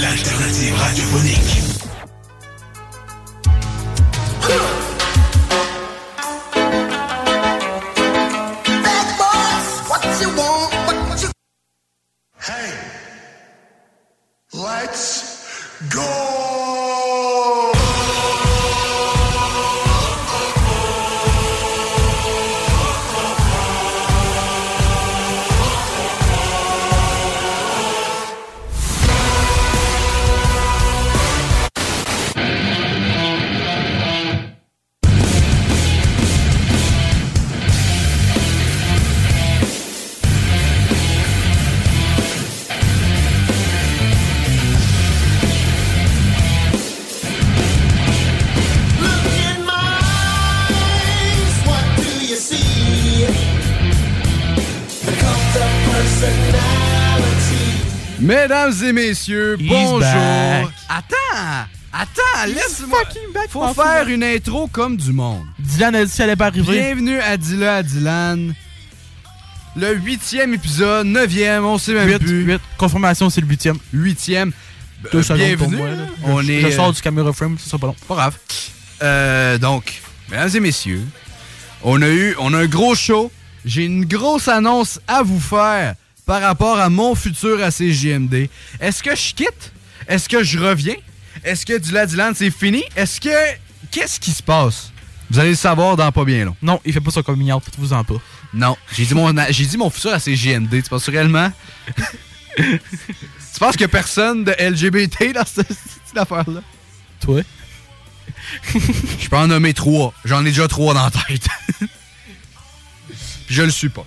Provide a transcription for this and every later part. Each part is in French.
L'alternative radiophonique. Hey, let's go! Mesdames et messieurs, He's bonjour. back. Attends, attends, laisse-moi. Faut faire une intro comme du monde. Dylan a dit que ça allait pas arriver. Bienvenue à Dila à Dylan. Le huitième épisode, neuvième, on sait même 8, plus. 8. Confirmation, c'est le huitième. Huitième. Deux Euh, bienvenue. moi. On je, est. je sors euh, du caméra frame, ça sera pas long. Pas grave. Euh, donc, mesdames et messieurs, on a eu, on a un gros show. J'ai une grosse annonce à vous faire par rapport à mon futur à CGMD. Est-ce que je quitte? Est-ce que je reviens? Est-ce que Dylan Dylan c'est fini? Est-ce que. Qu'est-ce qui se passe? Vous allez le savoir dans pas bien long. Non, il fait pas son coming out, vous en pas. Non, j'ai dit mon, j'ai dit mon futur à CGMD. Tu penses réellement? tu penses qu'il y a personne de LGBT dans cette, cette affaire-là? Toi? Je peux en nommer trois. J'en ai déjà trois dans la tête. Je le suis pas.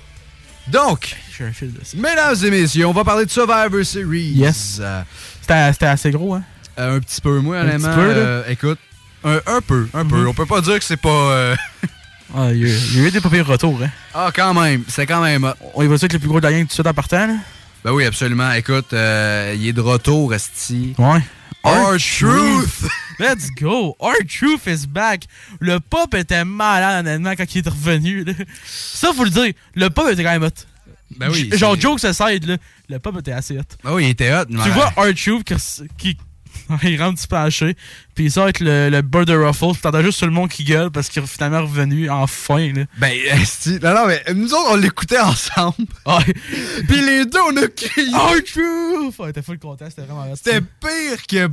Donc, un fil de mesdames et messieurs, on va parler de Survivor Series. Yes. Euh, C'était assez gros, hein? euh, un petit peu, moi, Un honnêtement. petit peu, euh, écoute, un, un peu, un peu. Mhm. On peut pas dire que c'est pas... Ah, il y a, il y a eu des papiers retours, hein? Ah, quand même. C'est quand même... On y va avec le plus gros de la gang tout de suite en partant, là? Ben oui, absolument. Écoute, euh, il est de retour, Esti. Ouais. R-Truth! Let's go! R-Truth is back! Le pop était malade, honnêtement, quand il est revenu, là. Ça, faut le dire. Le pop était quand même hot. Ben oui. Genre, c'est- jokes aside, là. Le pop était assez hot. Ben oui, il était hot. Tu vois R-Truth qui, qui il rentre du plancher, puis il sort avec le, le Bird de Ruffles, puis t'entends juste tout le monde qui gueule parce qu'il est finalement revenu, enfin, là. Ben, esti. Non, non, mais nous autres, on l'écoutait ensemble. Ah, Puis les deux, on a crié. R-Truth! On était full content, c'était vraiment. C'était pire que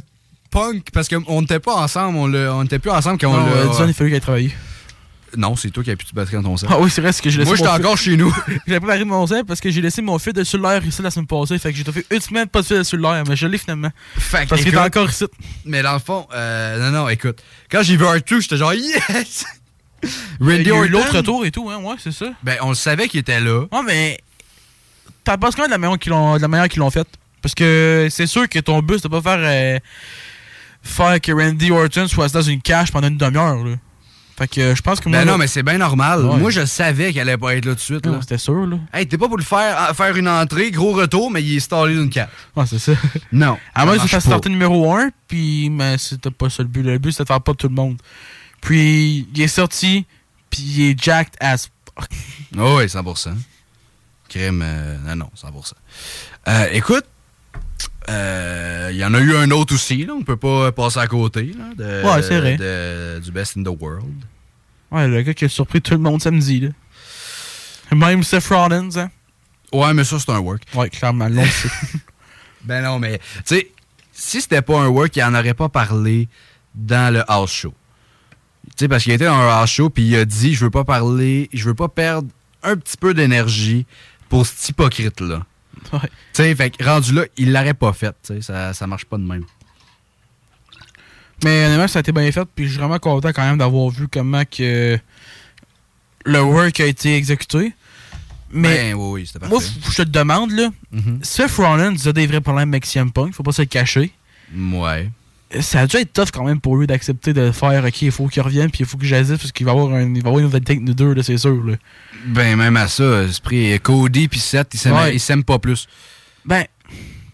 Punk parce qu'on n'était pas ensemble, on, on était plus ensemble quand on l'a. il fallait qu'il ait travaillé. Non, c'est toi qui as plus de batterie dans ton set. Ah oui, c'est vrai, c'est que j'ai laissé Moi, j'étais encore chez nous. J'ai pas de mon set parce que j'ai laissé mon fil de cellulaire ici la semaine passée. Fait que j'ai fait une semaine pas de fil de cellulaire, mais je l'ai finalement. Fait que, Parce qu'il était encore ici. Mais dans le fond, euh, non, non, écoute. Quand j'ai vu R2, j'étais genre yes! Randy Orton, l'autre retour et tout, hein, ouais, c'est ça. Ben, on le savait qu'il était là. Ouais, mais. T'as pas quand même de la manière qu'ils l'ont, de la manière qu'ils l'ont fait. Parce que c'est sûr que ton but, c'est pas faire. euh, faire que Randy Orton soit dans une cache pendant une demi-heure, là. Fait que euh, je pense que moi. Ben là- non, mais c'est bien normal. Ouais. Moi, je savais qu'il allait pas être là tout de suite. Non. C'était sûr, là. Hey, t'es pas pour le faire, ah, faire une entrée, gros retour, mais il est stallé d'une carte. Ouais, c'est ça. Non. À moins que tu fasses starter numéro 1, puis mais c'était pas ça le but. Le but, c'était de faire pas tout le monde. Puis il est sorti, puis il est jacked as fuck. Oh, oui, 100%. Crème, euh, non, non, 100%. Euh, écoute, euh, il y en a eu un autre aussi, là, on peut pas passer à côté. Là, de, Ouais, c'est vrai. de- du Best in the World. Ouais, le gars qui a surpris tout le monde samedi, là. Même Seth Rollins, hein. Ouais, mais ça, c'est un work. Ouais, clairement, c'est. Ben non, mais, tu sais, si c'était pas un work, il en aurait pas parlé dans le house show. Tu sais, parce qu'il était dans un house show, puis il a dit, je veux pas parler, je veux pas perdre un petit peu d'énergie pour cet hypocrite-là. Ouais. Tu sais, fait que rendu là, il l'aurait pas fait, tu sais, ça, ça marche pas de même. Mais honnêtement, ça a été bien fait, puis je suis vraiment content quand même d'avoir vu comment que le work a été exécuté. Mais Ben oui, oui, c'était moi, je te demande, là, Mhm. Seth Rollins a des vrais problèmes avec CM Punk, faut pas se le cacher. Ouais. Ça a dû être tough quand même pour lui d'accepter de faire OK, il faut qu'il revienne, puis il faut que j'agisse, parce qu'il va avoir, un, il va avoir une nouvelle take de deux, là, c'est sûr. Là. Ben même à ça, esprit, Cody puis Seth, ils s'aiment Ouais. pas plus. Ben,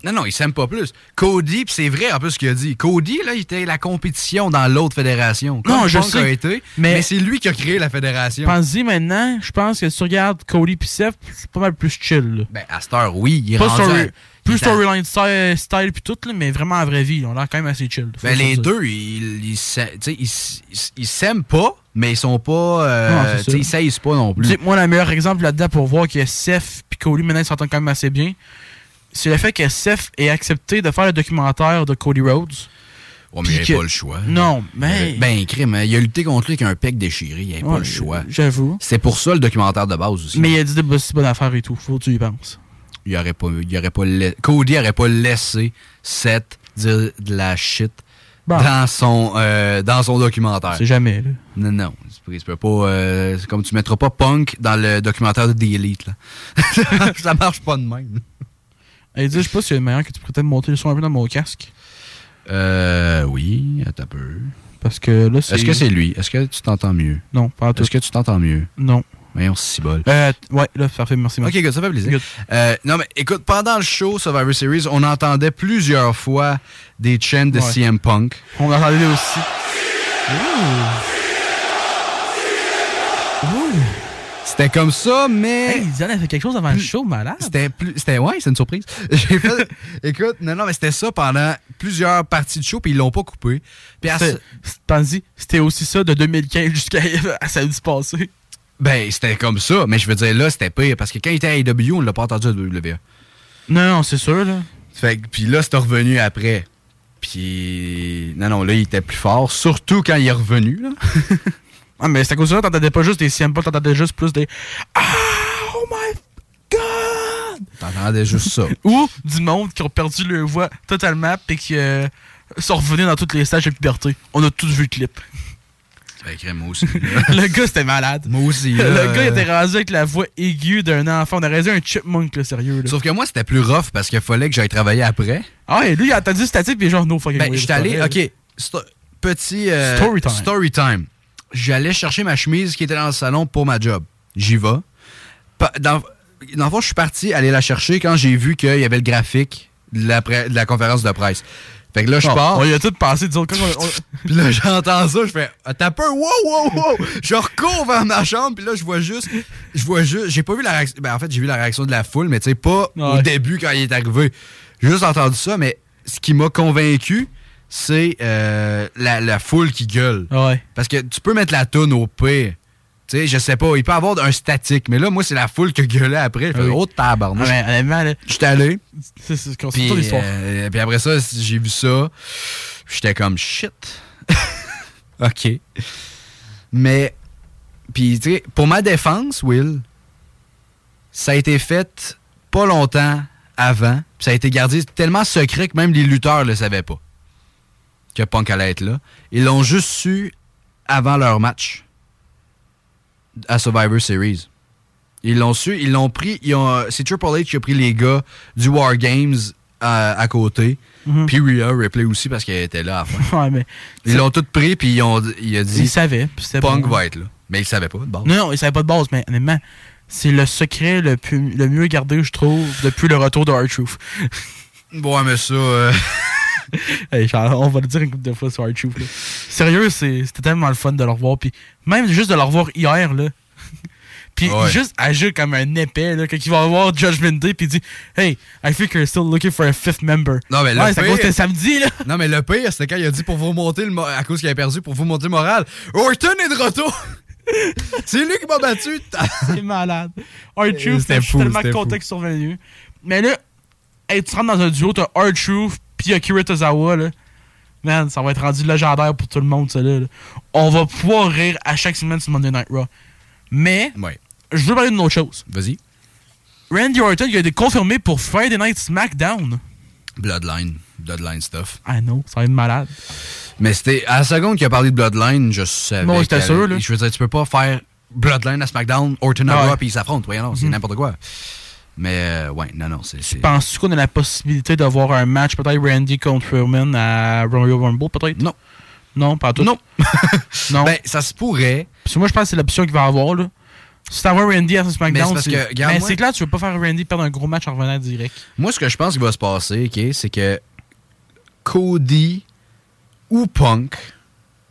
Non, non, ils s'aiment pas plus. Cody, puis c'est vrai en plus ce qu'il a dit. Cody, là, il était la compétition dans l'autre fédération. Non, je sais, a été, mais- mais, c'est lui qui a créé la fédération. pense-y maintenant, je pense que si tu regardes Cody pis Seth, c'est pas mal plus chill. Là. Ben, à cette heure, oui, il est Pas rendu plus storyline style, style pis tout, là, mais vraiment en vraie vie, ils ont l'air quand même assez chill. Ben, les deux, ils s'aiment pas, mais ils sont pas. euh, Non, sais, ils saillissent pas non plus. sais, moi, le meilleur exemple là-dedans pour voir que Seth et Cody maintenant ils s'entendent quand même assez bien, c'est le fait que Seth ait accepté de faire le documentaire de Cody Rhodes. Ouais, mais puis il avait que- pas le choix. Non, mais. Ben, crime, hein, il a lutté contre lui avec un pec déchiré, il avait Ouais, pas le choix. J'avoue. C'est pour ça le documentaire de base aussi. Mais il a dit de c'est bonne affaire et tout. Faut que tu y penses. Il aurait pas, il aurait pas la- Cody aurait pas laissé Seth dire de la shit Bon. dans son euh, dans son documentaire. C'est jamais, là. Non, non, pas euh, c'est comme tu mettras pas Punk dans le documentaire de The Elite là. ça marche pas de même. Elle dit, je sais pas si y a une manière que tu pourrais peut-être monter le son un peu dans mon casque. Euh oui, attends un peu. Parce que là, c'est. Est-ce que c'est lui? Est-ce que tu t'entends mieux? Non, pas. Est-ce que tu t'entends mieux? Non. Voyons, si bol. Euh, ouais, là, parfait, merci. Ok, good, ça fait plaisir. Euh, non, mais écoute, pendant le show Survivor Series, on entendait plusieurs fois des chants de Ouais. CM Punk. On entendait aussi. C'était comme ça, mais. Hey, Diane a fait quelque chose avant le show, malade. C'était plus. C'était. Ouais, c'est une surprise. J'ai fait. Écoute, non, non, mais c'était ça pendant plusieurs parties de show, puis ils l'ont pas coupé. Puis à c'était aussi ça de 2015 jusqu'à à samedi passé. Ben, c'était comme ça, mais je veux dire, là, c'était pire, parce que quand il était à AEW, on l'a pas entendu à WWE. Non, non, c'est sûr, là. Fait que, puis là, c'est revenu après. Puis. Non, non, là, il était plus fort, surtout quand il est revenu, là. Ah, mais c'est à cause de ça, t'entendais pas juste des CM Punk, t'entendais juste plus des Ah, oh my god! T'entendais juste ça. Ou du monde qui ont perdu leur voix totalement pis qui euh, sont revenus dans tous les stages de puberté. On a tous vu le clip. Ben, moi aussi. le gars, c'était malade. moi aussi, Le là, gars, il était rendu avec la voix aiguë d'un enfant. On aurait dit un chipmunk, là, sérieux. Là. Sauf que moi, c'était plus rough parce qu'il fallait que j'aille travailler après. Ah, et lui, il a entendu statique, pis genre, no fucking Ben, j'étais allé, ok, sto- petit euh, Story time. story time. J'allais chercher ma chemise qui était dans le salon pour ma job. J'y vais. Dans, dans le fond, je suis parti aller la chercher quand j'ai vu qu'il y avait le graphique de la, pre- de la conférence de presse. Fait que là, je pars. On y a tout passé, disons, quand on- on- Puis là, j'entends ça, je fais Attends un peu, wow, wow, wow! Je recours vers ma chambre, puis là, je vois juste. Je vois juste. J'ai pas vu la réaction. Ben, en fait, j'ai vu la réaction de la foule, mais tu sais, pas Ouais. au début quand il est arrivé. J'ai juste entendu ça, mais ce qui m'a convaincu, c'est euh, la, la foule qui gueule. Ouais. Parce que tu peux mettre la toune au pire. Tu sais, je sais pas, il peut y avoir un statique, mais là, moi, c'est la foule qui gueulait après. Je fais, Oui. oh, Ah, tabarnouche. mais honnêtement, là, J'étais allé. c'est Puis, l'histoire. euh, puis après ça, j'ai vu ça. J'étais comme shit. OK. Mais, puis, tu sais, pour ma défense, Will, ça a été fait pas longtemps avant. puis ça a été gardé tellement secret que même les lutteurs le savaient pas. Que Punk allait être là. Ils l'ont juste su avant leur match à Survivor Series. Ils l'ont su, ils l'ont pris. ils ont- C'est Triple H qui a pris les gars du War Games à, à côté. Mhm. Puis Rhea Ripley aussi parce qu'elle était là. Ouais, mais Ils l'ont tout pris, puis ils ont, il a dit puis c'était Punk bon. va être là. Mais il savait pas de base. Non, non, il savait pas de base, mais honnêtement, c'est le secret le, plus, le mieux gardé, je trouve, depuis le retour de R-Truth. Ouais, mais ça. euh, Hey, on va le dire une couple de fois sur R-Truth. là. Sérieux, c'était tellement le fun de le revoir. Puis même juste de le revoir hier, là. Puis Ouais. juste agir comme un épais, là, quand il va voir Judgment Day, puis il dit Hey, I think you're still looking for a fifth member. Non, mais le ouais, pire- c'était samedi, là. Non, mais le pire, c'était quand il a dit pour vous monter le à cause qu'il avait perdu, pour vous monter le moral. Orton est de retour! C'est lui qui m'a battu. C'est malade. R-Truth, C'était je suis tellement content revenus. Mais là, hey, tu rentres dans un duo, t'as R-Truth puis Akira Tozawa, là. Man, ça va être rendu légendaire pour tout le monde, ça, là. là. On va pouvoir rire à chaque semaine sur Monday Night Raw. Mais, Ouais. je veux parler d'une autre chose. Vas-y. Randy Orton, il a été confirmé pour Friday Night SmackDown. Bloodline. Bloodline stuff. Ah non, ça va être malade. Mais c'était à la seconde qu'il a parlé de Bloodline, je savais. C'était qu'elle- sûr, là. Je veux dire, tu peux pas faire Bloodline à SmackDown, Orton à Ouais. Raw, puis ils s'affrontent. Voyons, non, c'est Mhm. n'importe quoi. Mais, euh, ouais, non, non, c'est. Penses-tu qu'on a la possibilité d'avoir un match, peut-être Randy contre Roman à Royal Rumble, peut-être? Non. Non, pas tout. Non. non. Ben, ça se pourrait. Parce que moi, je pense que c'est l'option qu'il va avoir, là. Si t'envoies Randy à SmackDown, c'est Mais moi- clair, tu veux pas faire Randy perdre un gros match en revenant direct. Moi, ce que je pense qu'il va se passer, OK, c'est que Cody ou Punk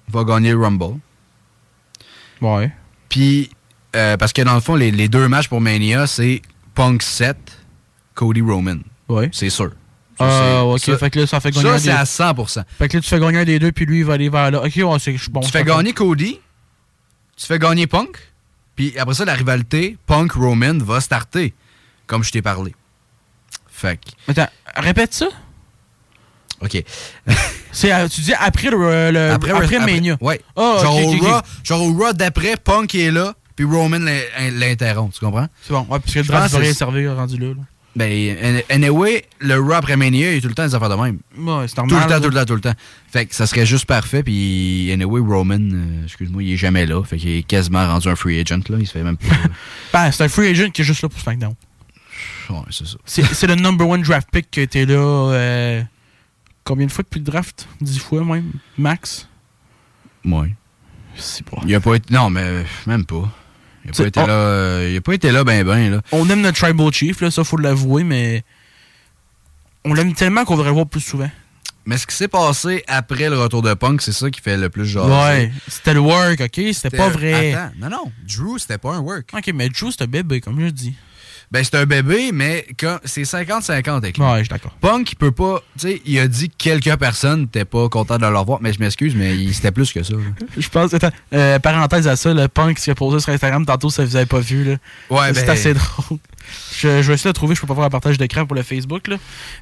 va gagner le Rumble. Ouais. Puis, euh, parce que dans le fond, les, les deux matchs pour Mania, c'est Punk 7, Cody Roman. Ouais. C'est sûr. Ah, ok. ça- fait que là, ça fait gagner Ça, c'est à 100%. Fait que là, tu fais gagner un des deux, puis lui, il va aller vers là. Ok, ouais, c'est je suis bon. tu fais gagner Cody, tu fais gagner Punk, puis après ça, la rivalité Punk-Roman va starter, comme je t'ai parlé. Fait que, Attends, répète ça. OK. C'est, euh, tu dis après le, le- après, Mania. Ouais. Ah, genre, ok, au. Raw, genre au Raw d'après, Punk est là, puis Roman l'in- l'interrompt, tu comprends? C'est bon, ouais, parce que le draft va rien servir rendu là. là. Ben, an- anyway, le Raw après Mania, il y a tout le temps des affaires de même. Ouais, c'est Tout normal. le temps, tout le temps, tout le temps. Fait que ça serait juste parfait, puis anyway, Roman, euh, excuse-moi, il est jamais là. Fait qu'il est quasiment rendu un free agent, là. Il se fait même pas. Ben, c'est un free agent qui est juste là pour SmackDown. ouais, c'est ça. C'est, le number one draft pick qui a été là. euh, combien de fois depuis le draft? 10 fois même? Max? Ouais. C'est bon. Il a pas été. Non, mais même pas. Il a C'est- pas été on- là. euh, il a pas été là, ben, ben, là. On aime notre Tribal Chief, là, ça faut l'avouer, mais. On l'aime tellement qu'on voudrait le voir plus souvent. Mais ce qui s'est passé après le retour de Punk, c'est ça qui fait le plus genre. Ouais, c'était le work, ok? C'était pas vrai. Attends, non, non. Drew, c'était pas un work. Ok, mais Drew, un bébé, comme je dis. Ben, c'est un bébé, mais quand- c'est 50-50 avec lui. Ouais, je suis d'accord. Punk, il peut pas. Tu sais, il a dit que quelques personnes n'étaient pas contents de le revoir, mais je m'excuse, mais c'était plus que ça. Je pense, attends, euh, parenthèse à ça, le punk qui a posé sur Instagram tantôt, ça vous avez pas vu, là. Ouais, c'est ben- assez drôle. Je, je vais essayer de le trouver, je peux pas faire un partage d'écran pour le Facebook, là.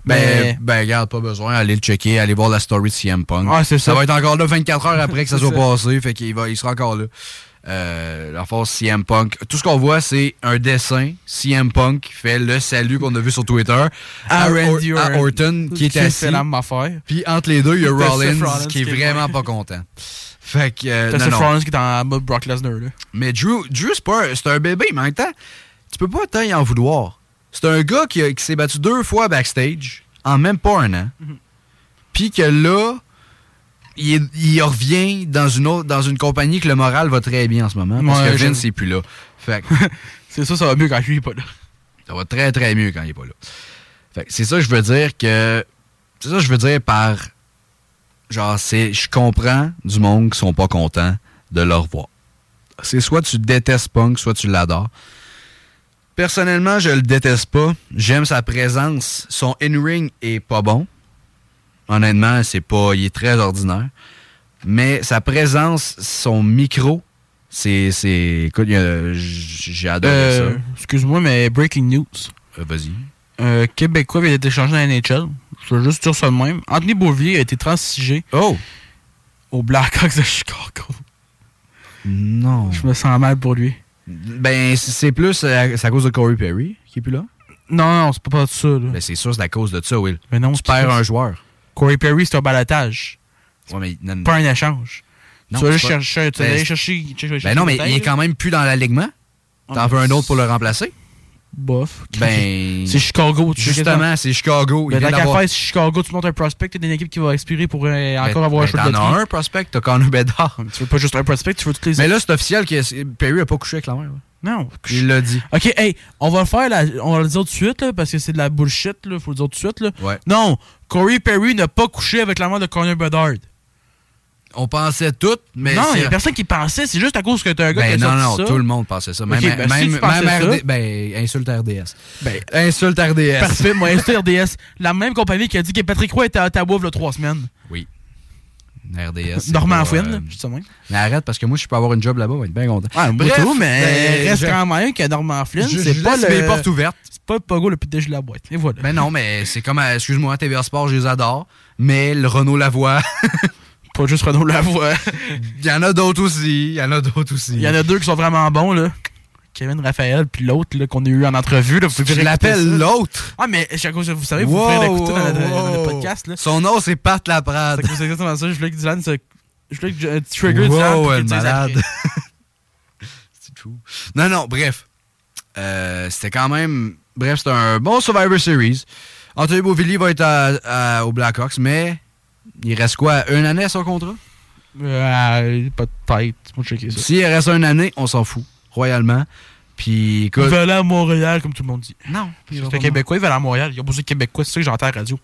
Ben, Mais. ben, regarde, pas besoin. Allez le checker, allez voir la story de CM Punk. Ouais, c'est ça. va être encore là 24 heures après que ça soit ça. passé, fait qu'il va, il sera encore là. Euh, la force CM Punk. Tout ce qu'on voit, c'est un dessin. CM Punk qui fait le salut qu'on a vu sur Twitter À Or- Randy à Orton. Qui est assis. fait la même affaire. Puis entre les deux, il y a Rollins, Rollins qui est qui vraiment pas content. Fait que. euh, non, non. Rollins qui est en mode Brock Lesnar, là. Mais Drew, Drew c'est pas un- c'est un bébé, mais en même temps, tu peux pas tant y en vouloir. C'est un gars qui, a- qui s'est battu deux fois backstage en même pas un an. Mhm. Puis que là, il, est- il revient dans une autre, dans une compagnie que le moral va très bien en ce moment. Parce Ouais, que Vince n'est plus là. Fait C'est ça, ça va mieux quand lui est pas là. ça va très très mieux quand il est pas là. Fait c'est ça que je veux dire que. C'est ça que je veux dire par. Genre, c'est. Je comprends du monde qui sont pas contents de le revoir. C'est soit tu détestes Punk, soit tu l'adores. Personnellement, je le déteste pas. J'aime sa présence. Son in-ring est pas bon. Honnêtement, c'est pas. Il est très ordinaire. Mais sa présence, son micro, c'est. écoute, j'ai adoré Euh, ça. Excuse-moi, mais breaking news. Euh, Vas-y. Un Québécois vient d'être échangé dans la NHL. Je veux juste dire ça de même. Anthony Beauvillier a été transigé Oh! aux Blackhawks de Chicago. Non. Je me sens mal pour lui. Ben, c'est plus à, c'est à cause de Corey Perry qui est plus là? Non, non, c'est pas, pas de ça. Là. Ben, c'est sûr, c'est à cause de ça, Will. Mais non, Tu perds un joueur. Corey Perry, c'est un balotage. Ouais, mais, non, Pas un échange. non, tu vas c'est juste pas- chercher. Tu vas Ben, aller c'est- chercher. chercher Ben non, mais il est quand même plus dans l'alignement. Ah, T'en veux un autre pour le c'est- remplacer? Bof. Ben. C'est Chicago. Tu Justement, c'est Chicago. Il tant vient si Chicago, tu montes un prospect, t'as une équipe qui va expirer pour euh, Ben, encore avoir un ben, choix de T'en as un prospect, t'as Connor Bedard. Tu veux pas juste un prospect, tu veux toutes les Mais là, c'est officiel que Perry a pas couché avec la mère. là. Non. Il l'a dit. Ok, hey, on va le faire, là, on va le dire tout de suite, là, parce que c'est de la bullshit, là, faut le dire tout de suite. Là. Ouais. Non, Corey Perry n'a pas couché avec la mère de Connor Bedard. On pensait tout, mais. non, il c'est- y a personne qui pensait, c'est juste à cause que t'as un gars Ben qui a non, sorti non, ça. tout le monde pensait ça. Même, Ok, ben, si même, tu pensais même ça- RD ben, insulte RDS. Ben, Insulte RDS. parfait, moi, c'est RDS. La même compagnie qui a dit que Patrick Roy était à Ottawa il y a trois semaines. Oui. RDS. Normand Fouine, euh, là, justement. Mais arrête, parce que moi, je peux avoir une job là-bas, on va être bien content. Ouais, Bref, Bref, mais ben, reste je- quand même que Norman Flynn, Je, c'est je pas laisse le... mes portes ouvertes. C'est pas le pogo le plus dégelé de la boîte. Et voilà. Ben non, mais c'est comme, euh, excuse-moi, TVA Sport, je les adore. Mais le Renault Lavoie, Pas juste Renaud Lavoie. il y en a d'autres aussi. Il y en a d'autres aussi. Il y en a deux qui sont vraiment bons, là. Kevin Raphaël, puis l'autre qu'on a eu en entrevue. Là, vous pouvez Je l'appelle l'autre? Ah, mais chaque fois, vous savez, vous Wow, pouvez l'écouter dans, le- wow, dans le wow. podcast. Là. Son nom, c'est Pat Laprade. C'est exactement ça. Je voulais que Dylan se... Je voulais que euh, trigger Dylan pour malade. c'est fou. Non, non, bref. Euh, c'était quand même. Bref, c'était un bon Survivor Series. Anthony Beauvillier va être à- à- aux Blackhawks, mais il reste quoi Une année à son contrat? Euh, je ça. S'il reste une année, on s'en fout, royalement. Puis, écoute. va aller à Montréal, comme tout le monde dit. Non, C'est un Québécois, il va aller à Montréal. Il y a beaucoup de Québécois, c'est ça que j'entends à la radio.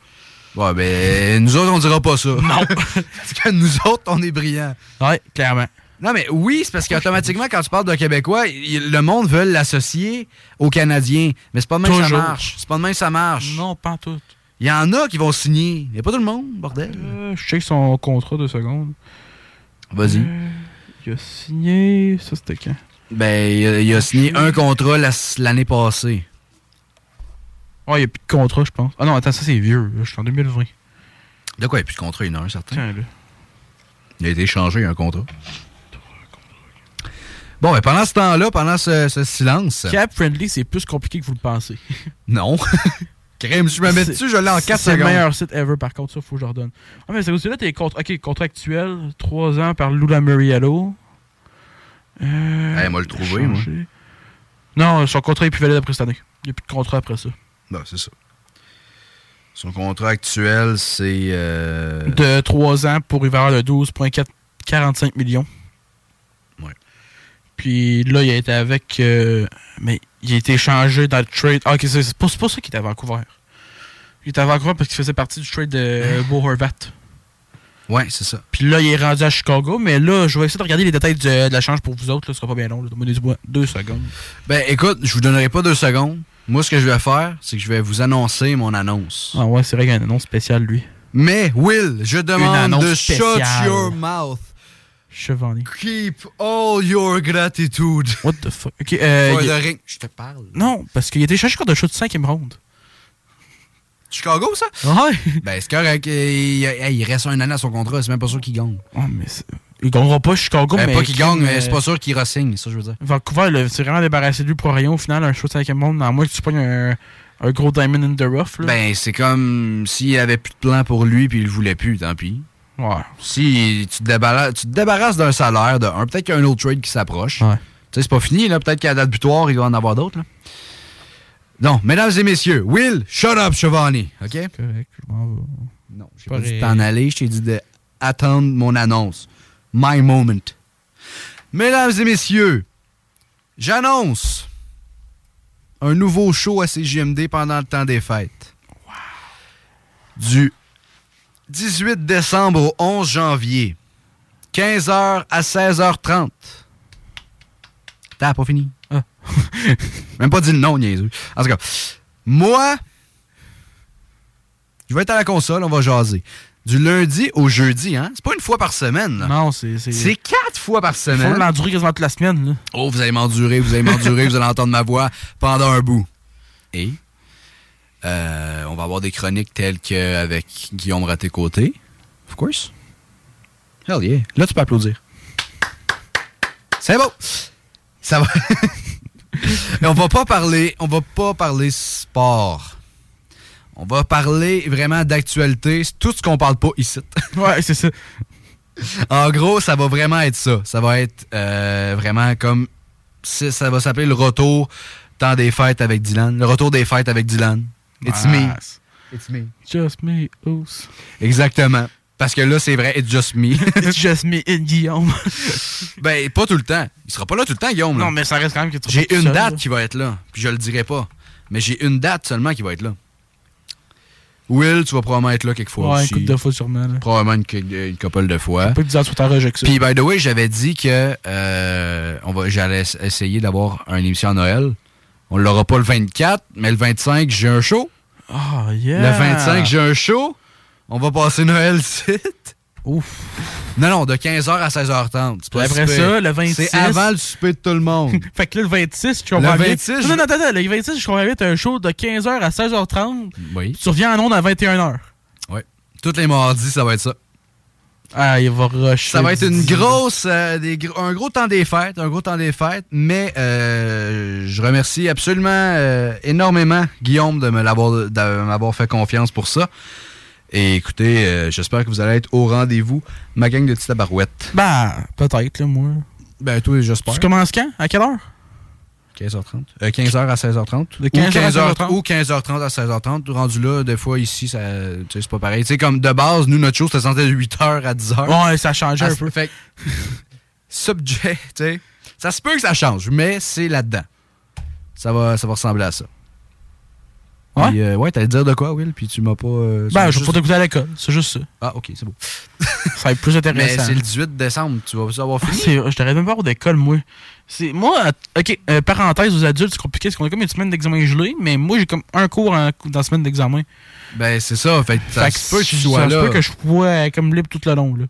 Ouais, ben, nous autres, on dira pas ça. Non. parce que nous autres, on est brillants. ouais, clairement. Non, mais oui, c'est parce qu'automatiquement, quand tu parles d'un Québécois, il- le monde veut l'associer aux Canadiens. Mais c'est pas de même que ça marche. C'est pas de même que ça marche. Non, pas en tout. Il y en a qui vont signer. Il a pas tout le monde, bordel. Euh, je check son contrat deux secondes. Vas-y. Euh, il a signé. Ça, c'était quand? Ben, il a, il a signé un contrat la- l'année passée. Oh, il n'y a plus de contrat, je pense. Ah non, attends, ça c'est vieux. Je suis en 2020. De quoi il n'y a plus de contrat, il y en a un certain? Tiens, là. Il a été échangé, un contrat. Bon, ben pendant ce temps-là, pendant ce, ce silence. Cap Friendly, c'est plus compliqué que vous le pensez. Non. Crème, je me mets dessus, je l'ai en 4 C'est le meilleur site ever, par contre, ça, faut que je redonne. Ah, mais c'est aussi là, tes contrats. Ok, contrat actuel, 3 ans par Lula Muriello. Euh, Eh, moi, le trouver, moi. Non, son contrat est plus valide après cette année. Il n'y a plus de contrat après ça. Ben, c'est ça. Son contrat actuel, c'est. euh, De 3 ans pour valeur de 12,45 millions. Ouais. Puis là, il a été avec. euh, mais il a été échangé dans le trade. Ah, ok, c'est pas, ça qu'il était à Vancouver. Il était à Vancouver parce qu'il faisait partie du trade de euh, Bo Horvat. Ouais, c'est ça. Puis là, il est rendu à Chicago. Mais là, je vais essayer de regarder les détails du- de la change pour vous autres. Là, ce sera pas bien long. là. Donnez-moi deux- deux secondes. Ben, écoute, je vous donnerai pas deux secondes. Moi, ce que je vais faire, c'est que je vais vous annoncer mon annonce. Ah ouais, c'est vrai qu'il y a une annonce spéciale, lui. Mais, Will, je demande annonce de shut your mouth. Chevalier. Keep all your gratitude. What the fuck? Ok, euh, ring. Je te parle. Non, parce qu'il a été cherché contre un show de 5ème ronde. Chicago, ça? Ouais. Ben, c'est correct. Il, reste un an à son contrat. C'est même pas sûr qu'il gagne. Oh, mais il gagnera pas Chicago, Ben, mais. pas qu'il gagne, mais euh, c'est pas sûr qu'il re-signe. Ça, je veux dire. Vancouver, c'est vraiment débarrassé de lui pour rien au final, un show de 5ème ronde, à moins que tu pognes un, un gros diamond in the rough. Là. Ben, c'est comme s'il avait plus de plan pour lui puis il le voulait plus, tant pis. ouais. Si tu te débarrasses, tu te débarrasses d'un salaire de un, peut-être qu'il y a un autre trade qui s'approche. Ouais. Tu sais, c'est pas fini, là. Peut-être qu'à la date butoir, il va en avoir d'autres, là. Non, mesdames et messieurs, Will, shut up, Chevani, OK? Correct, je m'en vais. Non, j'ai pas pas dit t'en aller, je t'ai dit d'attendre mon annonce. My moment. Mesdames et messieurs, j'annonce un nouveau show à CGMD pendant le temps des fêtes. Du 18 décembre au 11 janvier, 15h à 16h30. T'as pas fini? Même pas dit le nom, niaiseux. En tout cas, moi, je vais être à la console, on va jaser. Du lundi au jeudi, hein? C'est pas une fois par semaine, là. Non, c'est. C'est quatre fois par Il faut semaine. l'endurer quasiment toute la semaine. Là. Oh, vous allez m'endurer, vous allez m'endurer, vous allez entendre ma voix pendant un bout. Et euh, on va avoir des chroniques telles qu'avec Guillaume Raté-Côté. Of course. Hell yeah. Là, tu peux applaudir. C'est beau. Ça va. On va pas parler, on va pas parler sport. On va parler vraiment d'actualité, C'est tout ce qu'on parle pas ici. Ouais, c'est ça. En gros, ça va vraiment être ça. Ça va être euh, vraiment comme. Ça va s'appeler le retour temps des fêtes avec Dylan. Le retour des fêtes avec Dylan. It's me. Nice. It's me. Just me, Oos. Exactement. Parce que là, c'est vrai, it's just me. It's just me and Guillaume. ben, pas tout le temps. Il sera pas là tout le temps, Guillaume. là. non, mais ça reste quand même que tu J'ai une seul, date là. qui va être là. Puis je le dirai pas. Mais j'ai une date seulement qui va être là. Will, tu vas probablement être là quelquefois Ouais, une aussi. couple de fois sûrement. Là. Probablement une, une couple de fois. Pas tu sur ta rejection. Puis, by the way, j'avais dit que euh, on va, j'allais essayer d'avoir une émission à Noël. On l'aura pas le 24, mais le 25, j'ai un show. Ah, yeah. Le 25, j'ai un show. On va passer Noël site. Ouf. Non, non, de 15h à 16h30. C'est pas Après ça, le 26. C'est avant le souper de tout le monde. Fait que là, le 26, je comprends Le bien. 26, Non, je- non, attends, le 26, je comprends bien, t'as un show de 15h à 16h30. oui. Tu reviens en onde à 21h. Ouais. Tous les mardis, ça va être ça. Ah, il va rusher. Ça va être une grosse, euh, des un gros temps des fêtes, un gros temps des fêtes, mais euh, je remercie absolument euh, énormément Guillaume de m'avoir fait confiance pour ça. Et écoutez, euh, j'espère que vous allez être au rendez-vous, ma gang de petites tabarouettes. Ben, peut-être, là, moi. Ben toi, j'espère. Tu commences quand? À quelle heure? 15h30. Euh, 15h à 16h30. De 15h à 15h 16h30. Ou 15h30 à 16h30. Rendu là, des fois ici, ça, c'est pas pareil. Tu sais, comme de base, nous, notre show, c'était censé de 8h à 10h. Ouais, ça Ah, un peu. Fait subject, tu sais. Ça se peut que ça change, mais c'est là-dedans. Ça va, ça va ressembler à ça. Ouais? Puis, euh, ouais, t'allais dire de quoi, Will, puis tu m'as pas. euh, Ben, je vais juste- t'écouter à l'école. C'est juste ça. Ah, ok, c'est beau. Ça va être plus Mais intéressant. c'est le 18 décembre, tu vas avoir Ah, fini. je t'aurais même pas d'école, moi. C'est, moi, ok, euh, parenthèse aux adultes, c'est compliqué parce qu'on a comme une semaine d'examen gelé, mais moi, j'ai comme un cours en- dans la semaine d'examen. Ben, c'est ça. Fait ça Fait que se peut que tu ça sois se là. peut que je sois comme libre tout le long, là.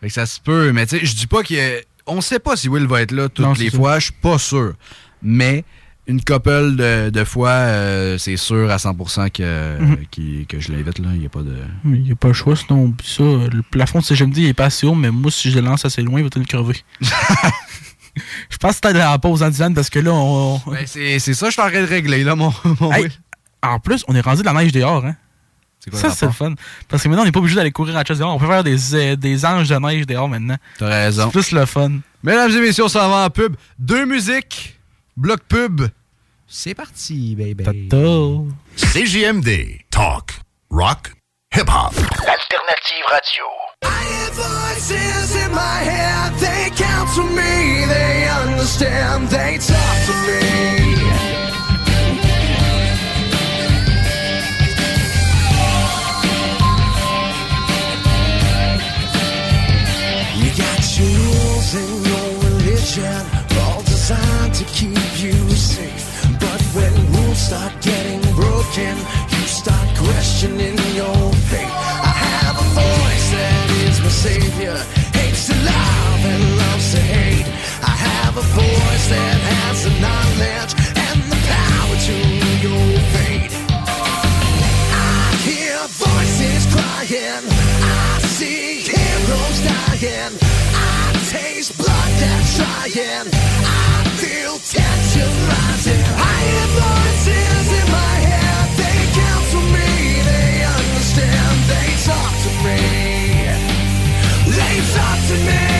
Fait que ça se peut, mais tu sais, je dis pas a- On sait pas si Will va être là toutes Non, les fois, je suis pas sûr. Mais une couple de, de fois, euh, c'est sûr à 100% que, Mhm. que je l'invite, là. Il n'y a pas de. Il n'y a pas le choix, sinon, ça. Le plafond de CGMD, il est pas assez haut, mais moi, si je le lance assez loin, il va te le crever. je pense que dans la pause en disant parce que là, on. Ben, c'est c'est ça, je suis en train de régler, là, mon, mon Hey, en plus, on est rendu de la neige dehors, hein. C'est quoi Ça, c'est le fun. Parce que maintenant, on n'est pas obligé d'aller courir à chasse dehors. On peut faire des, euh, des anges de neige dehors maintenant. T'as raison. C'est plus le fun. Mesdames et messieurs, on s'en va en pub. Deux musiques, bloc pub. C'est parti, baby. Tato. CJMD. Talk. Rock. Hip-hop. Alternative Radio. I hear voices in my head, they counsel me, they understand, they talk to me. Start getting broken, you start questioning your faith. I have a voice that is my savior, hates to love and loves to hate. I have a voice that has the knowledge and the power to your fate. I hear voices crying. I see heroes dying. I taste blood that's trying. I feel tension rising. I hear to me. Talk to me.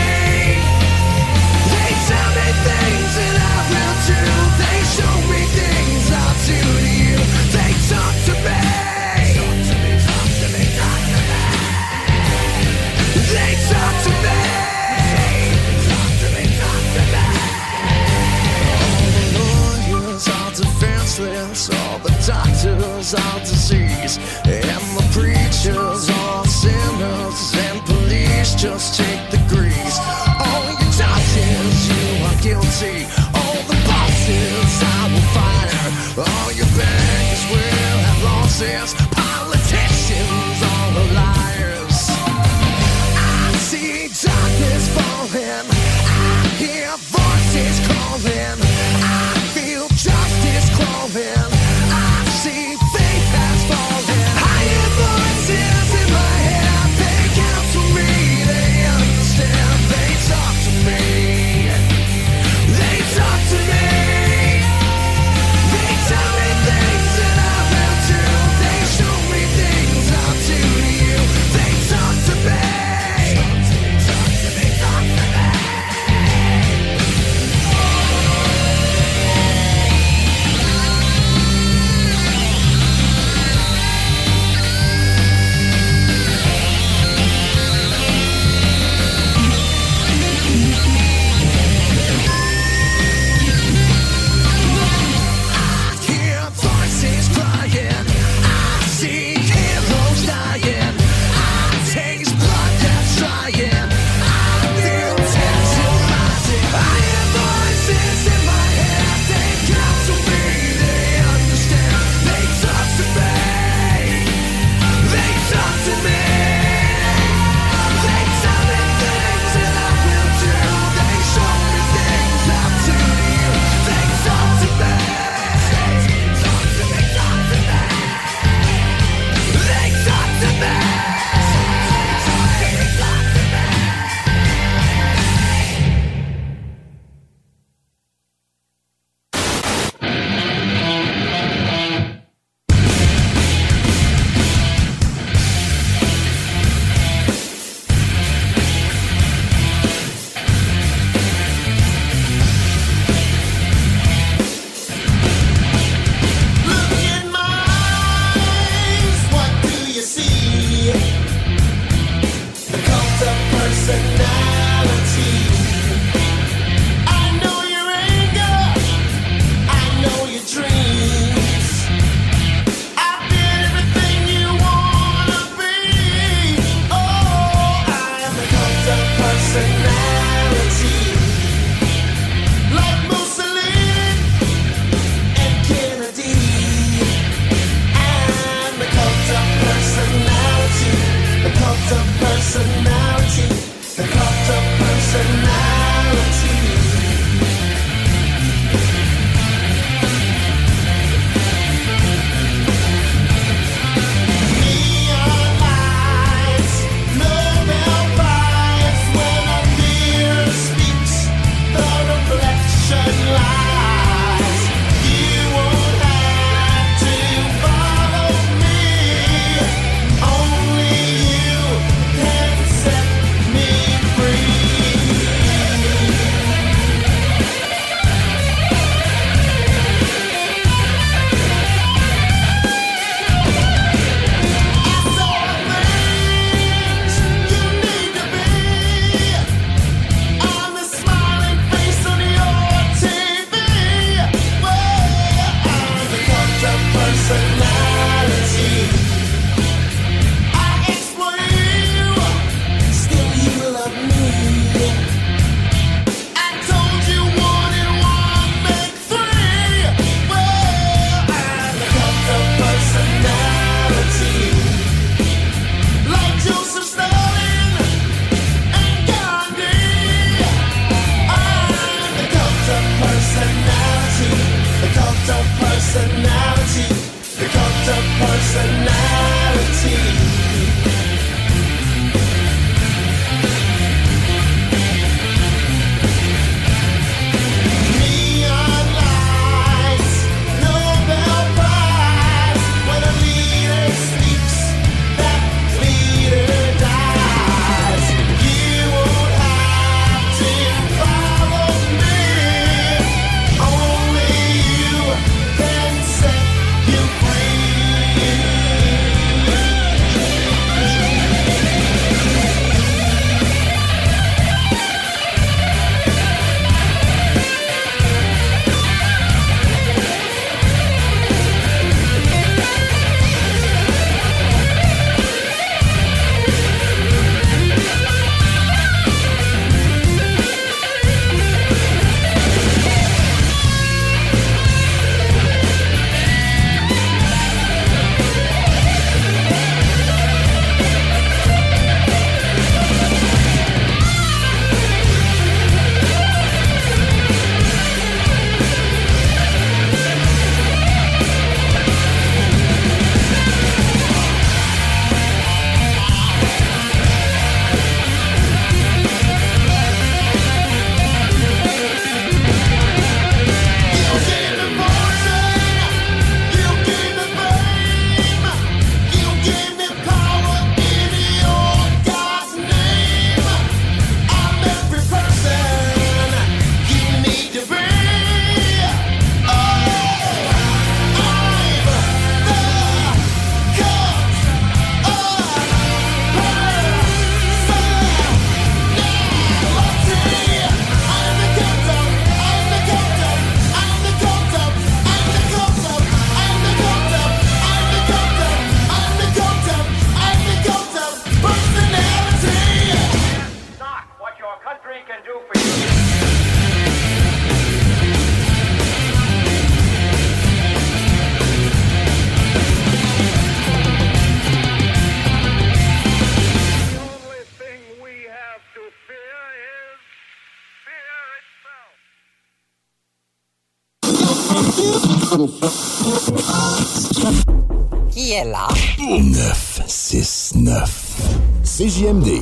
Est là? 969. CJMD.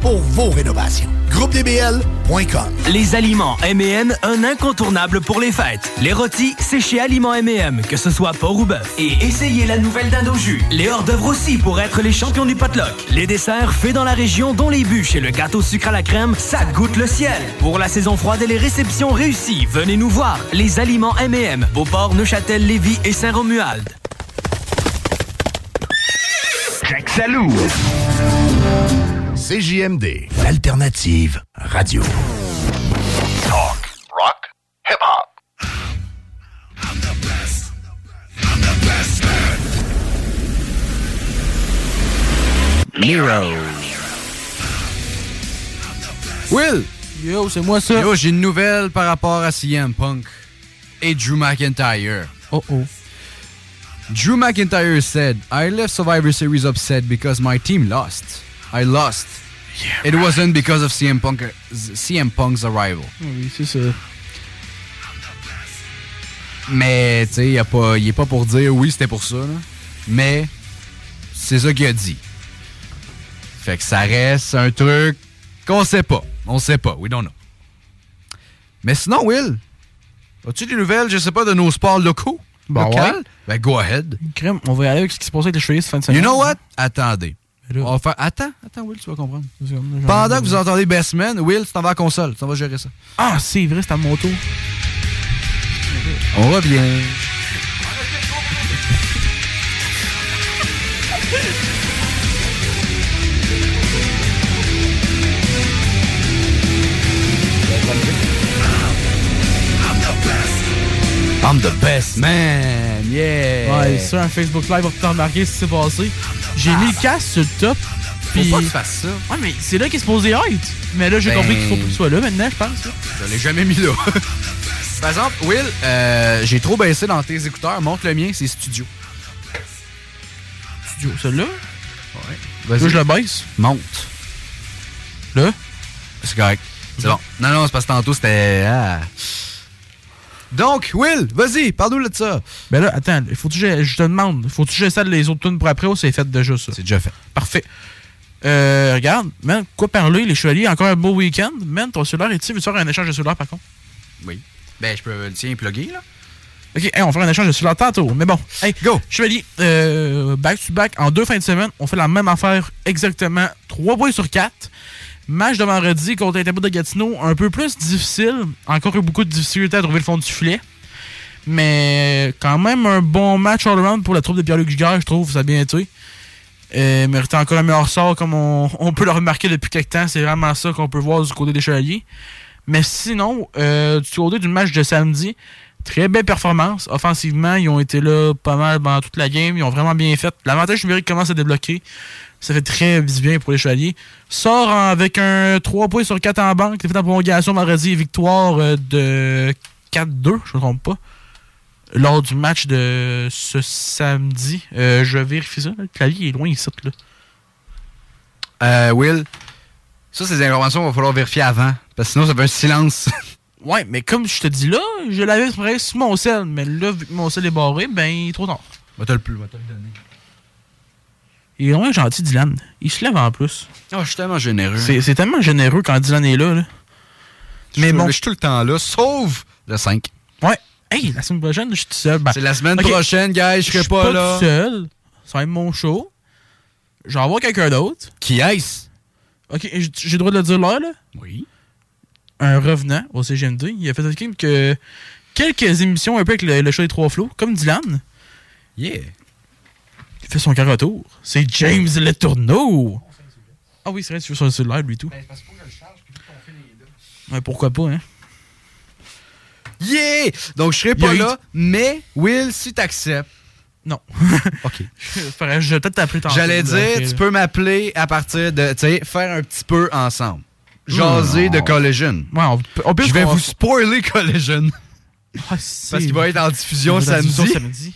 pour vos rénovations. GroupeDBL.com Les aliments M&M, un incontournable pour les fêtes. Les rôtis, c'est chez Aliments M&M, que ce soit porc ou bœuf. Et essayez la nouvelle dinde au jus. Les hors-d'œuvre aussi pour être les champions du potluck. Les desserts faits dans la région, dont les bûches et le gâteau sucre à la crème, ça goûte le ciel. Pour la saison froide et les réceptions réussies, venez nous voir. Les aliments M&M, Beauport, Neuchâtel, Lévis et Saint-Romuald. Salou. CJMD, l'alternative radio. Talk, rock, hip-hop. Miro. Will! Yo, c'est moi ça. Yo, j'ai une nouvelle par rapport à CM Punk et Drew McIntyre. Oh oh. Drew McIntyre said, I left Survivor Series upset because my team lost. I lost. It wasn't because of CM, Punk, CM Punk's arrival. Oui, c'est ça. Mais, tu sais, il est pas pour dire oui, c'était pour ça. là. Mais, c'est ça qu'il a dit. Fait que ça reste un truc qu'on sait pas. On sait pas. We don't know. Mais sinon, Will, as-tu des nouvelles, je sais pas, de nos sports locaux? Ben Locales? ouais. Ben, go ahead. Crème, on va y aller avec ce qui se passait avec les chevaliers cette fin de semaine. You know what? Attendez. On va faire... Attends, attends, Will, tu vas comprendre. Pendant que vous entendez Best Man, Will, tu t'en vas à la console. Tu t'en vas gérer ça. Ah, c'est vrai, c'est à mon tour. On revient. I'm the best man, yeah! Ouais, sur un Facebook Live, on peut remarquer ce qui s'est passé. J'ai mis le casque sur le top. Pas que tu fasses ça. Ouais, mais c'est là qu'il est supposé être. Mais là, j'ai Ben- compris qu'il faut qu'il soit là maintenant, je pense. là. Je l'ai jamais mis là. Par exemple, Will, euh, j'ai trop baissé dans tes écouteurs. Montre le mien, c'est studio. Studio, celui-là? Ouais. Là, je le baisse. Monte. Là? C'est correct. C'est bon. Non, non, c'est parce que tantôt, c'était... ah. Donc, Will, vas-y, parle-nous de ça. Ben là, attends, faut je, je te demande, faut que j'essaie les autres tunes pour après ou c'est fait déjà ça? C'est déjà fait. Parfait. Euh, regarde, man, quoi parler, les chevaliers, encore un beau week-end. Man, ton cellulaire est-tu? Veux-tu faire un échange de cellulaire par contre? Oui. Ben, je peux le tien plugger, là. Ok, hey, on va faire un échange de cellulaire tantôt. Mais bon, hey, go! Chevalier, euh, back to back, en deux fins de semaine, on fait la même affaire exactement 3 points sur 4. Match de vendredi contre Interbout de Gatineau, un peu plus difficile. Encore eu beaucoup de difficultés à trouver le fond du filet. Mais quand même un bon match all-around pour la troupe de Pierre-Luc Giguère, je trouve, ça a bien été. Euh, encore un meilleur sort, comme on, peut le remarquer depuis quelques temps. C'est vraiment ça qu'on peut voir du côté des Chevaliers. Mais sinon, euh, du côté du match de samedi, très belle performance. Offensivement, ils ont été là pas mal pendant toute la game. Ils ont vraiment bien fait. L'avantage numérique commence à débloquer. Ça fait très bien pour les Chevaliers. Sort avec un 3 points sur 4 en banque. C'est fait en prolongation vendredi. Victoire euh, de 4-2, je ne me trompe pas. Lors du match de ce samedi. Euh, je vérifie ça. là. Le clavier est loin ici. Là. Euh, Will, ça, c'est des informations qu'il va falloir vérifier avant. Parce que sinon, ça fait un silence. Ouais, mais comme je te dis là, je l'avais presque sur mon sel. Mais là, vu que mon sel est barré, ben, il est trop tard. Va te le plus, va te le donner. Il est vraiment gentil, Dylan. Il se lève en plus. Oh, je suis tellement généreux. C'est tellement généreux quand Dylan est là. là. Mais bon. Je suis tout le temps là, sauf le 5. Ouais. Hey, la semaine prochaine, je suis tout seul. Ben, C'est la semaine prochaine, guys, je serai suis pas, là. tout seul. Ça va être mon show. Je vais avoir quelqu'un d'autre. Qui est-ce? Ok, j'ai le droit de le dire là, là? Oui. Un revenant au CGM2. Il a fait ok, que quelques émissions un peu avec le, le show des trois flots, comme Dylan. Yeah. Il fait son quart retour. C'est James Le Tourneau. Ah oui, c'est vrai, tu veux sur le cellulaire, lui tout. Ouais, pourquoi pas, hein? Yeah! Donc, je serai pas eu- là, mais Will, si t'acceptes. Non. OK. Je vais peut-être t'appeler tantôt. J'allais dire, tu là. peux m'appeler à partir de, tu sais, faire un petit peu ensemble. Jaser de Collision. Ouais, on, peut- on peut Je vais vous spoiler Collision. Parce qu'il va être en samedi. diffusion samedi.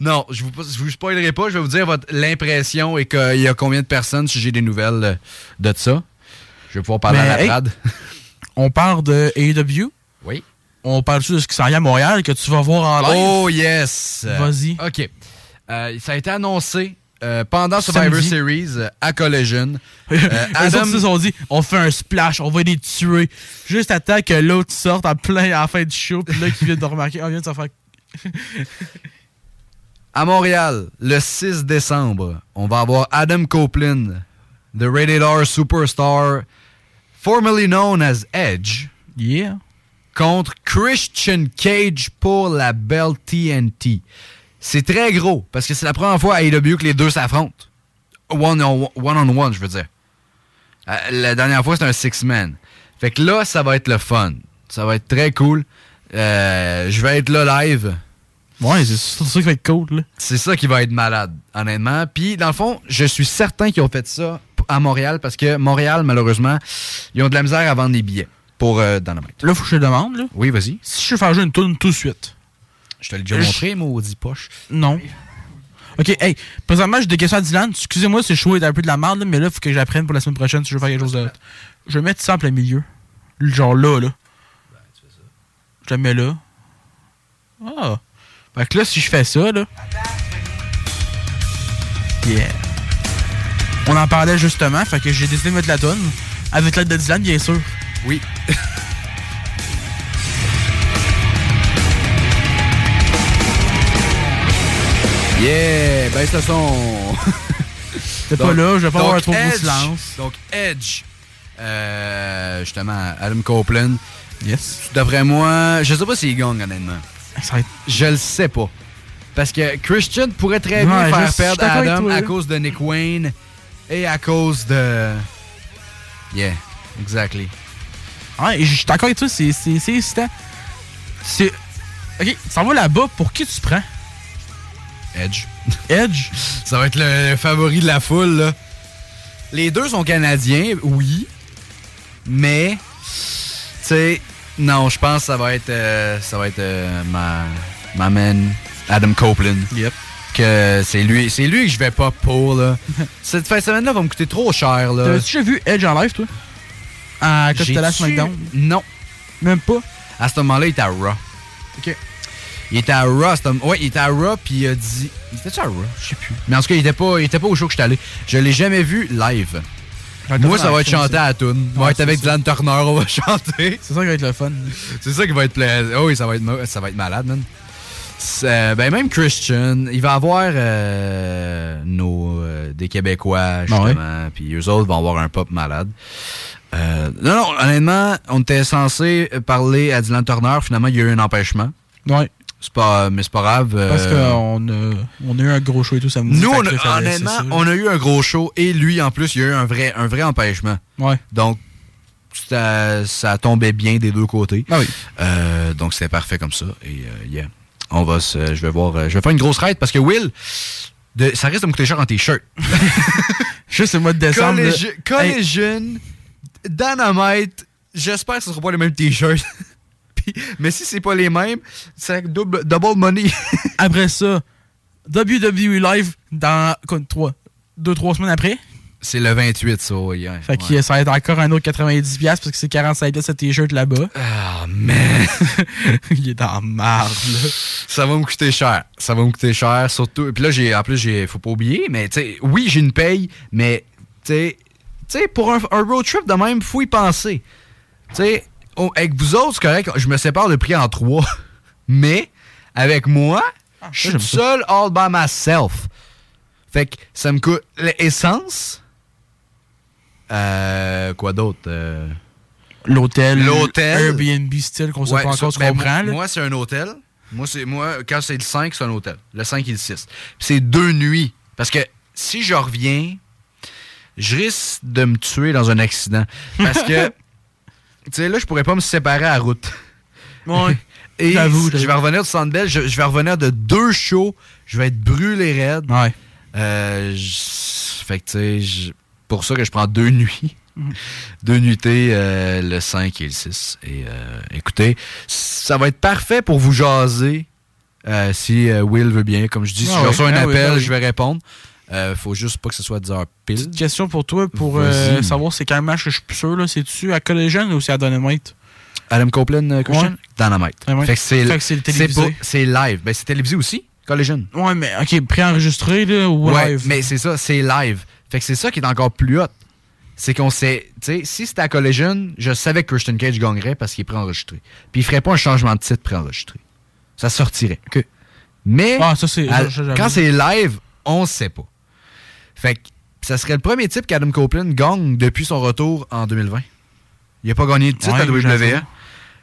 Non, je vous, je vous spoilerai pas. Je vais vous dire votre- l'impression et qu'il y a combien de personnes si j'ai des nouvelles euh, de ça. Je vais pouvoir parler Mais, à la hey, trad. On parle de AEW. Oui. On parle de ce qui s'en vient à Montréal que tu vas voir en live. Oh yes! Vas-y. OK. Euh, ça a été annoncé euh, pendant Survivor Samedi. Series euh, à Collision. Euh, Adam... Ils se sont dit, on fait un splash, on va les tuer. Juste à temps que l'autre sorte en plein à la fin du show, puis là, qui vient de remarquer, on vient de se faire. à Montréal, le 6 décembre, on va avoir Adam Copeland, the Rated R Superstar, formerly known as Edge, Yeah. contre Christian Cage pour la Belt TNT. C'est très gros, parce que c'est la première fois à AEW que les deux s'affrontent. One on one, on one, je veux dire. Euh, La dernière fois, c'était un six-man. Fait que là, ça va être le fun. Ça va être très cool. Euh, je vais être là live. Ouais, c'est ça qui va être cool, là. C'est ça qui va être malade, honnêtement. Puis, dans le fond, je suis certain qu'ils ont fait ça à Montréal parce que Montréal, malheureusement, ils ont de la misère à vendre des billets pour euh, Dynamite. Là, faut que je te demande, là. Oui, vas-y. Si je veux faire jouer une tune tout de suite. Je te l'ai déjà Je- montré, maudit poche. Non. Ok, hey, présentement, j'ai des questions à Dylan. Excusez-moi si le show est un peu de la merde, là, mais là, faut que j'apprenne pour la semaine prochaine si je veux faire quelque chose d'autre. Je vais mettre ça en plein milieu. Genre là, là. Je le mets là. Ah. Fait que là, si je fais ça, là. Yeah. On en parlait justement, fait que j'ai décidé de mettre la tonne. Avec l'aide de Dylan, bien sûr. Oui. Yeah, baisse le son. T'es pas là, je vais pas avoir un trop Edge- silence. Donc, Edge, euh, justement, Adam Copeland. Yes. D'après moi, je sais pas s'il gagne, honnêtement. Je le sais pas. Parce que Christian pourrait très bien Ouais, faire perdre Adam toi, à cause de Nick Wayne et à cause de. Yeah, exactly. Ouais, je suis d'accord avec toi, c'est hésitant. C'est. Ok, ça va là-bas, pour qui tu prends? Edge. Edge? Ça va être le, le favori de la foule, là. Les deux sont canadiens, oui. Mais. Tu sais, non, je pense que ça va être. euh, ça va être euh, ma, ma man, Adam Copeland. Yep. Que c'est lui, c'est lui que je vais pas pour, là. Cette fin de semaine-là va me coûter trop cher, là. T'as déjà vu Edge en live, toi? À SmackDown Non. Même pas? À ce moment-là, il était à Raw. Ok. Il était à Raw. Ouais, il était à Raw, puis il a dit. Il était à Raw? Je sais plus. Mais en tout cas, il était pas, il était pas au show que j'étais allé. Je l'ai jamais vu live. Moi, ça va être chanté à la toune. On va être avec. Dylan Turner, on va chanter. C'est ça qui va être le fun. C'est ça qui va être plaisant. Oh oui, ça va être, ça va être malade, man. C'est- ben même Christian, il va avoir euh, nos euh, des Québécois justement, puis eux autres vont avoir un pop malade. Euh, non, non, honnêtement, on était censé parler à Dylan Turner, finalement il y a eu un empêchement. Ouais. C'est pas, mais c'est pas grave. euh, Parce qu'on a, on a eu un gros show et tout samedi. Nous, on a- fallait- honnêtement, ça. on a eu un gros show et lui, en plus, il y a eu un vrai, un vrai empêchement. Ouais. Donc, ça, ça tombait bien des deux côtés. Ah oui. Euh, donc, c'était parfait comme ça. Et, euh, yeah. On va se, je vais voir, euh, je vais faire une grosse raid parce que Will, de, ça risque de me coûter cher en t-shirt. Juste le mois de décembre. là. Collision, Collision, Dynamite, j'espère que ce sera pas les mêmes t-shirts. Puis- mais si c'est pas les mêmes, c'est double, double money. Après ça, WWE Live dans quoi, trois, deux, trois semaines après? c'est le 28, ça, ouais. Fait que ça va être encore un autre 90$ piastres parce que c'est 45$ piastres ce t-shirt là-bas. Ah, man! Il est dans marre, là. Ça va me coûter cher. Ça va me coûter cher, surtout. Puis là, j'ai, en plus, j'ai, faut pas oublier, mais tu sais, oui, j'ai une paye, mais tu sais, tu sais, pour un, un road trip de même, faut y penser. Tu sais, oh, avec vous autres, c'est correct, je me sépare le prix en trois. Mais avec moi, je suis seul all by myself. Fait que ça me coûte l'essence. Euh, quoi d'autre? Euh, L'hôtel. L'hôtel. Airbnb style qu'on sait Ouais, pas encore, tu ben, moi, là. moi, c'est un hôtel. Moi, c'est moi quand c'est le 5, c'est un hôtel. Le 5 et le 6. Puis c'est deux nuits. Parce que si je reviens, je risque de me tuer dans un accident. Parce que, tu sais, là, je pourrais pas me séparer à la route. Ouais. Et je vais revenir du Sandbell, je, je vais revenir de deux shows, je vais être brûlé raide. Ouais. Euh, fait que, tu sais, pour ça que je prends deux nuits. Mhm. Deux nuitées, euh, le 5 et le 6. Et euh, écoutez, ça va être parfait pour vous jaser. euh, si Will veut bien, comme je dis, si Ah je reçois un ah oui, appel, ah oui. je vais répondre. Euh, faut juste pas que ce soit 10 heures pile. Petite question pour toi, pour euh, savoir c'est quel match que je suis plus sûr. C'est-tu à Collision ou c'est à Dynamite? Adam Copeland, euh, Christian? Ouais. Dynamite. Dynamite. Fait que c'est télévisé. C'est live. Ben, c'est télévisé aussi, Collision. Ouais, mais ok, préenregistré, là, ou Ouais, live? mais c'est ça, c'est live. Fait que c'est ça qui est encore plus hot. C'est qu'on sait, tu sais, si c'était à Collision, je savais que Christian Cage gagnerait parce qu'il est préenregistré. Puis il ferait pas un changement de titre préenregistré. Ça sortirait. Mais Ah, ça, à- quand c'est live, on sait pas. Fait que ça serait le premier type qu'Adam Copeland gagne depuis son retour en 2020. Il a pas gagné de titre Ouais, à WWE.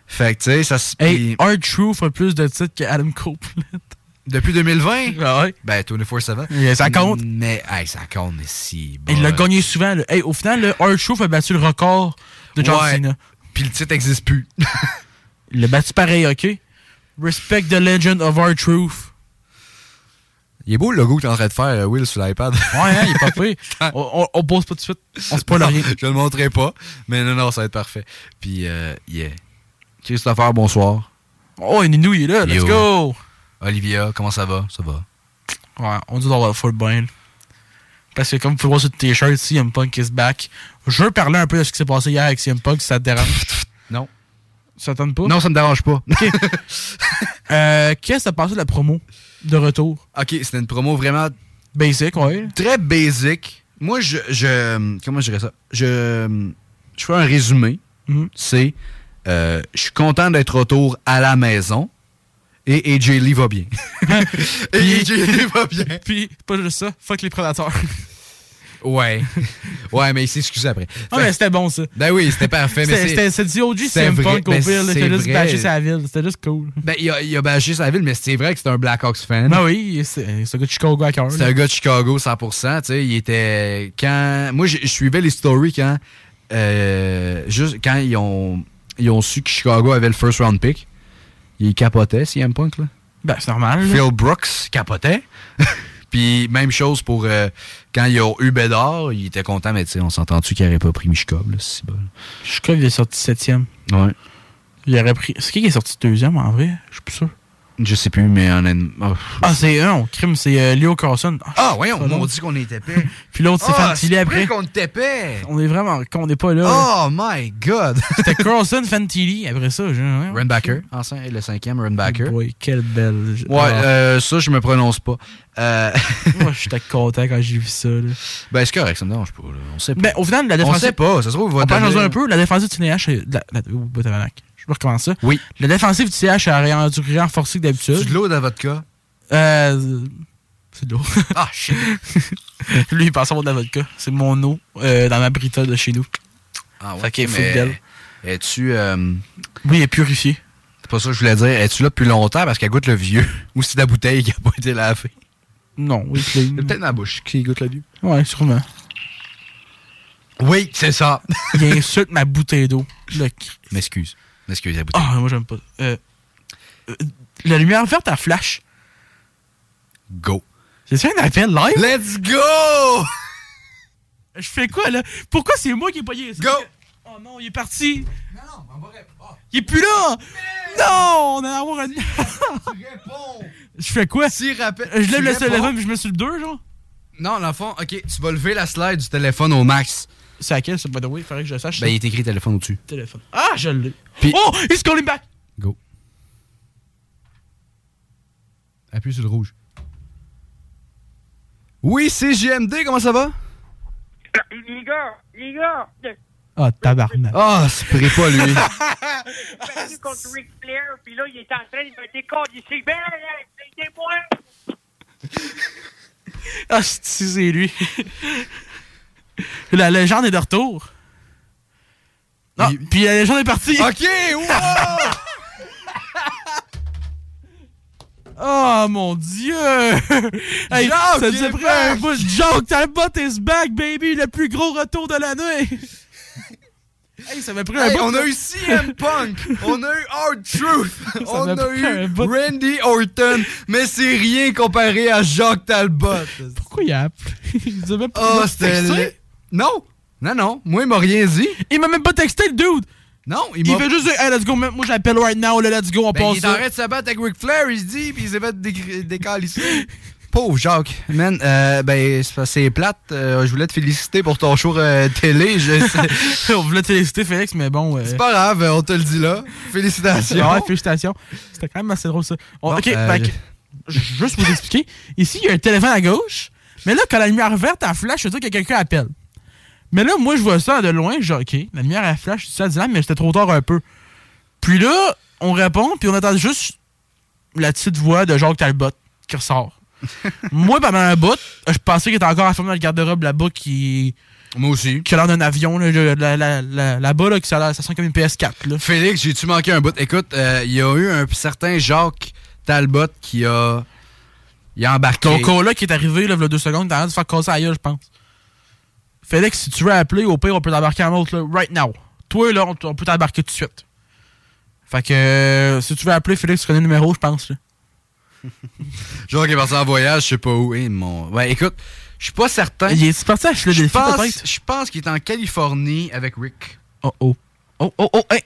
Fait que tu sais, ça se. Hey, Art Truth a plus de titres qu'Adam Copeland. Depuis 2020? Ah ouais. Ben, 24-7. Yeah, ça compte. Mais, hey, ça compte, mais si. Il l'a bon. gagné souvent. Là. Hey, au final, le Art Truth a battu le record de John Ouais. Cena. Puis le titre n'existe plus. Il l'a battu pareil, ok? Respect the legend of Art Truth. Il est beau le logo que t'es en train de faire, euh, Will, sur l'iPad. Ouais, hein, il est pas pire. on, on, on pose pas tout de suite. On se Non, rien. Je le montrerai pas. Mais non, non, ça va être parfait. Puis, euh, yeah. Christopher, bonsoir. Oh, Ninou, il est là. Let's Yo. go. Olivia, comment ça va? Ça va. Ouais, on dit d'avoir le full bien. Parce que comme vous pouvez voir sur le t-shirt, CM Punk is back. Je veux parler un peu de ce qui s'est passé hier avec CM Punk, si ça te dérange. Non. Ça t'attend pas? Non, ça me dérange pas. Euh, Qu'est-ce que t'as passé de la promo? De retour? ok, c'était une promo vraiment Basic, ouais. très basic. Moi, je, je. Comment je dirais ça? Je. Je fais un résumé. Mhm. C'est. euh, je suis content d'être retour à la maison. Et AJ Lee va bien. et AJ Lee va bien. Puis, pas juste ça, fuck les prédateurs. Ouais. Ouais, mais il s'est excusé après. Ah, mais c'était bon, ça. Ben oui, c'était parfait. mais C'était- c'est- du OG c'est CM vrai, Punk au pire. c'est C'était juste bâcher sa ville. C'était juste cool. Ben, il a, il a bâché sa ville, mais c'est vrai que c'était un Blackhawks fan. Ben oui, c'est c'est un gars de Chicago à cœur. C'est un gars de Chicago 100%. Tu sais, il était. Quand. Moi, je suivais les stories quand. euh, juste quand ils ont, ils ont su que Chicago avait le first round pick. Il capotait, CM Punk, là. Ben, c'est normal. Phil Brooks capotait. Puis, même chose pour euh, quand ils ont eu Bédard, il était content, mais tu sais, on s'entend-tu qu'il n'aurait pas pris Mishkov, là, c'est bon. Chicago, il est sorti septième. Ouais. Il aurait pris. C'est qui qui est sorti deuxième en vrai? Je suis plus sûr. Je sais plus, mais honnêtement. Ah, c'est un, crime, c'est euh, Leo Carlson. Ah, ouais, ça on m'a dit qu'on était épais. Puis l'autre, c'est Ah, Fantilli après. qu'on était épais. On est vraiment. Qu'on n'est pas là. là. Oh my god! C'était Carlson, Fantilli. Après ça, je. ouais, Runbacker, enfin, le cinquième Runbacker. Oui, quelle belle. Ouais, Ah. euh, ça, je me prononce pas. Euh, Moi, j'étais content quand j'ai vu ça. Là. ben, c'est correct, ça me dérange pas. là. On sait pas. Mais au final, la on défensive. sait pas, ça se trouve, On parle un peu. La défensive du CNH. c'est- La, la, ça. Oui. La défensive du CH a rien- dû renforcer que d'habitude. C'est de l'eau dans votre cas? Euh, c'est de l'eau. Ah, shit. Lui, il pense avoir de la vodka. C'est mon eau euh, dans ma brita de chez nous. Ah, ouais. Fait qu'il est. Es-tu. euh, Oui, il est purifié. pas ça que je voulais dire. Es-tu là depuis longtemps parce qu'elle goûte le vieux? Ou c'est la bouteille qui a pas été lavée? Non, oui, c'est C'est peut-être ma bouche qui goûte le vieux. Ouais, sûrement. Oui, c'est ça. Il insulte ma bouteille d'eau. Le Ah, moi, j'aime pas. Euh, euh, la lumière verte, elle flash. Go. C'est un appel live? Let's go! Je fais quoi, là? Pourquoi c'est moi qui ai payé ça? Go! Oh non, il est parti. Non, non, on va répondre. Il est plus là! Non, on a avoir un... réponds! Je fais quoi? Si rappelle. Je lève tu le téléphone puis je mets sur le 2, genre? Non, dans le fond, ok, tu vas lever la slide du téléphone au max. C'est à quel, ça, by the way? Faudrait que je le sache. Ben, il est écrit téléphone au-dessus. Téléphone. Ah, je l'ai. Puis- Oh, he's calling back! Go. Appuie sur le rouge. Oui, c'est JMD, comment ça va? Les gars, les gars, Ah, tabarnak. Ah, spray pas lui. battu contre Ric Flair, puis là, il est en train de me déconditionner. Ben, c'est moi! Ah, si, c'est lui? la légende est de retour. Non, puis la légende est partie. ok, wow! Oh mon dieu! hey, Jacques ça nous a est pris back! un bout. Jacques Talbot is back, baby! Le plus gros retour de l'année! hey, ça m'a pris un Hey, on a eu CM Punk, on a eu Hard Truth, on a eu. Randy Orton, mais c'est rien comparé à Jacques Talbot. Pourquoi il a appelé? Il nous a même pas- il Oh, c'était... Non, non, non, moi il m'a rien dit. Il m'a même pas texté, le dude! Non, il Il m'a... fait juste dire, hey, let's go, moi j'appelle right now, là, let's go, on Ben, passe il train de se battre avec Ric Flair, il se dit, puis il s'est fait dé- décalisser. Pauvre Jacques. Man, euh, ben, c'est plate. Euh, je voulais te féliciter pour ton show euh, télé. Je... on voulait te féliciter, Félix, mais bon. euh, c'est pas grave, on te le dit là. Félicitations. Ouais, félicitations. C'était quand même assez drôle, ça. On- Bon, ok, j- juste pour vous expliquer. Ici, il y a un téléphone à gauche, mais là, quand la lumière verte, elle flash, je veux dire que quelqu'un appelle. Mais là, moi, je vois ça de loin, genre, ok, la lumière, elle flash, ça dit là, mais c'était trop tard un peu. Puis là, on répond, puis on attend juste la petite voix de Jacques Talbot qui ressort. moi, pendant un bout, je pensais qu'il était encore enfermé dans le garde-robe là-bas qui. Moi aussi. Qui a l'air d'un avion, là, là, là, là, là, là-bas, là, qui ça, ça sent comme une PS4, là. Félix, j'ai-tu manqué un bout? Écoute, euh, il y a eu un certain Jacques Talbot qui a. Il a embarqué. Ton coloc qui est arrivé, là, il y a deux secondes, t'as l'air de faire casser à gueule, je pense. Félix, si tu veux appeler, au pire, on peut t'embarquer en autre, là, right now. Toi, là, on, peut t'embarquer tout de suite. Fait que, euh, si tu veux appeler, Félix, tu connais le numéro, je pense, là. Jacques est parti en voyage, je sais pas où. Eh, mon... Ouais, écoute, je suis pas certain. Il est parti à Je pense, je pense qu'il est en Californie avec Rick. Oh, oh. Oh, oh, oh, hey!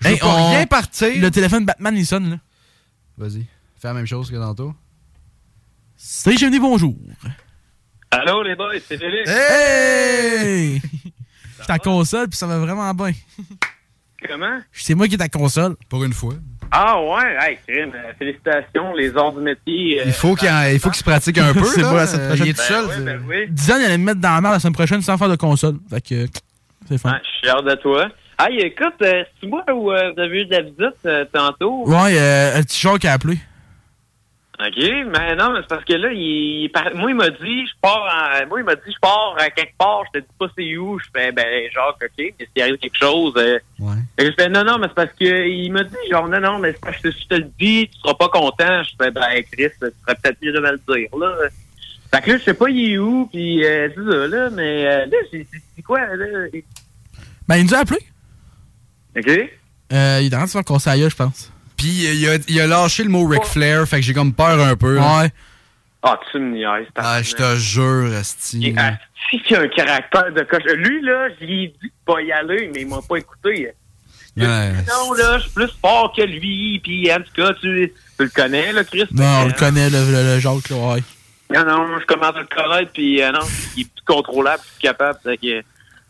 Je on- rien partir. Le téléphone Batman, il sonne, là. Vas-y, fais la même chose que tantôt. C'est Génie, bonjour. Allô, les boys, c'est Félix. Hey! Je ta console, puis ça va vraiment bien. Comment? C'est moi qui est ta console. Pour une fois. Ah, ouais, hey, euh, félicitations, les arts du métier. euh, Il faut qu'il en- il faut qu'il se pratique un peu. C'est la semaine Euh, prochaine. il est tout seul. Ben oui, ben oui. Elle allait me mettre dans la merde la semaine prochaine sans faire de console. Fait que, c'est fun. Ouais, je suis fier de toi. Hey, écoute, euh, c'est moi où euh, vous avez eu de la visite euh, tantôt? Ouais, euh, un petit Jacques qui a appelé. OK, mais non, mais c'est parce que là, il, moi, il m'a dit, je pars en, moi, il m'a dit, je pars à quelque part, je te dis pas c'est où, je fais, ben, genre, OK, mais s'il arrive quelque chose, euh, Ouais. Je fais, non, non, mais c'est parce que il m'a dit, genre, non, non, mais c'est parce que si je te le dis, tu seras pas content. Je fais, ben, Chris, tu serais peut-être mieux de me le dire, là. Fait que là, je sais pas, il est où, puis euh, c'est ça, là, mais euh, là, c'est quoi, là? Ben, il nous a appelé. OK? Euh, il est en train de faire gueule, je pense. Puis il a, il a lâché le mot Ric Flair, fait que j'ai comme peur un peu. Ouais. Ah, tu me niaises. Ah, je te jure, Asti. Si qu'il a un caractère de coche. Lui, là, j'ai dit de pas y aller, mais il m'a pas écouté. Ouais. Non, là, je suis plus fort que lui, puis en tout cas, tu, tu le connais, là, Chris? Non, on le connaît, le, le, le Jacques, là, ouais. Non, non, je commence à le connaître, puis euh, non, il est plus contrôlable, plus capable. Fait que,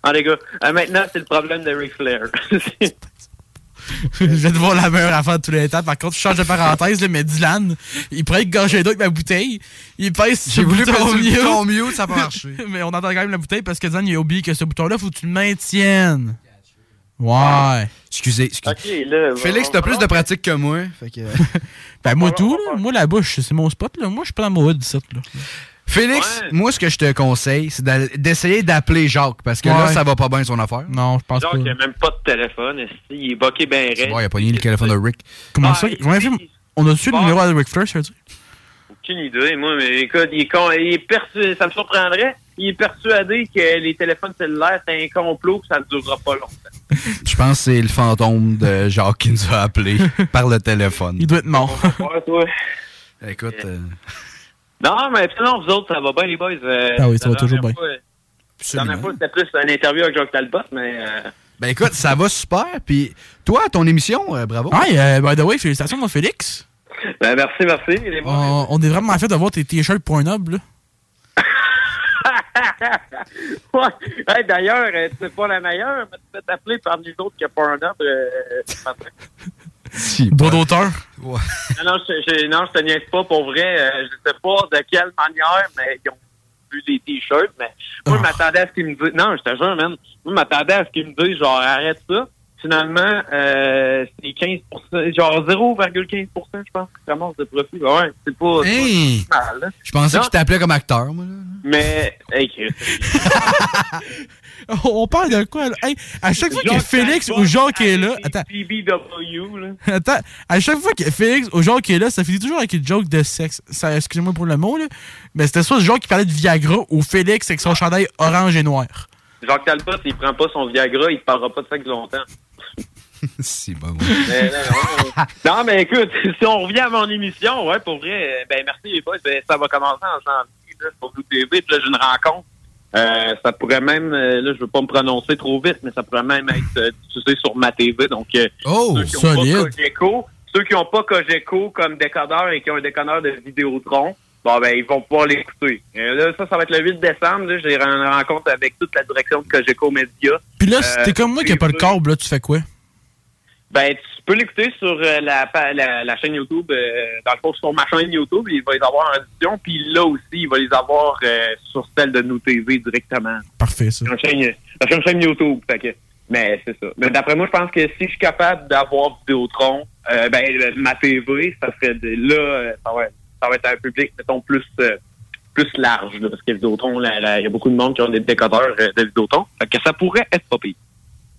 ah, les gars, euh, maintenant, c'est le problème de Ric Flair. je vais te voir la meilleure affaire de tous les temps. Par contre, je change de parenthèse, là, mais Dylan, il pourrait être gorgé d'eau avec ma bouteille. Il pèse sur J'ai le voulu bouton mute. bouton mute, ça a pas marché. mais on entend quand même la bouteille parce que Dylan, il a oublié que ce bouton-là, faut que tu le maintiennes. Ouais. Excusez, excusez. OK, là. Félix, t'as plus de pratique que moi. Fait que... Ben, moi, tout, là. Moi, la bouche, c'est mon spot, là. Moi, je suis pas dans mon hood, là. Félix, moi, ce que je te conseille, c'est d'essayer d'appeler Jacques, parce que là, ça va pas bien son affaire. Non, je pense Genre qu'il n'y a même pas de téléphone. Il est boqué ben raide. Ouais, il a pogné le téléphone de Rick. Comment ça? On a su le numéro de Ric Flair, ça veut dire? Aucune idée, moi, mais écoute, il est, con, il est persuadé, ça me surprendrait, il est persuadé que les téléphones cellulaires, c'est un complot, que ça ne durera pas longtemps. Je pense que c'est le fantôme de Jacques qui nous a appelé par le téléphone. Il doit être mort. Ouais, toi. Écoute, euh, Non, mais sinon, vous autres, ça va bien, les boys. euh, Ah oui, ça va toujours bien. La dernière fois, c'était plus une interview avec Jacques Talbot, mais... euh, ben écoute, ça va super. Puis toi, ton émission, euh, bravo. Ah, euh, by the way, félicitations, mon Félix. ben, merci, merci. les. On, on est vraiment fait d'avoir tes t-shirts Pornhub, là. ouais. Hey, D'ailleurs, euh, c'est pas la meilleure, mais tu peux t'appeler par nous autres que Pornhub euh, ce matin. Droit d'auteur. Non, non, je, je, non, je te niaise pas pour vrai. euh, je sais pas de quelle manière, mais ils ont vu des t-shirts. Mais moi, je m'attendais à ce qu'ils me disent. Non, je te jure, man. Moi, je m'attendais à ce qu'ils me disent, genre, arrête ça. Finalement, euh, c'est 15% genre 0,15 je pense, que ça commence de profit. Ouais, c'est pas, c'est Hey! pas mal, là. Je pensais Non, qu'il t'appelait comme acteur, moi. là. Mais, hey. On parle de quoi, là? Hey, à chaque fois que Félix ou Jacques est là... Attends, BBW, là. attends. À chaque fois que Félix ou Jacques est là, ça finit toujours avec une joke de sexe. Ça, Excusez-moi pour le mot, là. Mais c'était soit Jacques qui parlait de Viagra ou Félix avec son chandail orange et noir. Jacques Talbot, il prend pas son Viagra, il parlera pas de sexe longtemps. si, bon. Mais non, non, non. Non, mais écoute, si on revient à mon émission, ouais, pour vrai, euh, ben merci les boys, ben, ça va commencer en janvier, là, pour vous TV, puis là, j'ai une rencontre. Euh, ça pourrait même, euh, là, je veux pas me prononcer trop vite, mais ça pourrait même être euh, diffusé sur ma TV. Donc, Oh, ceux qui ont solide. pas Cogeco, ceux qui n'ont pas Cogeco comme décodeur et qui ont un décodeur de Vidéotron, bon, ben, ils vont pouvoir l'écouter. Euh, là, ça, ça va être le 8 décembre. Là, j'ai une rencontre avec toute la direction de Cogeco Media. Puis là, Euh, si t'es comme moi qui a pas le câble, là, tu fais quoi? Ben, tu peux l'écouter sur euh, la, la, la chaîne YouTube, euh, dans le fond, sur ma chaîne YouTube, il va les avoir en édition, puis là aussi, il va les avoir euh, sur celle de nous TV directement. Parfait, ça. La chaîne, la chaîne, YouTube, fait que, mais c'est ça. Mais d'après moi, je pense que si je suis capable d'avoir Vidéotron, euh, ben, ma TV, ça serait de, là, euh, ça va, être- ça va être un public, mettons, plus, euh, plus large, là, parce que Vidéotron, il y a beaucoup de monde qui ont des décodeurs euh, de Vidéotron, fait que ça pourrait être pas pire.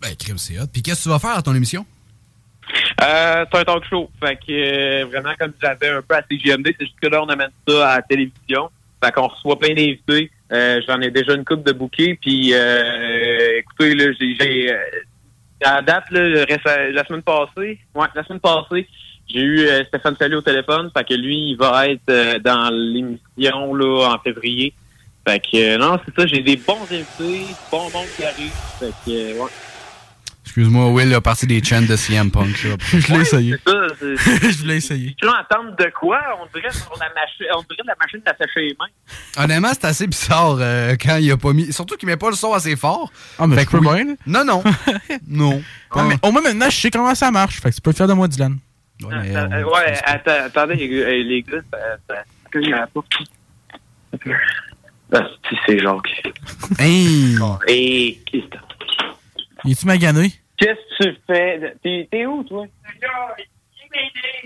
Ben, crime, c'est hot. Puis qu'est-ce que tu vas faire à ton émission? Euh, c'est un talk show. Fait que euh, vraiment, comme j'avais un peu à CGMD, c'est juste que là, on amène ça à la télévision. Fait qu'on reçoit plein d'invités. J'en ai déjà une coupe de bouquets. Puis, euh, écoutez, là, j'ai... à date, là, la semaine passée, ouais, la semaine passée, j'ai eu euh, Stéphane Salé au téléphone. Fait que lui, il va être euh, dans l'émission là en février. Fait que euh, non, c'est ça, j'ai des bons invités, bons monde qui arrivent. Fait que euh, ouais. Excuse-moi, Will a parti des chants de CM Punk. là. Je l'ai essayé. C'est ça, c'est- Je l'ai essayé. Tu veux entendre de quoi? On dirait sur la machine, on dirait la machine d'attacher les mains. Honnêtement, c'est assez bizarre euh, quand il a pas mis. Surtout qu'il met pas le son assez fort. Ah, mais Fait que peux oui. bien, là. Non, non. non. Mais au moins maintenant, je sais comment ça marche. Fait que tu peux le faire de moi, Dylan. Ouais, mais, ouais, attends, attendez, les gars, les gars, ça, ça, que j'ai la porte. Ah, si, c'est Jacques. Hey! Que Il est-tu magané? qu'est-ce que tu fais? T'es, t'es où, toi?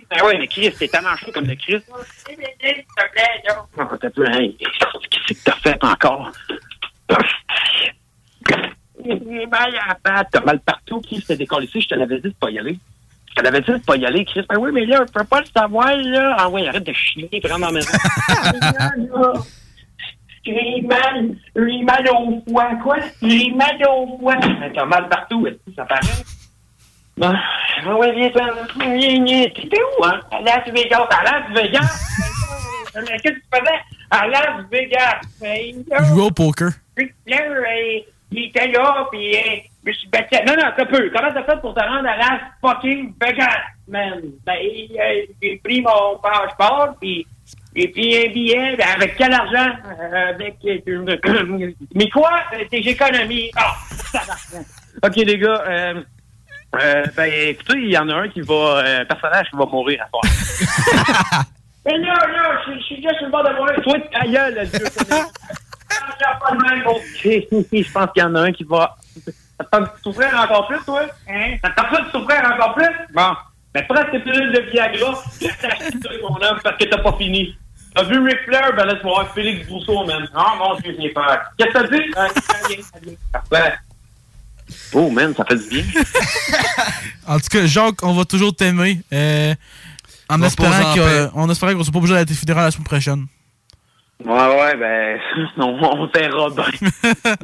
Ah ouais, mais Chris, t'es tellement chaud comme le Chris. Non, t'as plus, hey, qu'est-ce que t'as fait encore? J'ai mal à la patte. T'as mal partout, Chris, t'es décollé ici, je te l'avais dit de pas y aller. Je te l'avais dit de pas y aller, Chris. Ben oui, mais là, on peut pas le savoir, là. Ah ouais, arrête de chier, vraiment maison. J'ai mal, j'ai mal au foie, quoi? J'ai mal au foie. Ben, T'as mal partout, ça paraît? Bon, ah ouais, viens, viens, viens, viens. T'étais où, hein? À Las Vegas. À Las Vegas? Mais Qu'est-ce que tu faisais? À Las Vegas. Là, Jouer au poker. Flair, euh, il était là, puis euh, je suis. Non, non, t'as peu. Comment t'as fait pour te rendre à Las fucking Vegas, man? Ben, euh, j'ai pris mon passeport, puis j'ai pris un billet. Ben, avec quel argent? Euh, avec... euh, mais quoi? Euh, Tes économies. Ah, ça va. OK, les gars, euh, euh, ben, écoutez, il y en a un qui va... Euh, un personnage qui va mourir à soir. Mais là, là, je suis déjà sur le bord de mourir. Toi, ta gueule, petit. Je pense qu'il y en a un qui va. Ça te tente de souffrir encore plus, toi? Hein? Ça te tente pas de souffrir encore plus? Bon. Ben, prends tes pilules de Viagra, mon homme, parce que t'as pas fini. T'as vu Ric Flair? Ben là, tu vas voir Félix Brousseau, man. Ah, mon Dieu, j'ai peur. Qu'est-ce que t'as dit? Euh, ça vient, ça vient. Parfait. Oh, man, ça fait du bien. En tout cas, Jacques, on va toujours t'aimer. euh, en espérant qu'on soit pas obligé d'aller à tes funérailles la semaine prochaine. Ouais, ouais, ben, on, on verra bien.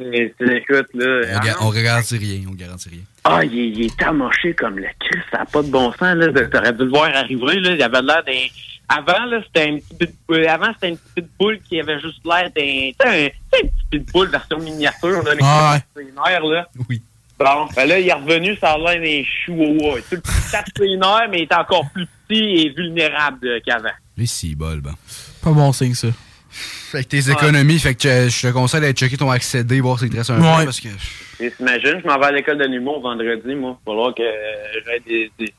Mais, écoute, là. On, ga- on garantit rien, on garantit rien. Ah, il, est- il est amoché comme le Christ, ça n'a pas de bon sens, là. T'aurais dû le voir arriver, là. Il avait l'air d'un. Avant, là, c'était un petit pit- euh, Avant, c'était une petite pitbull qui avait juste l'air d'un. Tu sais, un, un petit pitbull version miniature, là. Ah nerfs, là. Oui. Bon, ben là, il est revenu, ça a l'air d'un chihuahua. Tu le petit nerfs, mais il est encore plus petit et vulnérable qu'avant. Les six bol, ben. Pas bon signe, ça. Fait que tes économies, fait que euh, je te conseille d'aller checker ton accédé, voir s'il te reste un Ouais. peu, parce que. Et t'imagines, je m'en vais à l'école de l'humour vendredi, moi. Il va falloir que euh, j'aie des, des-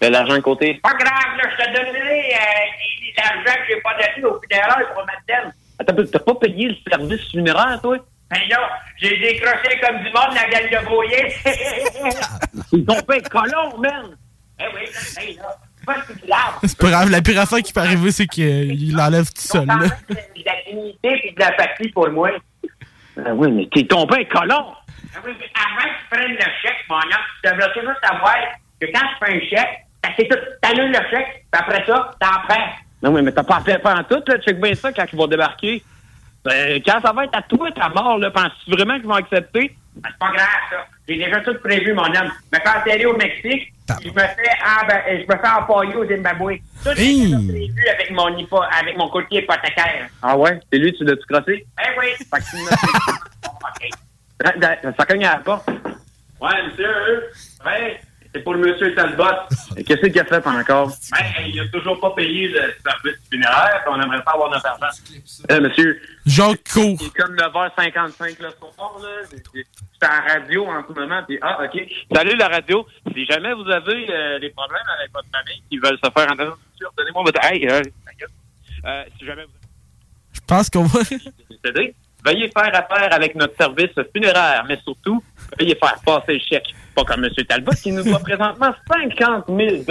de l'argent de côté. Pas grave, là, je te donnerai euh, l'argent que j'ai pas donné au funérailles pour ma thème. Attends, t'as pas payé le service funéraire, toi? Ben là, j'ai décroché comme du monde la gueule de Boyer. Ils t'ont fait colon, man! Eh oui, là, là, pas si grave. C'est pas grave, la pire affaire qui peut arriver, c'est qu'il l'enlève tout seul. là. De la dignité et de la patrie pour moi. Ah oui, mais t'es tombé un colon! Ah oui, mais avant que tu prennes le chèque, mon homme, tu devrais toujours savoir que quand tu fais un chèque, ça, c'est tout. T'annules le chèque, puis après ça, t'en prends. Non, oui, mais t'as pas fait en tout, là. Check bien ça quand ils vont débarquer. Ben, quand ça va être à toi, ta mort, là, penses-tu vraiment qu'ils vont accepter? Ben, c'est pas grave, ça. J'ai déjà tout prévu, mon homme. Me faire atterrir au Mexique, je me fais, ah, ben, je me fais empailler au Zimbabwe. Tout est déjà prévu avec mon, hypo- avec mon courtier hypothécaire. Ah ouais? C'est lui, tu l'as-tu crossé? Eh oui. Fait que tu m'as- da- Ça cogne à la porte. Ouais, monsieur, ouais, c'est pour le monsieur Talbot. Qu'est-ce qu'il a fait encore? Ben, il a toujours pas payé le service funéraire, puis on aimerait pas avoir notre argent. Eh, monsieur. Jacques court. Il est comme 9h55 le soir, là. C'est- C'est en radio en ce moment, puis ah, OK. Salut la radio. Si jamais vous avez euh, des problèmes avec votre famille qui veulent se faire entendre, donnez-moi votre... Hey, euh. Euh, si jamais vous Je pense qu'on va. veuillez faire affaire avec notre service funéraire, mais surtout, veuillez faire passer le chèque. Pas comme M. Talbot qui nous doit présentement 50 000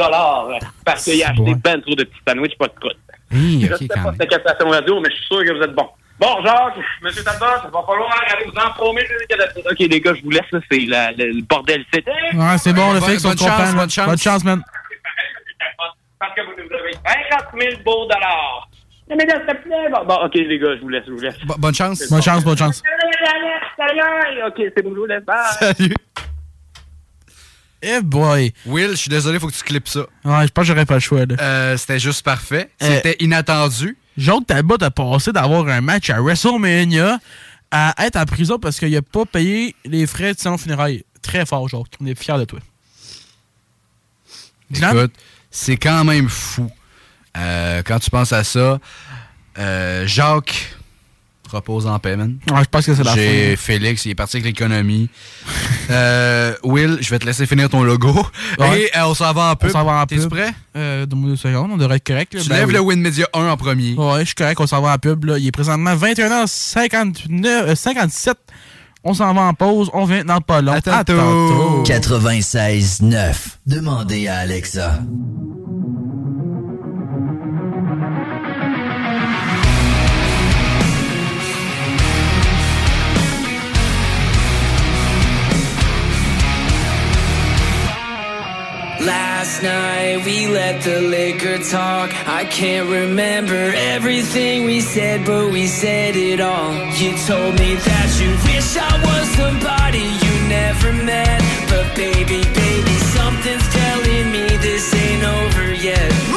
parce qu'il a acheté ben trop de petits sandwichs pas de croûte. Hey, je ok, sais pas cette captation radio, mais je suis sûr que vous êtes bon. Bon, Jacques, M. Talbot, il va falloir aller vous en promettre. OK, les gars, je vous laisse, là, c'est la- le, le bordel c'était. Ouais, c'est bon, le fait qu'on bonne chance, comprenne. bonne chance. Bonne chance, man. Parce que vous nous avez 50 000 beaux dollars. Non, mais là, s'il te plaît. Bon, bon, OK, les gars, je vous laisse, je vous laisse. bonne chance. Bonne chance, bonne chance. Salut, OK, c'est bon, je vous laisse. Bye. Salut. Eh boy. Will, je suis désolé, faut que tu clips ça. Ouais, je pense que j'aurais pas le choix, là. Euh, C'était juste parfait. Euh, C'était inattendu. Jacques Talbot a passé d'avoir un match à WrestleMania à être en prison parce qu'il a pas payé les frais de salon funérailles. Très fort, Jacques. On est fiers de toi. Écoute, c'est quand même fou. Euh, quand tu penses à ça, euh, Jacques repose en paix, man. Ouais, je pense que c'est la J'ai. Félix, il est parti avec l'économie. Euh, Will, je vais te laisser finir ton logo. Ouais. Et euh, on s'en va en pub. On s'en va en T'es-tu pub. prêt? Euh, deux secondes, on devrait être correct. Là. Tu Ben lèves oui. le WinMedia 1 en premier. Ouais, je suis correct, on s'en va en pub. Là. Il est présentement 21h59, euh, 57. On s'en va en pause. On vient dans pas long. À tantôt. 96.9. Demandez à Alexa. Last night we let the liquor talk. I can't remember everything we said, but we said it all. You told me that you wish I was somebody you never met. But baby, baby, something's telling me this ain't over yet.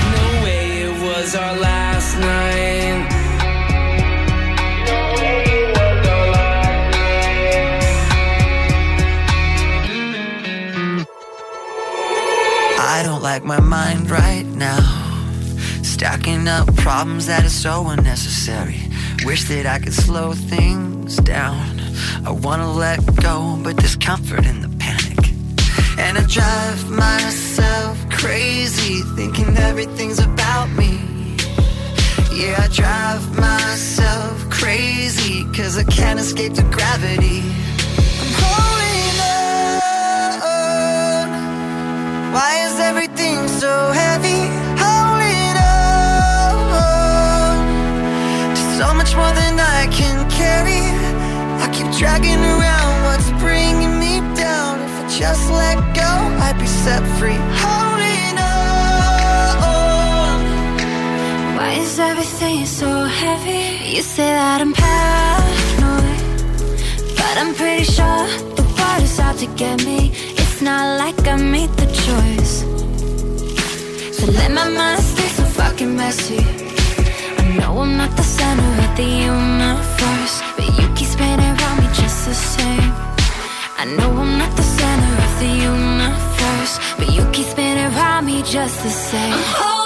Was our last night. I don't like my mind right now. Stacking up problems that are so unnecessary. Wish that I could slow things down. I wanna let go, but there's comfort in the panic. And I drive myself crazy, thinking everything's about me. Yeah, I drive myself crazy, cause I can't escape the gravity. I'm holding on. Why is everything so heavy? Holding on to so much more than I can carry. I keep dragging around what's bringing me down. If I just let go, I'd be set free. Holding Why is everything so heavy? You say that I'm paranoid, but I'm pretty sure the world is out to get me. It's not like I made the choice. So let my mind stay so fucking messy. I know I'm not the center of the universe, but you keep spinning around me just the same. I know I'm not the center of the universe, but you keep spinning around me just the same. Oh,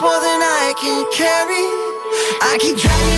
more than I can carry. I keep dragging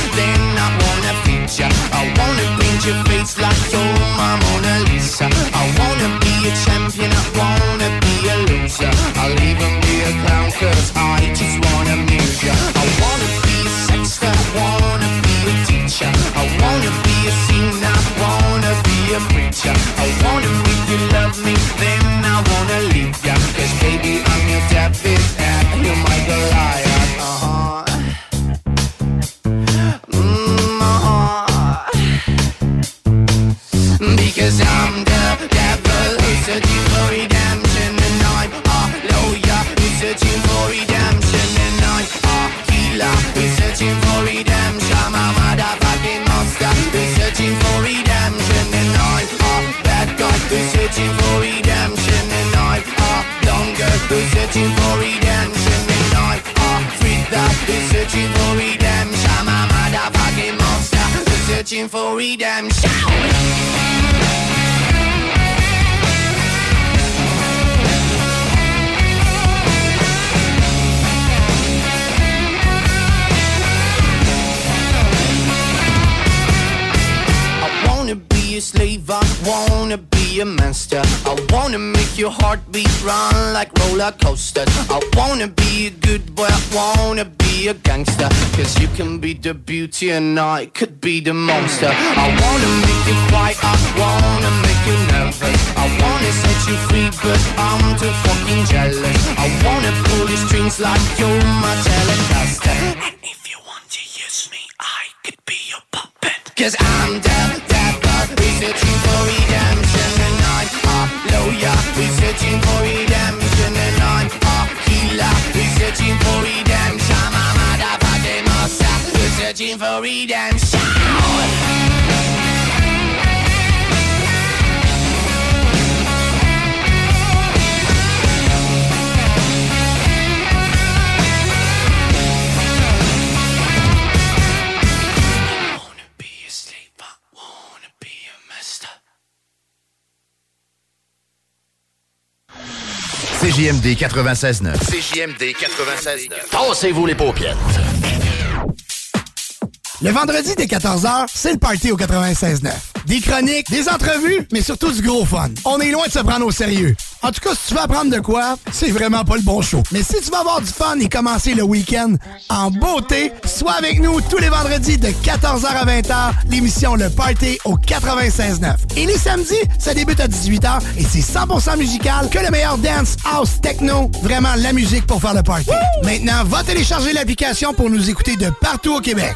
then I wanna ya. I wanna paint your face like you're my Mona Lisa. I wanna be a champion, I could be the monster. I wanna make you quiet, I wanna make you nervous. I wanna set you free, but I'm too fucking jealous. I wanna pull your strings like you're my telecaster. And if you want to use me, I could be your puppet. Cause I'm the devil, researching for redemption And I'm a lawyer, researching for redemption And I'm a healer, researching researching for redemption CJMD 96.9. CJMD 96.9. Tassez-vous les paupières. Le vendredi dès 14h, c'est le party au 96.9. Des chroniques, des entrevues, mais surtout du gros fun. On est loin de se prendre au sérieux. En tout cas, si tu veux apprendre de quoi, c'est vraiment pas le bon show. Mais si tu veux avoir du fun et commencer le week-end en beauté, sois avec nous tous les vendredis de 14h à 20h, l'émission Le Party au 96.9. Et les samedis, ça débute à 18h et c'est 100% musical que le meilleur dance, house, techno, vraiment la musique pour faire le party. Maintenant, va télécharger l'application pour nous écouter de partout au Québec.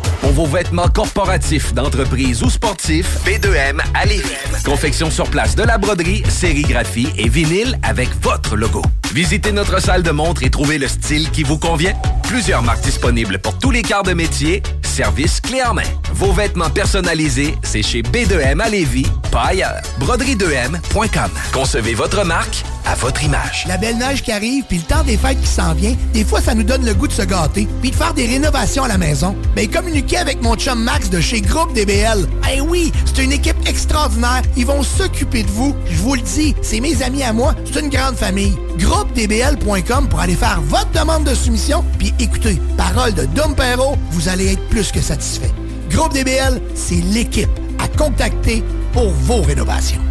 Pour vos vêtements corporatifs, d'entreprise ou sportifs, B2M à Lévis. Confection sur place de la broderie, sérigraphie et vinyle avec votre logo. Visitez notre salle de montre et trouvez le style qui vous convient. Plusieurs marques disponibles pour tous les quarts de métier. Service clé en main. Vos vêtements personnalisés, c'est chez B2M à Lévis, pas ailleurs. Broderie2M.com. Concevez votre marque à votre image. La belle neige qui arrive, puis le temps des fêtes qui s'en vient, des fois, ça nous donne le goût de se gâter, puis de faire des rénovations à la maison. Ben, communiquez avec mon chum Max de chez Groupe DBL. Eh oui, c'est une équipe extraordinaire. Ils vont s'occuper de vous. Je vous le dis, c'est mes amis à moi. C'est une grande famille. GroupeDBL.com pour aller faire votre demande de soumission, puis écoutez, parole de Dom Perrault, vous allez être plus que satisfait. Groupe DBL, c'est l'équipe à contacter pour vos rénovations.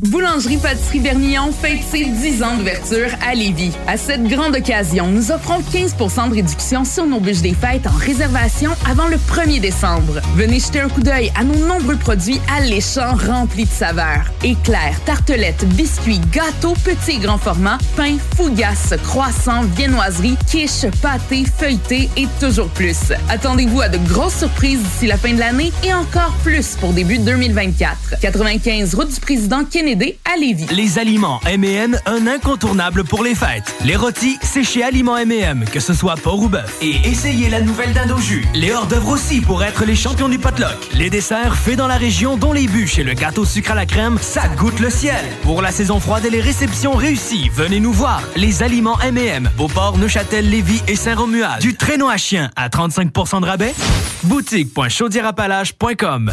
Boulangerie Pâtisserie Vernillon fête ses 10 ans d'ouverture à Lévis. À cette grande occasion, nous offrons 15% de réduction sur nos bûches des fêtes en réservation avant le 1er décembre. Venez jeter un coup d'œil à nos nombreux produits alléchants remplis de saveurs. Éclairs, tartelettes, biscuits, gâteaux, petits et grands formats, pain, fougasses, croissants, viennoiseries, quiches, pâtés, feuilletés et toujours plus. Attendez-vous à de grosses surprises d'ici la fin de l'année et encore plus pour début 2024. 95 route du président Kennedy Kennedy à Lévis. Les aliments M&M, un incontournable pour les fêtes. Les rôtis, c'est chez Aliments M&M, que ce soit porc ou bœuf. Et essayez la nouvelle dinde au jus. Les hors-d'œuvre aussi pour être les champions du potluck. Les desserts faits dans la région, dont les bûches et le gâteau sucre à la crème, ça goûte le ciel. Pour la saison froide et les réceptions réussies, venez nous voir. Les aliments M&M, Beauport, Neuchâtel, Lévis et Saint-Romuald. Du traîneau à chien à 35% de rabais. Boutique.chaudierapalage.com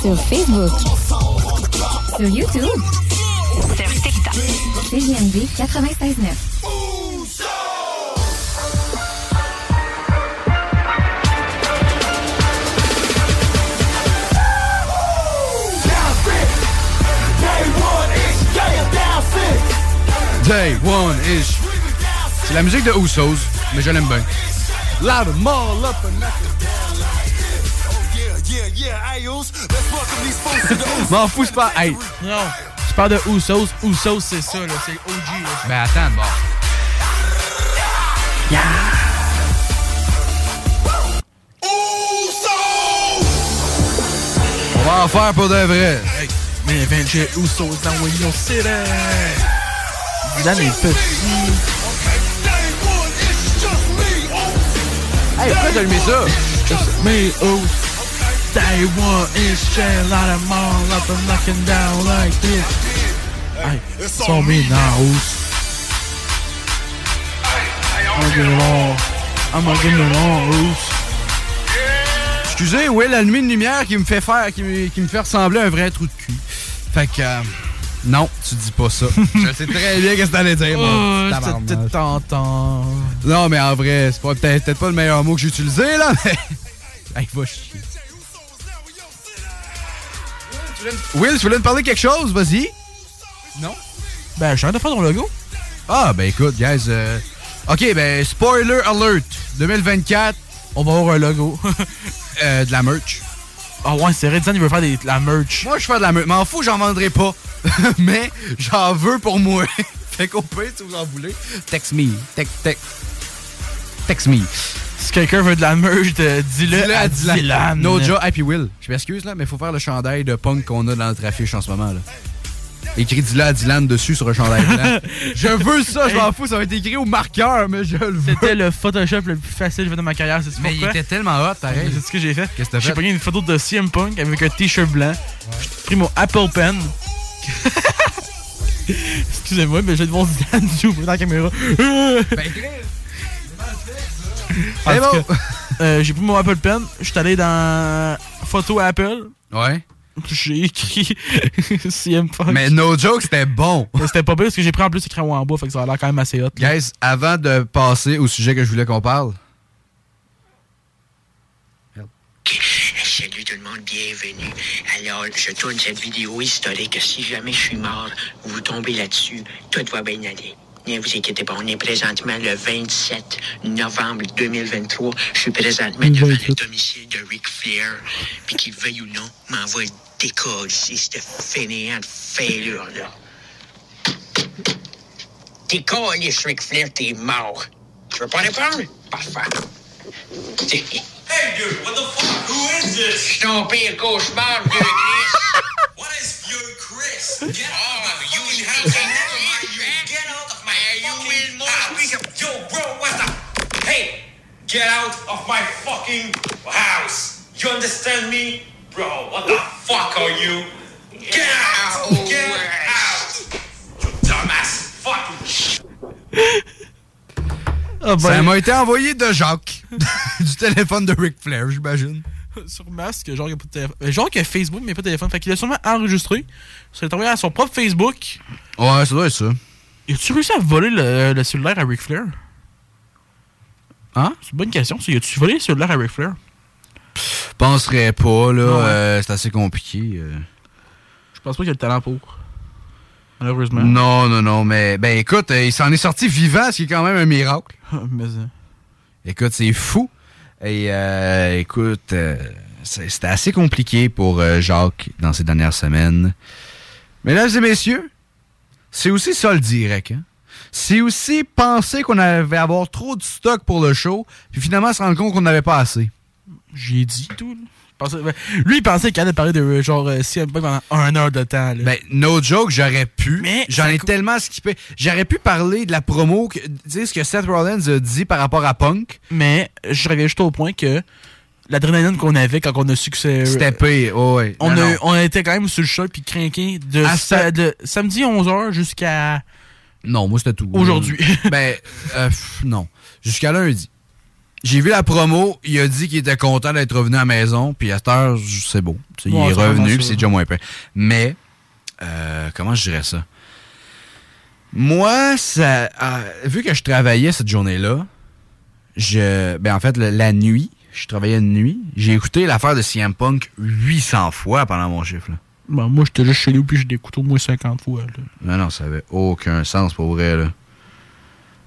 Sur Facebook. Sur YouTube. Sur TikTok. CJMD 96.9. Day one ish. C'est la musique de Usos, mais je l'aime bien. Loud and more, up and M'en fous, c'est pas. Hey. Non. Je parle de Usos. Usos, c'est ça, là. C'est OG, là. Ben attends, bon. On va en faire pour de vrai. Hey, mais Avenger Usos dans William City. Dylan est petit. Hey, pourquoi t'as allumé ça? Me, oh. Day one is shell out of mall up and knocking down like this. Hey, it's on me now. I'm gonna get it all. I'm gonna get it all. Excusez, Will, la nuit de lumière qui me fait faire, qui me, qui me fait ressembler à un vrai trou de cul? Fait que. euh, non, tu dis pas ça. je sais très bien qu'est-ce que t'allais dire, moi. Oh, tentant. Non, mais en vrai, c'est peut-être pas le meilleur mot que j'ai utilisé, là, mais. Hey, va chier. Will, tu voulais me parler de quelque chose? Vas-y. Non? Ben, je viens de faire ton logo. Ah, ben écoute, guys. euh, OK, ben, spoiler alert. 2024, on va avoir un logo. Euh, de la merch. Ah ouais, c'est vrai, il veut faire des, de la merch. Moi, je fais de la merch. M'en fous, j'en vendrai pas. mais j'en veux pour moi. fait qu'au pire, si vous en voulez, text me. Text, text. Text me. Si quelqu'un veut de la merch, de- dis-le à Dylan. No job. Hey, puis Will, je m'excuse, là, mais faut faire le chandail de punk qu'on a dans notre affiche en ce moment, là. Écrit dis-le à Dylan dessus sur un chandail blanc. je veux ça, je m'en fous, ça va être écrit au marqueur, mais je le veux. C'était le Photoshop le plus facile que j'ai fait de ma carrière, c'est Mais il était tellement hot, pareil. C'est ce que j'ai fait. Qu'est-ce que t'as J'ai fait? pris une photo de CM Punk avec un t-shirt blanc. J'ai pris mon Apple Pen. Excusez-moi, mais j'ai devant Dylan du dans la caméra. En Tout bon. euh, j'ai pris mon Apple Pen, je suis allé dans Photo Apple. Ouais. J'ai écrit CM Punk. Mais no joke, c'était bon. C'était pas bien parce que j'ai pris en plus écrit en bas, fait que ça a l'air quand même assez hot. là. Guys, avant de passer au sujet que je voulais qu'on parle, Salut tout le monde, bienvenue. Alors, je tourne cette vidéo historique. Si jamais je suis mort, vous tombez là-dessus, tout va bien aller. Ne vous inquiétez pas, on est présentement le 27 novembre 2023. Je suis présentement devant le domicile de Ric Flair. Puis qu'il veuille ou non, m'envoie décolle ici, cette fainéante fêlure-là. T'es collé, Ric Flair, t'es mort. Tu veux pas répondre? Parfait. Hey, dude, what the fuck? Who is this? C'est ton pire cauchemar, vieux Chris. What is your Chris? Get Oh, you fucking have house. You out of my fucking house. Yo, bro, what the? Hey, get out of my fucking house. You understand me? Bro, what the fuck are you? Get out! Get out! You dumbass fucking shit. Ah, ben, ça m'a été envoyé de Jacques. du téléphone de Ric Flair, j'imagine. sur masque, genre, il y a pas de téléphone. Euh, Genre, qu'il y a Facebook, mais pas de téléphone. Fait qu'il a sûrement enregistré. Ça est envoyé à son propre Facebook. Ouais, ça doit être ça. Et tu réussi à voler le, le cellulaire à Ric Flair? Hein? C'est une bonne question. ça. As-tu volé le cellulaire à Ric Flair? Penserais pas, là. Hein? euh, c'est assez compliqué. euh. Je pense pas qu'il a le talent pour. Malheureusement. Non, non, non, mais ben écoute, euh, il s'en est sorti vivant, ce qui est quand même un miracle. mais, euh, Écoute, c'est fou. Et euh, écoute, euh, c'était assez compliqué pour euh, Jacques dans ces dernières semaines. Mesdames et messieurs, c'est aussi ça le direct. Hein? C'est aussi penser qu'on avait avoir trop de stock pour le show, puis finalement se rendre compte qu'on n'avait pas assez. J'ai dit tout. là. Pensais- ben, Lui, il pensait qu'il allait parler de euh, genre euh, CM Punk pendant un heure de temps. Là. Ben, no joke, j'aurais pu. Mais J'en ai tellement skippé. J'aurais pu parler de la promo, que, sais, ce que Seth Rollins a dit par rapport à Punk. Mais je reviens juste au point que l'adrénaline qu'on avait quand on a su que c'est. C'était pire. Oh, ouais. On, Non, a, non. on était quand même sur le choc puis craqué de, sa- samedi 11h jusqu'à. Non, moi, c'était tout. Aujourd'hui. ben, euh, pff, non. Jusqu'à lundi. J'ai vu la promo, il a dit qu'il était content d'être revenu à la maison, puis à cette heure, c'est beau. Ouais, il est revenu, puis c'est déjà moins pire. Mais, euh, comment je dirais ça? Moi, ça, euh, vu que je travaillais cette journée-là, je, ben en fait, le- la nuit, je travaillais une nuit, j'ai écouté l'affaire de CM Punk 800 fois pendant mon chiffre. Là. Ben, moi, j'étais juste chez nous puis j'ai écouté au moins 50 fois. là. Non, non, ça avait aucun sens pour vrai. Là.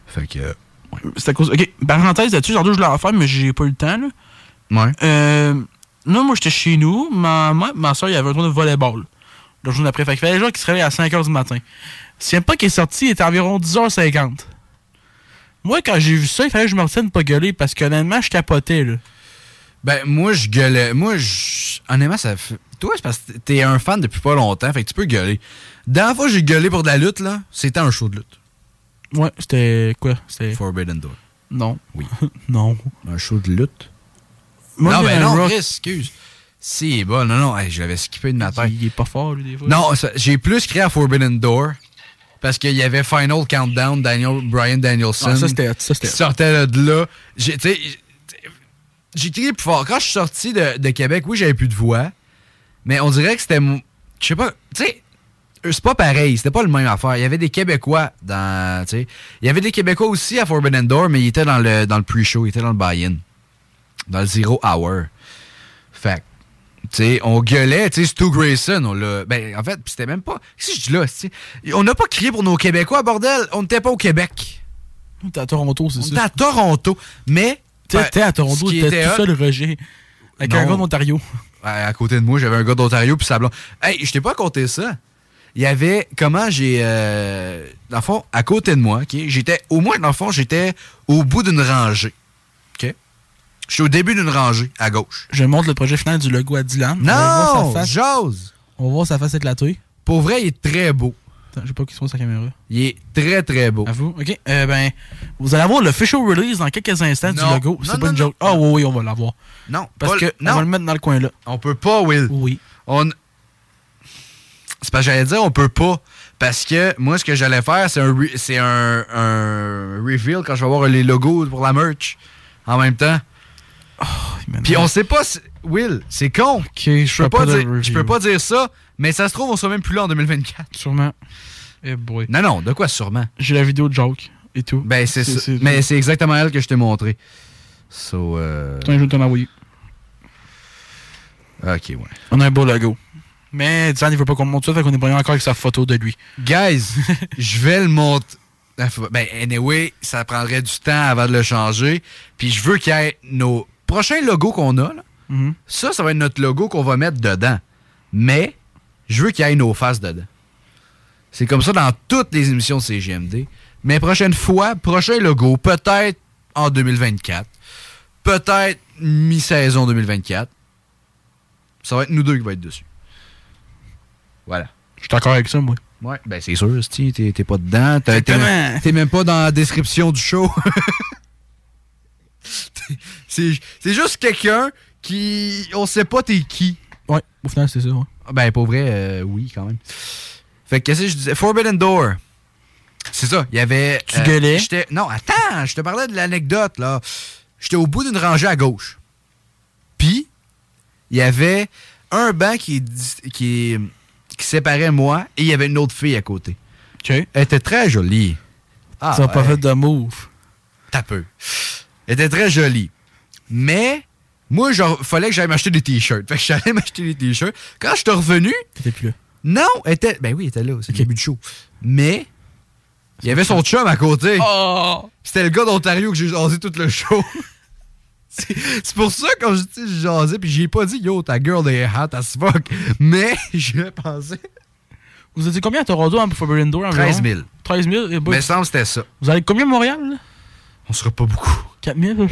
Fait que, euh, C'est à cause. Ok, parenthèse là-dessus, aujourd'hui, je voulais en faire, mais j'ai pas eu le temps. Là. Ouais. Euh, là, moi, j'étais chez nous. Ma, ma, ma soeur, il y avait un tour de volleyball. Le jour d'après. Fait qu'il fallait les gens qui se réveillent à 5h du matin. Pas qui est sorti, il était environ 10h50. Moi, quand j'ai vu ça, il fallait que je me retienne de pas gueuler parce qu'honnêtement, je capotais. Là. Ben, moi, je gueulais. Moi, je. Honnêtement, ça fait. Toi, c'est parce que t'es un fan depuis pas longtemps, fait que tu peux gueuler. Dernière fois que j'ai gueulé pour de la lutte, là, c'était un show de lutte. Ouais, c'était quoi? C'était. Forbidden Door. Non. Oui. non. Un show de lutte? Moi, non, ben non, rock. Excuse. Si, bon, non, non, hey, je l'avais skippé de ma tête. Il est pas fort, lui, des fois. Non, ça- j'ai plus créé à Forbidden Door parce qu'il y avait Final Countdown, Daniel, Brian Danielson. Ah, ça, c'était ça, c'était qui sortait de là. J'ai, tu sais, j'ai crié plus fort. Quand je suis sorti de, de Québec, oui, j'avais plus de voix, mais on dirait que c'était. Je sais pas, tu sais, c'est pas pareil, c'était pas le même affaire. Il y avait des Québécois dans. Tu sais, il y avait des Québécois aussi à Forbidden Door, mais ils étaient dans le, dans le pre-show, ils étaient dans le buy-in. Dans le Zero Hour. Fait sais, on gueulait, tu sais, Stu Grayson, on l'a. Ben, en fait, c'était même pas. Qu'est-ce que je dis là, tu sais? On n'a pas crié pour nos Québécois, bordel. On n'était pas au Québec. On était à Toronto, c'est On ça. était à Toronto. Mais. T'étais t'étais à Toronto, était tout seul, Roger. Avec un gars d'Ontario. à à côté de moi, j'avais un gars d'Ontario puis sa blonde. Hey, je t'ai pas compté ça. Il y avait comment j'ai euh, dans le fond à côté de moi, OK, j'étais au moins dans le fond, j'étais au bout d'une rangée. OK? J'étais au début d'une rangée à gauche. Je montre le projet final du logo à Dylan. Non, sa face. j'ose. On va voir sa face éclatée. Pour vrai, il est très beau. Attends, je sais pas qui sont sa caméra. Il est très très beau. À vous. OK. Euh, ben, vous allez avoir le official release dans quelques instants Non. du logo. C'est pas non, une joke. Ah oui, oui, on va l'avoir. Non, Parce que on va le mettre dans le coin là. On peut pas, Will. Oui. On C'est parce que j'allais dire on peut pas parce que moi ce que j'allais faire c'est un c'est un, un reveal quand je vais voir les logos pour la merch en même temps. Puis on sait pas si- Will, c'est con. je je peux pas, pas dire je peux pas dire ça, mais ça se trouve on sera même plus là en 2024. Sûrement. Eh boy. Non non, de quoi sûrement? J'ai la vidéo de joke et tout. Ben c'est ça. Mais c'est exactement elle que je t'ai montré. So euh... Attends, je vais te l'envoyer. OK, ouais. On a un beau logo. Mais Dylan, il veut pas qu'on monte ça, fait qu'on est pas encore avec sa photo de lui. Guys, je vais le monter. Ben, anyway, ça prendrait du temps avant de le changer. Puis je veux qu'il y ait nos prochains logos qu'on a. là. Mhm. Ça, ça va être notre logo qu'on va mettre dedans. Mais je veux qu'il y ait nos faces dedans. C'est comme ça dans toutes les émissions de CGMD. Mais prochaine fois, prochain logo, peut-être en 2024. Peut-être mi-saison 2024. Ça va être nous deux qui va être dessus. Voilà. Je suis d'accord avec ça, moi. Ouais, ben c'est sûr, si t'es t'es pas dedans. T'es t'es- Exactement. t'es même pas dans la description du show. C'est c'est juste quelqu'un qui. On sait pas t'es qui. Ouais, au final, c'est ça, ouais. Ben, pour vrai, euh, oui, quand même. Fait que qu'est-ce que je disais? Forbidden Door. C'est ça, il y avait. euh, Tu gueulais? j'étais- Non, attends, je te parlais de l'anecdote, là. J'étais au bout d'une rangée à gauche. Puis, il y avait un banc qui, qui, qui séparait moi et il y avait une autre fille à côté. Elle était très jolie. Ah, ça n'a pas fait de move. T'as peu. Elle était très jolie. Mais, moi, genre, fallait que j'aille m'acheter des t-shirts. Fait que j'allais m'acheter des t-shirts. Quand je suis revenu. T'étais plus là. Non, elle était. Ben oui, elle était là. C'est le début du show. Mais, il y avait son chum à côté. Oh! C'était le gars d'Ontario que j'ai jasé tout le show. C'est pour ça, quand je dis j'ai jasé, puis j'ai pas dit yo, ta girl est hot as fuck. Mais, je pensais. Vous étiez combien à Toronto hein, pour Forbidden Door? environ? 13 000. 13 000? Eh boy. Mais semble que c'était ça. Vous allez combien à Montréal? là? On sera pas beaucoup. 4 000?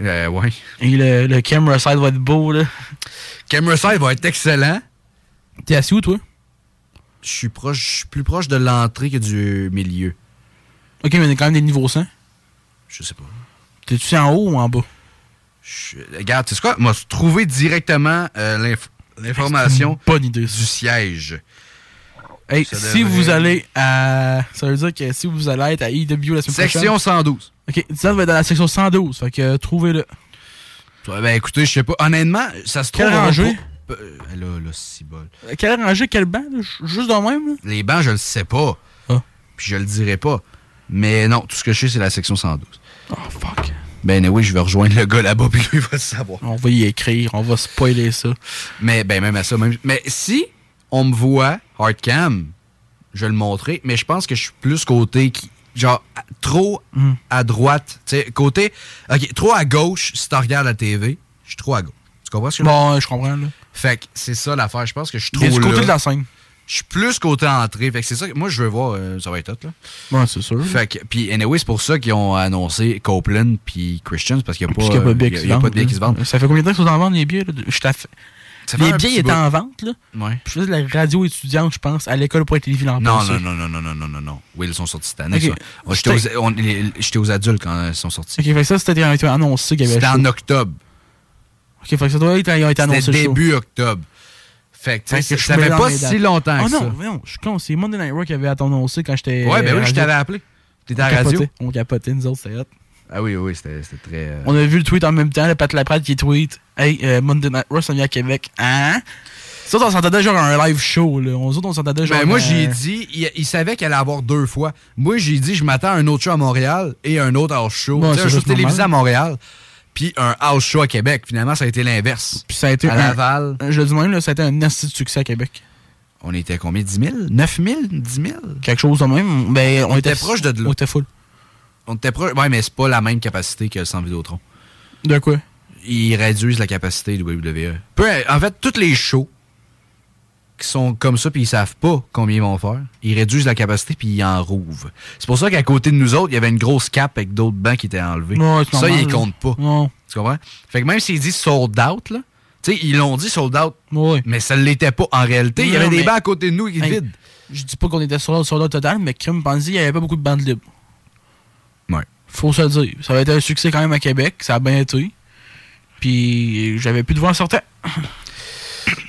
Euh, ouais. Et le, le camera side va être beau, là. Camera side va être excellent. T'es assis où, toi? Je suis proche, je suis plus proche de l'entrée que du milieu. Ok, mais il y a quand même des niveaux 100. Je sais pas. T'es-tu en haut ou en bas? Je- regarde, tu sais quoi? Moi, trouver directement euh, l'inf- l'information du siège. Hey, si devrait- vous allez à. Ça veut dire que si vous allez être à EW la semaine Section prochaine. 112. Ok, ça va être dans la section 112. Fait que euh, trouvez-le. Ouais, Ben écoutez, je sais pas. Honnêtement, ça se trouve. Va rangée? pas- euh, Là, là, si bol. Euh, Quelle rangée, quel banc, là? Juste de même, là? Les bancs, je le sais pas. Ah. Puis je le dirai pas. Mais non, tout ce que je sais, c'est la section 112. Oh, fuck. Ben oui, je vais rejoindre le gars là-bas, puis lui, il va le savoir. On va y écrire, on va spoiler ça. Mais ben même à ça, même. Mais si on me voit hardcam, je vais le montrer. Mais je pense que je suis plus côté qui. Genre, trop Hmm. à droite. Tu sais, côté. Ok, trop à gauche si tu regardes la TV. Je suis trop à gauche. Tu comprends ce que je veux dire? Bon, je comprends, là. Fait que c'est ça l'affaire. Je pense que je suis trop. Mais du côté là. de la scène. Je suis plus côté entrée. Fait que c'est ça que moi je veux voir. euh, ça va être hot, là. Ouais, c'est sûr. Fait que, puis anyway, c'est pour ça qu'ils ont annoncé Copeland puis Christians parce qu'il n'y a a pas de billets il y a- qui se pas de billets qui se vendent. vendent. Ça fait combien de temps qu'ils sont en vente, les billets? Là? Je Les billets étaient en vente, là. Ouais. Puis je faisais de la radio étudiante, je pense, à l'école pour être télévisée l'an Non, non, non, non, non, non, non, non, non. Oui, ils sont sortis cette année. Ok. ça. Moi, J'étais aux, adultes quand ils sont sortis. Ok, fait ça, c'était annoncé qu'il y avait C'était en octobre. Ok, fait que ça doit être, ils ont été annoncés. C'était show. début octobre. Fait que, que je dans pas si longtemps que non, ça. non, je suis con, c'est Monday Night Raw qui avait annoncé quand j'étais. Ouais, ben oui, je t'avais appelé. T'étais à la radio. On capotait, nous autres, c'était hot. Ah oui, oui, c'était très. euh, On a vu le tweet en même temps, le Pat Laprade qui tweet Hey, euh, Monday Night Raw, ça vient à Québec. Hein? Ça, on s'entendait genre un live show, là. On on s'entendait genre. Ben, moi, euh, j'ai dit, il, il savait qu'elle allait avoir deux fois. Moi, j'ai dit, je m'attends à un autre show à Montréal et un autre house show. C'est un show télévisé à Montréal, puis un house show à Québec. Finalement, ça a été l'inverse. Puis ça a été à un- Laval. Je le dis même, là, ça a été un nasty de succès à Québec. On était à combien? 10 000 9 000 10 000 Quelque chose de même? Ben, on, On était proche de là. On était full. On était proche. Ouais, mais c'est pas la même capacité que le centre Vidéotron. De quoi? Ils réduisent la capacité du WWE. Peu- en fait, tous les shows qui sont comme ça puis ils savent pas combien ils vont faire, ils réduisent la capacité puis ils en rouvrent. C'est pour ça qu'à côté de nous autres, il y avait une grosse cape avec d'autres bancs qui étaient enlevés. Ouais, ça, normal, ils là. comptent pas. Non. Tu comprends? Fait que même s'ils disent sold out, là, tu sais, ils l'ont dit sold out, mais ça l'était pas en réalité. Il y Non, avait des mais- bancs à côté de nous qui étaient Hey, vides. Je dis pas qu'on était sur sur l'autre total, mais crime pensez, il y avait pas beaucoup de bandes libres. Faut se le dire. Ça va être un succès quand même à Québec, ça a bien été. Puis j'avais plus de voix en sortant.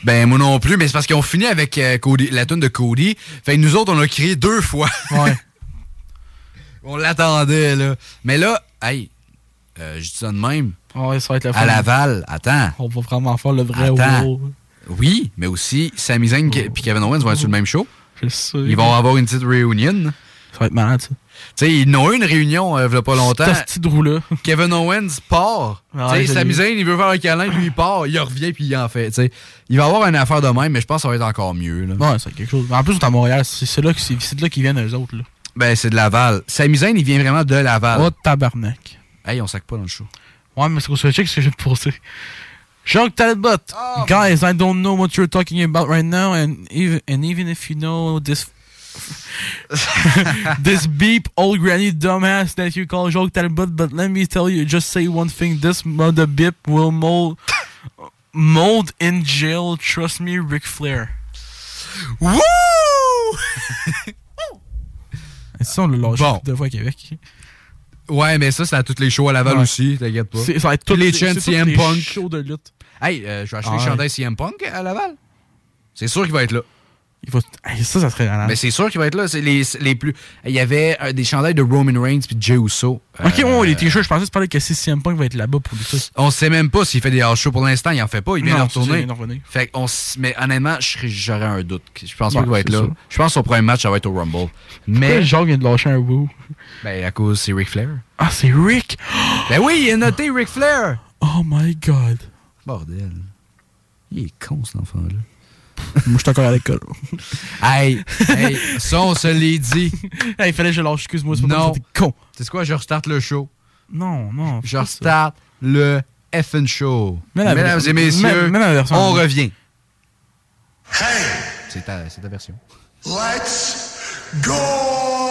Ben, moi non plus, mais c'est parce qu'ils ont fini avec euh, Cody- la tune de Cody. Fait que nous autres, on l'a crié deux fois. Ouais. on l'attendait, là. Mais là, hey, euh, je dis ça de même. Ouais, ça va être le À. Laval, attends. On va vraiment faire le vrai Attends. wow. Oui, mais aussi, Sami Zayn et Kevin Owens vont être sur le même show. Je sais. Ils vont avoir une petite réunion. Ça va être malade, ça. Sais, ils ont eu une réunion euh, il y a pas longtemps. Ce petit drou-là. Kevin Owens part. Ouais, tu sais, je Sami l'ai Zayn, il veut faire un câlin, puis il part, il revient, puis il en fait. sais. Il va avoir une affaire de même, mais je pense que ça va être encore mieux. Là. Ouais, c'est quelque chose. En plus, on est à Montréal. C'est là que- c'est c'est de là qu'ils viennent, eux autres. Là. Ben, c'est de Laval. Sami Zayn, il vient vraiment de Laval. Oh, tabarnak. Hey, on sac pas dans le show. Ouais, mais c'est qu'on se check ce que j'ai posé. Jacques Talbot. Guys, I don't know what you're talking about right now, and even if you know this. this beep old granny dumbass that you call Jacques Talbot, but let me tell you, just say one thing: this mother beep will mold, mold in jail. Trust me, Ric Flair. Et ça, on l'a lâché Bon. deux fois à Québec. Ouais, mais ça, c'est à tous les shows à Laval Ouais. aussi, t'inquiète pas. Ça va être Tous les les- chaînes c'est toutes CM les Punk. shows de lutte. Hey, euh, je vais acheter Ah le ouais. chandail CM Punk à Laval. C'est sûr qu'il va être là. Il va... Hey, ça, ça serait malade. Mais c'est sûr qu'il va être là. C'est les, les plus. Il y avait euh, des chandails de Roman Reigns puis Jey Uso. Ok, Euh, ouais, les t-shirts, je pensais que que si CM Punk va être là-bas pour les trucs. On sait même pas s'il fait des house shows pour l'instant. Il en fait pas. Il vient de retourner. Fait s- mais honnêtement, j'aurais un doute. Je pense Ouais, pas qu'il va être là. sûr. Je pense que son premier match, ça va être au Rumble. Pourquoi Mais. Jacques vient de lâcher un woo? Ben, à cause, c'est Ric Flair. Ah, c'est Rick! Ben oui, il a noté Ric Flair. Oh my god. Bordel. Il est con, cet enfant-là. Moi, je suis encore à l'école. Hey, hey, ça, on se l'est dit. hey, il fallait que je lâche, excuse-moi, c'est pas Non. t'es con. C'est quoi, je restarte le show? Non, non. Je restarte le effing show. Mesdames et messieurs, version. on revient. C'est ta, c'est ta version. Let's go!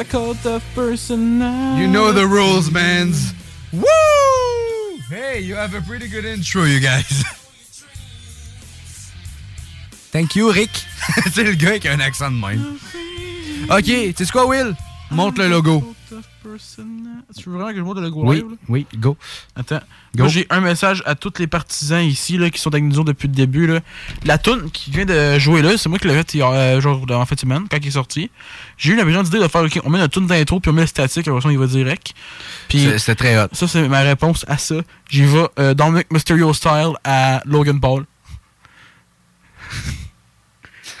The cult of personality. You know the rules, mans. Woo! Hey, you have a pretty good intro, you guys. Thank you, Rick. C'est le gars qui a un accent de même. Ok, tu sais quoi, Will? Montre le logo. Tu veux vraiment que je le logo Oui, live? là? oui, go. Attends. Go. Moi, j'ai un message à tous les partisans ici là, qui sont avec nous depuis le début. Là. La tune qui vient de jouer là, c'est moi qui l'ai faite euh, genre en de semaine, quand il est sorti. J'ai eu la brillante idée de faire, ok, on met notre tune d'intro, puis on met le statique, après ça, il va direct. Puis C'est- très hot. ça, c'est ma réponse à ça. J'y vais euh, Dominic Mysterio style à Logan Paul.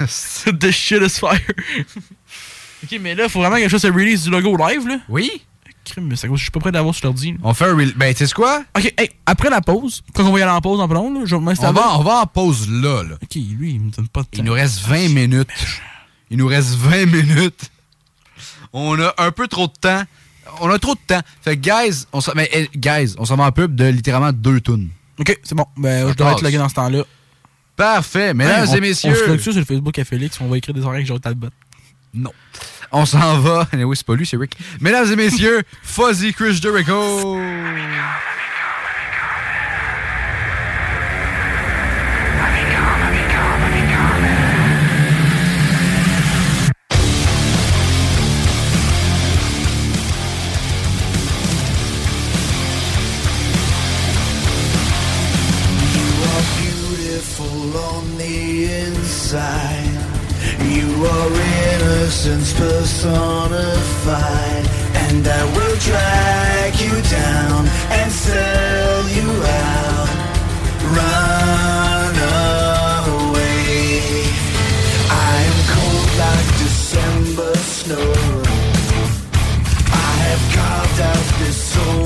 The shit is fire. Ok, mais là, faut vraiment que je fasse le release du logo live, là. Oui. Crime, mais que je suis pas prêt d'avoir sur l'ordi. On fait un real... Ben, tu sais quoi? Ok, hey, après la pause, quand on va y aller en pause en prendre, là, je vais. On va, on va en pause là, là. Ok, lui, il me donne pas de temps. Il nous reste 20 minutes. Il nous reste 20 minutes. On a un peu trop de temps. On a trop de temps. Fait que, guys, on s'en mais, eh, guys, on s'en va en pub de littéralement deux tunes. Ok, c'est bon. Ben, Ça je dois être logué dans ce temps-là. Parfait. Mesdames Hey, on- et messieurs. On se ça sur le Facebook à Félix, on va écrire des oreilles avec Joe Talbot. Non. On s'en va. Oui, c'est pas lui, c'est Rick. Mesdames et messieurs, Fuzzy Chris Jericho. On. You are innocence personified. And I will drag you down and sell you out. Run away. I am cold like December snow. I have carved out this soul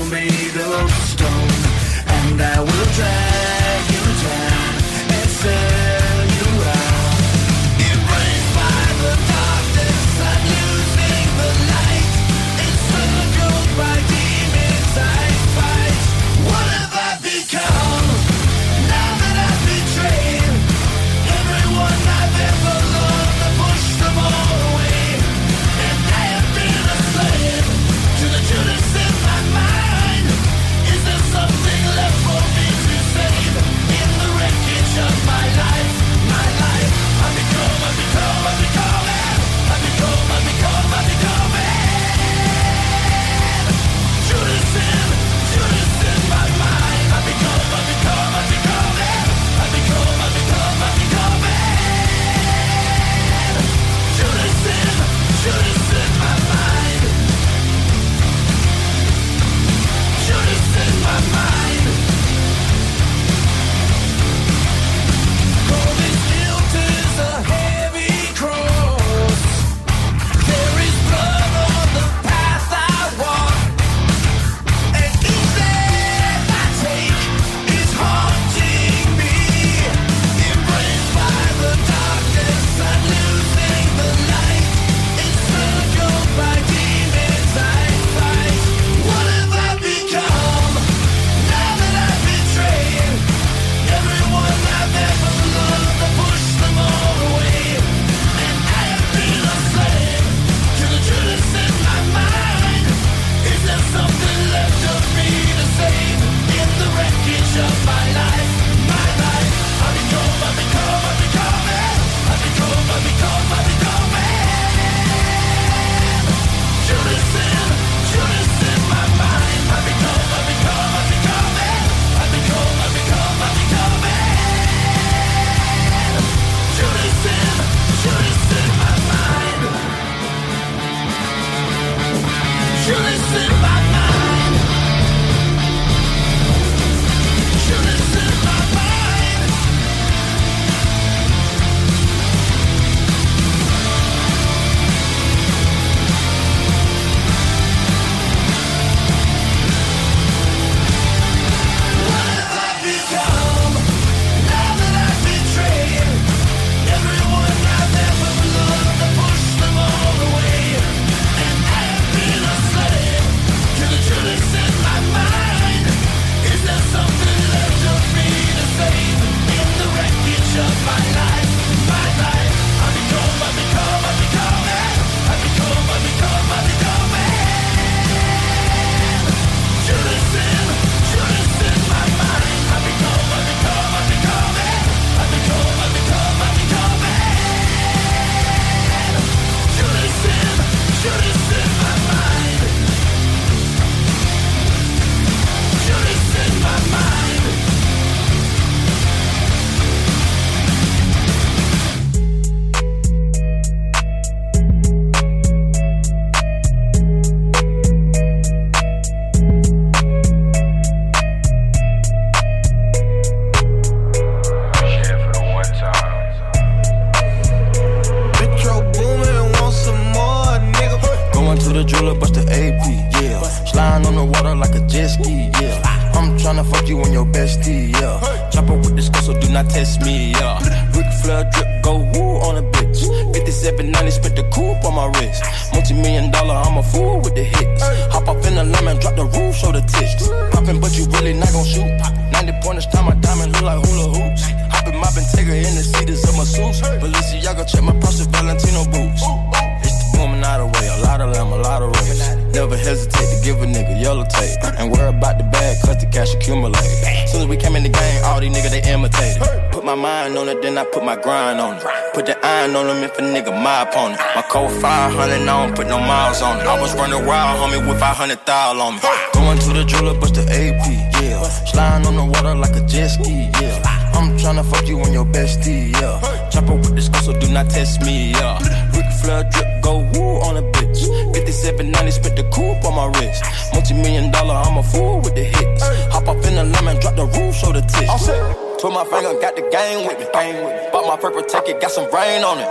On them if a nigga my opponent. My code 500, I don't put no miles on it. I was running wild, homie, with 500 thou on me. Going to the jeweler, bust the AP, yeah. Sliding on the water like a jet ski, yeah. I'm tryna fuck you and your bestie, yeah. Chopper with this gun, so do not test me, yeah. Ric Flair drip, go woo on a bitch. 5790, spit the coupe on my wrist. Multi million dollar, I'm a fool with the hits. Hop up in the lemon, drop the roof, show the tits. Put my finger, got the game with me. Bang with me. Bought my purple ticket, got some rain on it.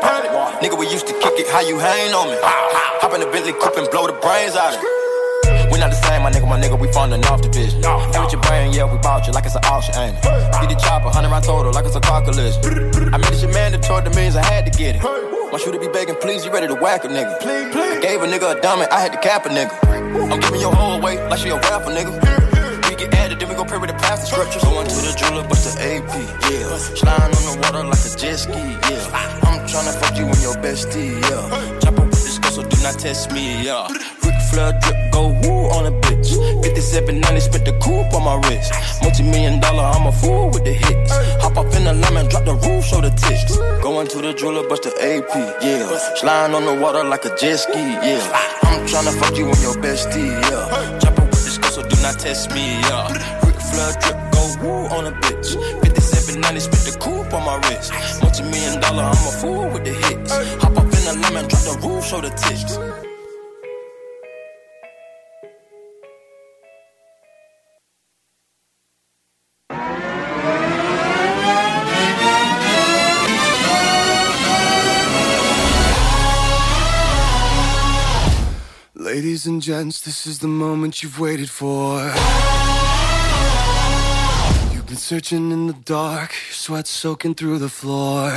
Nigga, we used to kick it, how you hang on me? Hop in the Bentley coupe and blow the brains out of it. We not the same, my nigga, my nigga, we falling off the vision. Get with your brain, yeah, we bought you like it's an auction, ain't it? Get the chopper, 100 round total, like it's a car collision. I made this shit mandatory, the means I had to get it. My shooter be begging, please, you ready to whack a nigga. Please, please. I gave a nigga a diamond, I had to cap a nigga. I'm giving your whole weight like she a rapper, nigga. We get added, then we go pray with the pastor scriptures. Going to the jeweler, bust the AP, yeah. Sliding on the water like a jet ski, yeah. I'm tryna fuck you and your bestie, yeah. Chopper with this girl, so do not test me, yeah. Rick Flair drip, go woo on a bitch. 5790, spit the coupe on my wrist. Multi million dollar, I'm a fool with the hits. Hop up in the lemon, drop the roof, show the tits. Going to the jeweler, bust the AP, yeah. Sliding on the water like a jet ski, yeah. I'm tryna fuck you and your bestie, yeah. Chopper not test me, yeah. Ric Flair drip, go woo on a bitch. 5790, spit the coupe on my wrist. Multi million dollar, I'm a fool with the hits. Hop up in the lemon, drop the roof, show the tits. Ladies and gents, this is the moment you've waited for. You've been searching in the dark, your sweat soaking through the floor.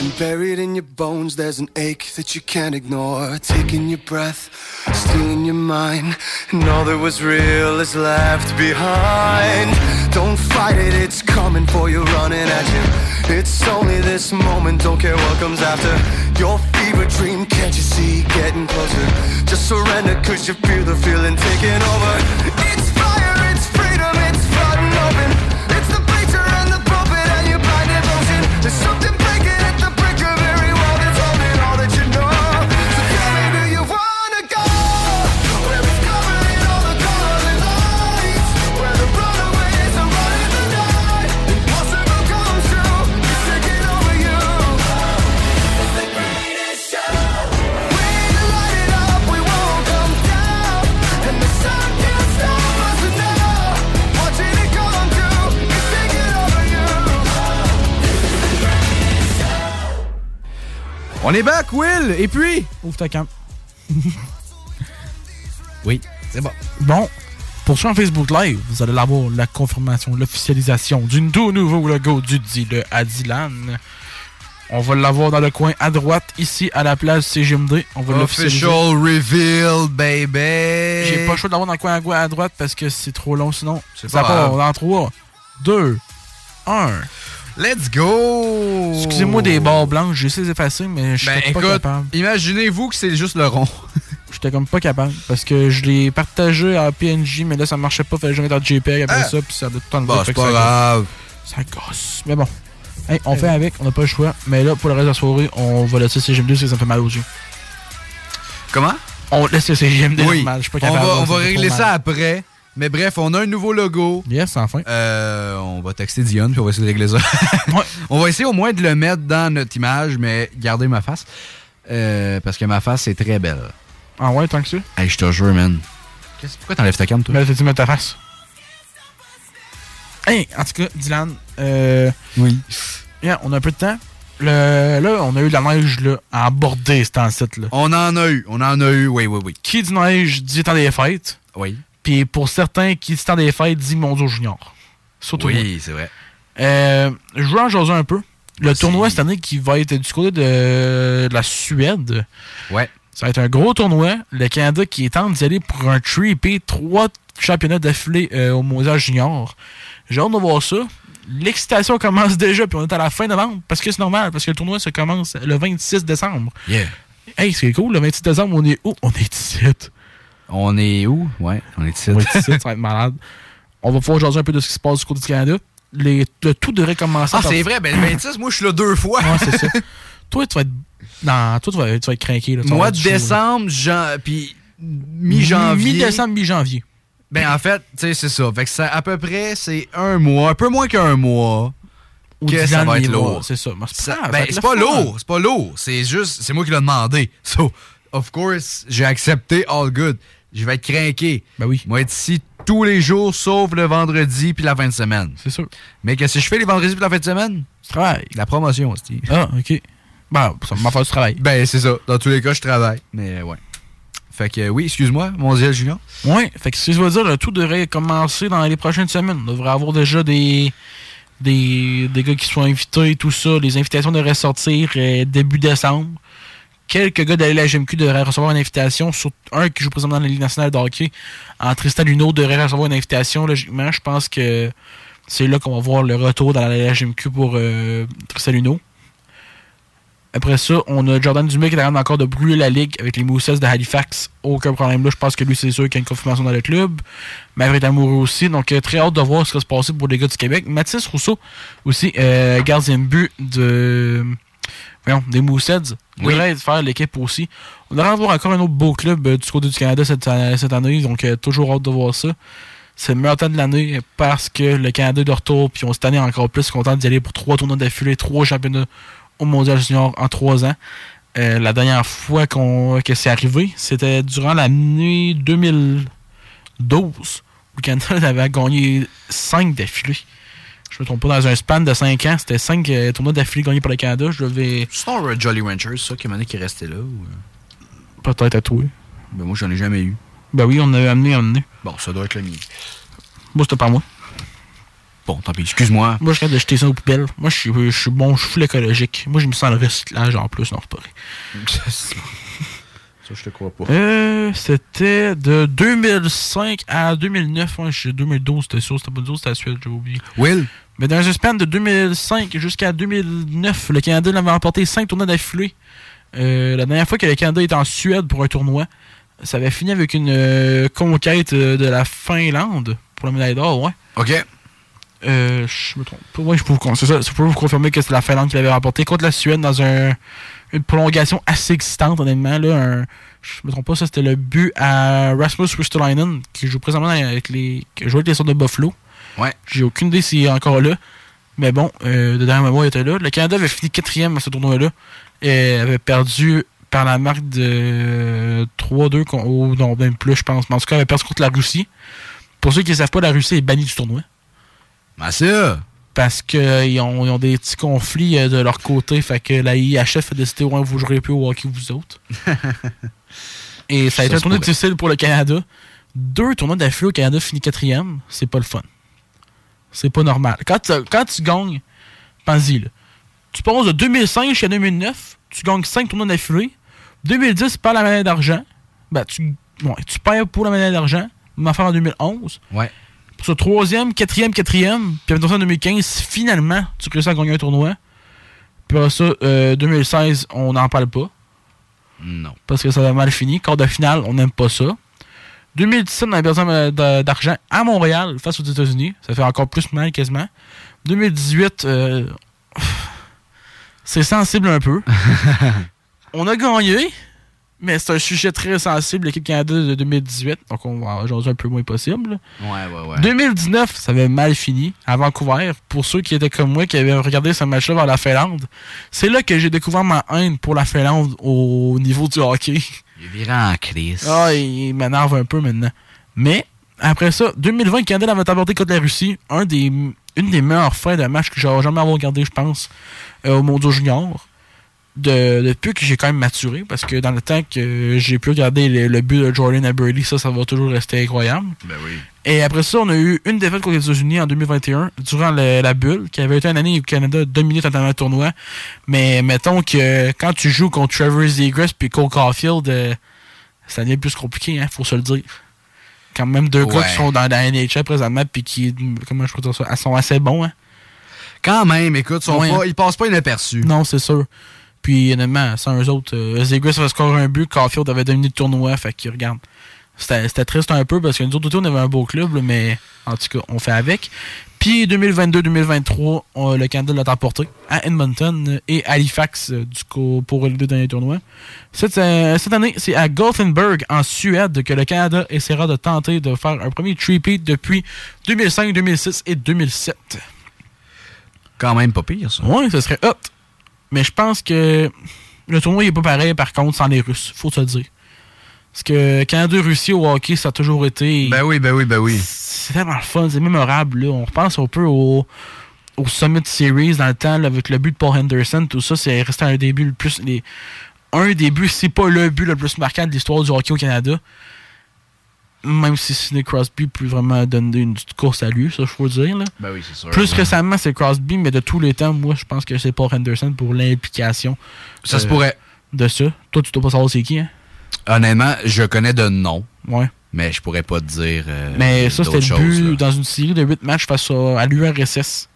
And buried in your bones, there's an ache that you can't ignore. Taking your breath, stealing your mind, and all that was real is left behind. Don't fight it, it's coming for you, running at you. It's only this moment, don't care what comes after. Your fever dream, can't you see, getting closer? Just surrender, cause you feel the feeling taking over. It's On est back, Will! Et puis? Ouvre ta cam. Oui, c'est bon. Bon, pour ceux en Facebook Live, vous allez avoir la confirmation, l'officialisation du tout nouveau logo du dit le Adilan. On va l'avoir dans le coin à droite, ici, à la place CGMD. On va l'officialiser. Official reveal, baby! J'ai pas le choix de l'avoir dans le coin à, droite parce que c'est trop long sinon. C'est pas grave. dans 3, 2, 1. Let's go! Excusez-moi des barres blanches, j'essaie d'effacer, mais je suis Ben pas capable. imaginez-vous que c'est juste le rond. J'étais comme pas capable parce que je l'ai partagé en PNG, mais là ça marchait pas, fallait que je mette en JPEG après Ah. ça, puis ça a tout le temps de Bah, c'est pas ça- grave. Ça gosse. Mais bon. Hey, on fait avec, on n'a pas le choix. Mais là, pour le reste de la soirée, on va laisser CGM2 parce que ça me fait mal aux yeux. Comment? On laisse le CGM2 Oui. Je suis pas on capable. va, on va régler ça mal. après. Mais bref, on a un nouveau logo. Yes, enfin. Euh, on va texter Dion, puis on va essayer de régler ça. on va essayer au moins de le mettre dans notre image, mais garder ma face. Euh, parce que ma face est très belle. Ah ouais, tant que ça? Hey, je te jure, man. Pourquoi t'enlèves ta cam, toi? Mais t'as-tu mettre ta face? Hey, en tout cas, Dylan, euh, oui. on a un peu de temps. Le- là, on a eu de la neige là, à aborder ce temps-ci. là. On en a eu, on en a eu, oui, oui, oui. Qui dit neige dit temps des fêtes. Oui. Puis pour certains, qui temps des fêtes dit Monzo Junior. Surtout. Oui, c'est vrai. Euh, je veux en jaser un peu. Le tournoi cette année qui va être du côté de, de la Suède. Ouais. Ça va être un gros tournoi. Le Canada qui est en d'y aller pour un 3P, trois championnats d'affilée euh, au Mondial Junior. J'ai hâte de voir ça. L'excitation commence déjà, puis on est à la fin novembre, parce que c'est normal, parce que le tournoi se commence le 26 décembre. Yeah. Hey, c'est cool, le 26 décembre, on est où? On est ici. On est où? Ouais, on est ici. On est ici, ça va être malade. On va pouvoir jaser un peu de ce qui se passe du côté du Canada. Les, le tout devrait commencer. Ah, par- c'est vrai, ben le 26, moi, je suis là deux fois. Ouais, c'est ça. toi, tu vas être. Non, toi, tu vas, tu vas être craqué. Là, Mois de décembre, jan- puis mi-janvier. Mi-décembre, mi-janvier. Ben, en fait, tu sais, c'est ça. Fait que ça, à peu près, c'est un mois, un peu moins qu'un mois. Que dix ça va être lourd. c'est ça. Mais c'est Ça- pas ben, c'est lourd, c'est pas lourd. C'est juste, c'est moi qui l'ai demandé. So, of course, j'ai accepté all good. Je vais être craqué. Ben oui. Moi, être ici tous les jours, sauf le vendredi puis la fin de semaine. C'est sûr. Mais qu'est-ce que je fais les vendredis puis la fin de semaine? Tu travailles. La promotion, aussi. Ah, OK. Ben, ça m'a fait du travail. Ben, c'est ça. Dans tous les cas, je travaille. Mais ouais. Fait que oui, excuse-moi, Mondial Junior. Ouais, fait que ce que je veux dire, le tout devrait commencer dans les prochaines semaines. On devrait avoir déjà des, des, des gars qui sont invités, tout ça. Les invitations devraient sortir euh, début décembre. Quelques gars de la GMQ devraient recevoir une invitation. Sur un qui joue présentement dans la Ligue nationale de hockey, en Tristan Luno, devrait recevoir une invitation. Logiquement, je pense que c'est là qu'on va voir le retour dans la LHMQ pour euh, Tristan Luno. Après ça, on a Jordan Dumais qui est en encore de brûler la ligue avec les Moussets de Halifax. Aucun problème là. Je pense que lui, c'est sûr qu'il y a une confirmation dans le club. Maverick Amoureux aussi. Donc, euh, très hâte de voir ce qui va se passer pour les gars du Québec. Mathis Rousseau aussi, euh, gardien de but de. Des Moussets. Oui. devrait faire l'équipe aussi. On devrait avoir encore un autre beau club euh, du côté du Canada cette, euh, cette année. Donc, euh, toujours hâte de voir ça. C'est le meilleur temps de l'année parce que le Canada est de retour. Puis on cette année encore plus content d'y aller pour trois tournois d'affilée, trois championnats au Mondial Junior en trois ans. Euh, la dernière fois qu'on, que c'est arrivé, c'était durant l'année 2012. où Le Canada avait gagné cinq d'affilée. Je me trompe pas, dans un span de 5 ans, c'était 5 tournois d'affilée gagnés par le Canada. Je devais C'est un Jolly Ranchers, ça, qui m'a qui est resté là. Ou... peut-être à toi. Ben, moi, j'en ai jamais eu. Ben oui, on avait amené, amené. Bon, ça doit être le mien. Moi, c'était pas moi. Bon, tant pis, excuse-moi. Moi, je regarde de jeter ça aux poubelles. Moi, je suis, je suis bon, je suis full écologique. Moi, je me sens le recyclage en plus, non, c'est pas vrai. Ça, je te crois pas. Euh, c'était de 2005 à 2009. Ouais, je- 2012, c'était sûr. C'était pas 2012, c'était la Suède, j'avais oublié. Will? Mais dans un span de 2005 jusqu'à 2009, le Canada avait remporté 5 tournois d'affilée. Euh, la dernière fois que le Canada était en Suède pour un tournoi, ça avait fini avec une euh, conquête euh, de la Finlande pour la médaille d'or, ouais. OK. Euh, je me trompe. Ouais, je peux vous, con- c'est ça, je peux vous confirmer que c'est la Finlande qui l'avait remporté contre la Suède dans un, une prolongation assez excitante, honnêtement. Là, un- je me trompe pas, ça c'était le but à Rasmus Ristolainen, qui joue présentement avec les. qui joue avec les sortes de Buffalo. Ouais. J'ai aucune idée s'il est encore là. Mais bon, euh, de dernière mémoire, il était là. Le Canada avait fini quatrième à ce tournoi-là. Et avait perdu par la marque de 3-2, con- ou non, même plus, je pense. Mais en tout cas, avait perdu contre la Russie. Pour ceux qui ne savent pas, la Russie est bannie du tournoi. Ben, ça. Parce qu'ils ont, ils ont des petits conflits euh, de leur côté. Fait que la IHF a décidé, ouais, vous jouerez plus au hockey, vous autres. Et ça a été Ça un tournoi difficile pour le Canada. Deux tournois d'affilée au Canada finit quatrième, c'est pas le fun. C'est pas normal. Quand, tu- quand tu gagnes, pense-y, là. Tu passes de 2005 jusqu'à 2009, tu gagnes 5 tournois d'affilée. 2010, tu perds la médaille d'argent. Ben, tu, ouais, tu perds pour la médaille d'argent. Même affaire en 2011. Ouais. Pour ce troisième, quatrième, quatrième, puis en 2015, finalement, tu réussis à gagner un tournoi. Puis après ça, euh, 2016, on n'en parle pas. Non. Parce que ça a mal fini. Quart de finale, on n'aime pas ça. 2017, on a besoin d'argent à Montréal face aux États-Unis. Ça fait encore plus mal quasiment. 2018, euh, c'est sensible un peu. on a gagné, mais c'est un sujet très sensible, l'équipe Canada de 2018. Donc on va jaser un peu moins possible. Ouais, ouais, ouais. 2019, ça avait mal fini à Vancouver. Pour ceux qui étaient comme moi, qui avaient regardé ce match-là vers la Finlande, c'est là que j'ai découvert ma haine pour la Finlande au niveau du hockey. Il est viré en crise. Ah, il m'énerve un peu maintenant. Mais, après ça, 2020, le avait emporté contre la Russie. Un des, une des meilleures fins de match que j'aurais jamais regardé, je pense, euh, au Mondial Junior. De, depuis que j'ai quand même maturé, parce que dans le temps que j'ai pu regarder le, le but de Jordan à Burley, ça, ça va toujours rester incroyable. Ben oui. Et après ça, on a eu une défaite contre les États-Unis en 2021, durant le- la bulle, qui avait été une année où le Canada a dominé totalement le tournoi. Mais mettons que quand tu joues contre Trevor Zegras puis Cole Caulfield, euh, ça devient plus compliqué, hein, faut se le dire. Quand même deux gars Ouais. qui sont dans la NHL présentement puis qui, comment je peux dire ça, elles sont assez bons, hein. Quand même, écoute, sont Ouais. pas- ils passent pas inaperçus. Non, c'est sûr. Puis, honnêtement, sans eux autres, euh, Zegras avait scoré un but, Caulfield avait dominé le tournoi, fait que, regarde, c'était triste un peu parce que nous autres, on avait un beau club, là, mais en tout cas, on fait avec. Puis, 2022-2023, on- le Canada l'a emporté à Edmonton et Halifax euh, du coup, pour les deux derniers tournois. Cette, euh, cette année, c'est à Gothenburg, en Suède, que le Canada essaiera de tenter de faire un premier three-peat depuis 2005, 2006 et 2007. Quand même pas pire, ça. Oui, ce serait hot. Mais je pense que le tournoi n'est pas pareil, par contre, sans les Russes. Faut se le dire. Parce que Canada-Russie au hockey, ça a toujours été. Ben oui, ben oui, ben oui. C'est tellement le fun, c'est mémorable. Là. On repense un peu au, au Summit Series dans le temps, là, avec le but de Paul Henderson, tout ça, c'est resté un des buts le plus. Les, un des buts, c'est pas le but le plus marquant de l'histoire du hockey au Canada. Même si Sidney Crosby peut vraiment donner une petite course à lui, ça, je faut le dire. Là. Ben oui, c'est sûr. Plus Ouais. récemment, c'est Crosby, mais de tous les temps, moi, je pense que c'est Paul Henderson pour l'implication. Ça se euh, pourrait. De ça. Toi, tu dois pas savoir c'est qui, hein? Honnêtement, je connais de nom. Ouais. Mais je pourrais pas te dire. euh, Mais ça, c'était le but là. dans une série de 8 matchs face à, à l'URSS.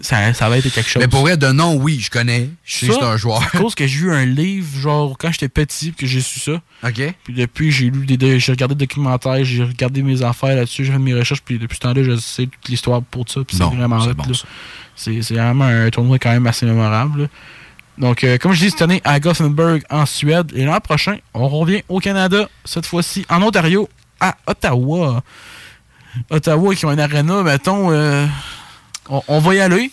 Ça, ça va être quelque chose. Mais pour vrai, de nom, oui, je connais. Je sais que c'est un joueur. C'est cause que j'ai eu un livre, genre, quand j'étais petit, que j'ai su ça. OK. Puis depuis, j'ai lu des, j'ai regardé des documentaires, j'ai regardé mes affaires là-dessus, j'ai fait mes recherches, puis depuis ce temps-là, je sais toute l'histoire pour ça, puis c'est vraiment c'est bon. C'est c'est vraiment un tournoi quand même assez mémorable. là. Donc, euh, comme je dis, cette année à Gothenburg, en Suède, et l'an prochain, on revient au Canada, cette fois-ci en Ontario, à Ottawa. Ottawa qui ont une arena, mettons, euh, on, on va y aller.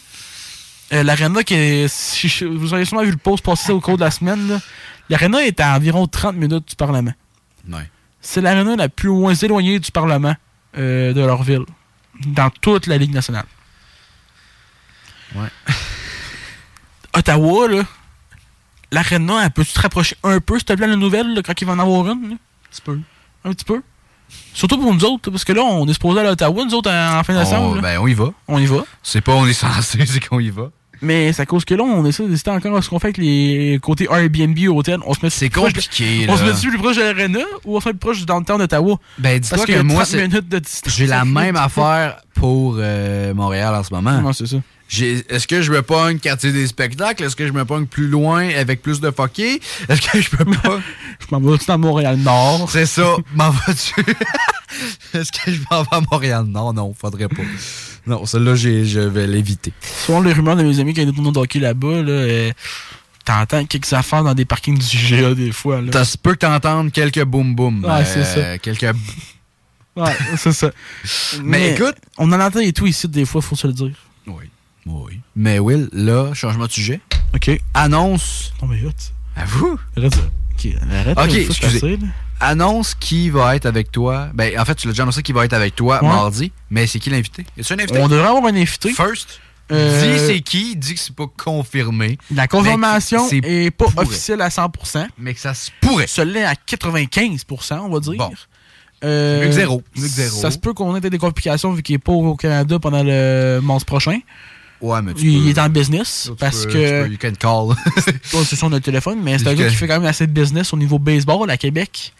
Euh, L'arena si je- vous avez sûrement vu le post passer au cours de la semaine. L'arena est à environ 30 minutes du Parlement. Ouais. C'est l'arena la plus loin éloignée du Parlement euh, de leur ville. Dans toute la Ligue nationale. Ouais. Ottawa, là. L'arena, elle peut se rapprocher un peu, s'il te plaît, la nouvelle, là, quand il va en avoir une? là? Un petit peu. Un petit peu? Surtout pour nous autres, parce que là, on est supposé aller à Ottawa, nous autres, en fin décembre. On, là. ben, on y va. On y va. C'est pas on est censé, c'est qu'on y va. Mais c'est à cause que là, on essaie d'hésiter encore à ce qu'on fait avec les côtés Airbnb hôtel. On se met C'est de- compliqué, On se met plus proche de l'arena ou on se met plus proche du downtown d'Ottawa? Ben, dis-toi que a moi, 30 c'est- minutes de distance. J'ai la même affaire pour euh, Montréal en ce moment. Non, c'est ça. Est-ce que je me pogne quartier des spectacles? Est-ce que je me pogne plus loin avec plus de fucké? Est-ce que je peux pas? je m'en vais dans Montréal-Nord. C'est ça. M'en vas-tu? Est-ce que je m'en vais à Montréal? Non, non, faudrait pas. Non, celle-là, je vais l'éviter. Selon les rumeurs de mes amis qui ont des tournois de hockey là-bas, là, euh, t'entends quelques affaires dans des parkings du GA des fois. Là. Ça se peut que t'entendes quelques boum boum. Ouais, c'est ça. Quelques. Ouais, c'est ça. Mais écoute- On en entend et tout ici des fois, faut se le dire. Oui. Oui. Mais Will, là, changement de sujet. OK. Annonce. Non, mais hot. À vous? Arrête. OK, arrête. Ok, excusez. Annonce qui va être avec toi. Ben, en fait, tu l'as déjà annoncé qui va être avec toi Ouais. mardi. Mais c'est qui l'invité? Y un invité? On devrait avoir un invité. First. Euh, Dis c'est qui, dis que c'est pas confirmé. La confirmation est pas pourrait. officielle à 100%. Mais que ça se pourrait. Ça l'est à 95%, on va dire. Bon. Euh, Mieux que zéro. Mieux que zéro. Ça se peut qu'on ait des complications vu qu'il n'est pas au Canada pendant le mars prochain. Ouais, mais tu Il peux- est en business tu parce peux- que. tu peux- you can call. C'est sur notre téléphone, mais c'est un gars qui fait quand même assez de business au niveau baseball à Québec.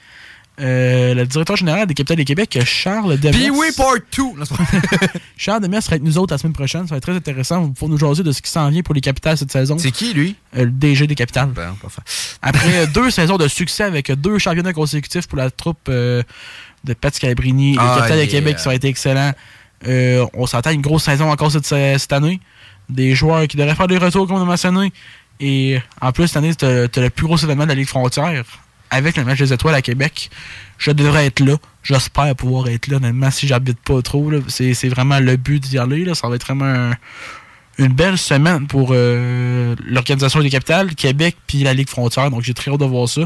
Euh, le directeur général des Capitales des Québec, Charles Demers. Oui, part 2. Charles Demers sera avec nous autres la semaine prochaine. Ça va être très intéressant pour nous jaser de ce qui s'en vient pour les Capitales cette saison. C'est qui, lui? Euh, le DG des Capitales. Ben. Après deux saisons de succès avec deux championnats consécutifs pour la troupe euh, de Pat Scalabrini et Ah, les Capitales yeah. de Québec, ça a été excellent. Euh, on s'attend à une grosse saison encore cette, cette année. Des joueurs qui devraient faire des retours, comme on a mentionné. Et en plus, cette année, tu le plus gros événement de la Ligue frontière avec le match des étoiles à Québec. Je devrais être là. J'espère pouvoir être là, honnêtement, si j'habite pas trop. C'est vraiment le but d'y aller. Là. Ça va être vraiment un- une belle semaine pour euh, l'organisation des capitales, Québec puis la Ligue frontière. Donc j'ai très hâte de voir ça.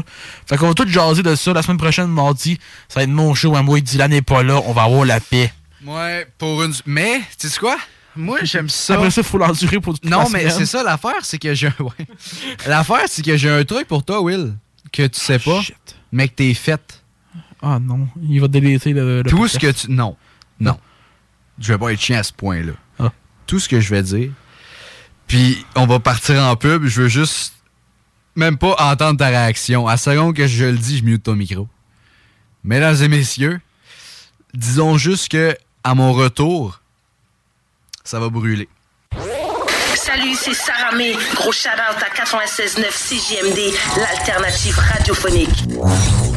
Fait qu'on va tout jaser de ça la semaine prochaine, mardi. Ça va être mon show à moi. Dylan n'est pas là. On va avoir la paix. Ouais, pour une. Mais, tu sais quoi? Moi, j'aime ça. Après ça, il faut l'endurer pour toute Non, mais c'est ça l'affaire, c'est que j'ai un. ouais. L'affaire, c'est que j'ai un truc pour toi, Will, que tu sais pas, mais que t'es fait. Ah non, il va délaisser le. le Tout ce que tu. Non. Non. Je vais pas être chien à ce point-là. Ah. Tout ce que je vais dire. Puis on va partir en pub. Je veux juste. Même pas entendre ta réaction. À la seconde que je le dis, je mute ton micro. Mesdames et messieurs, disons juste que à mon retour, ça va brûler. Salut, c'est Sarah May. Gros shout-out à 96.9 CJMD, l'alternative radiophonique.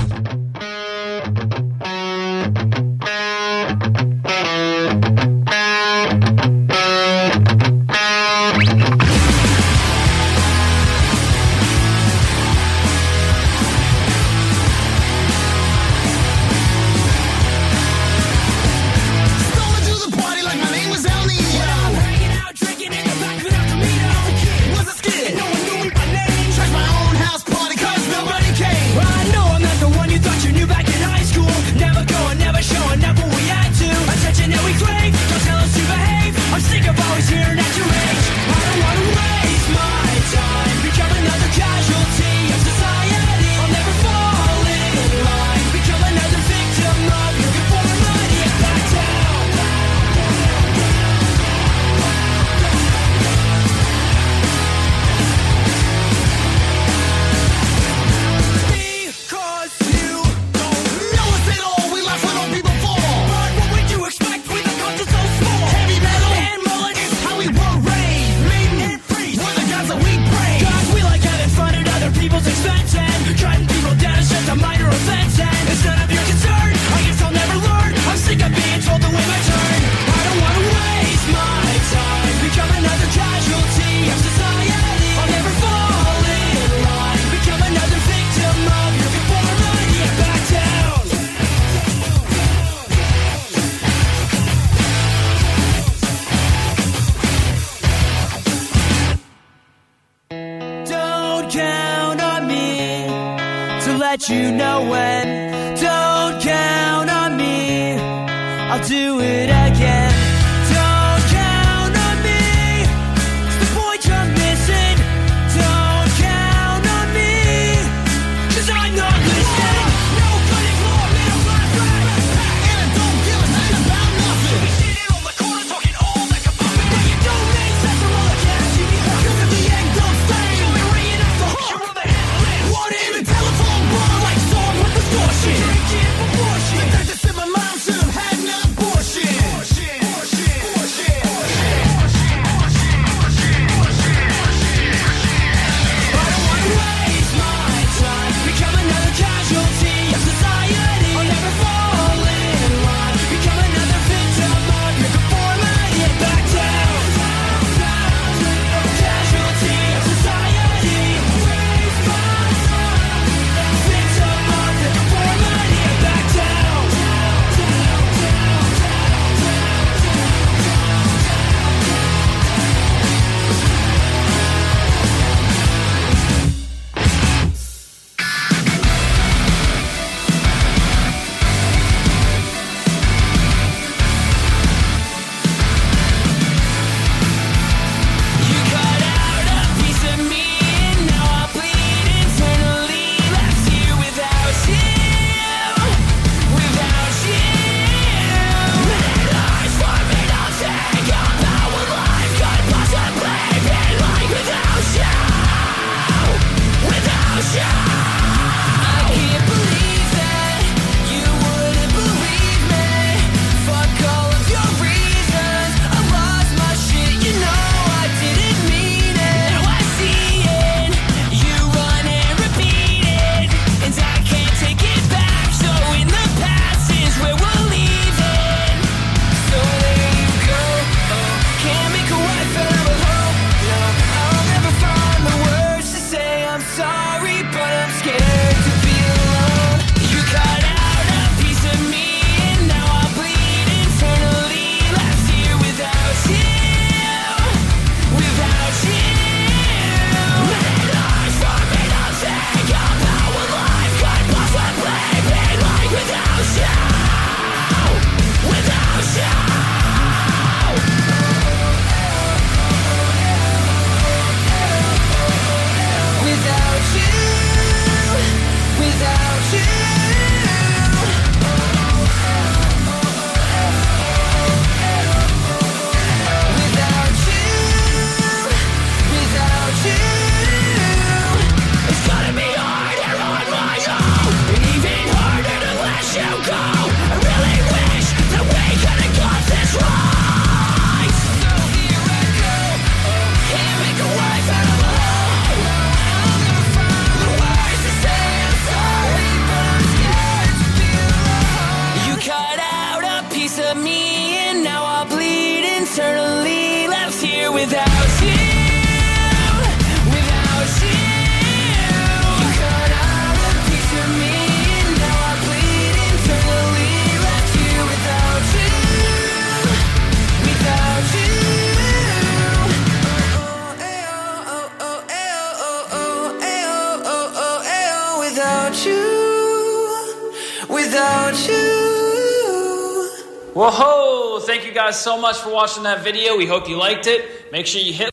Much for watching that video. We hope you liked it. Make sure you hit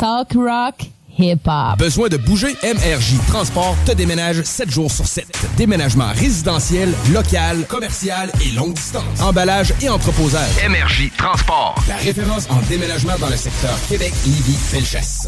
Talk rock hip hop. Besoin de bouger? MRJ Transport te déménage 7 jours sur 7. Déménagement résidentiel, local, commercial et longue distance. Emballage et entreposage. MRJ Transport. La référence en déménagement dans le secteur Québec, Lévis, Felchasse.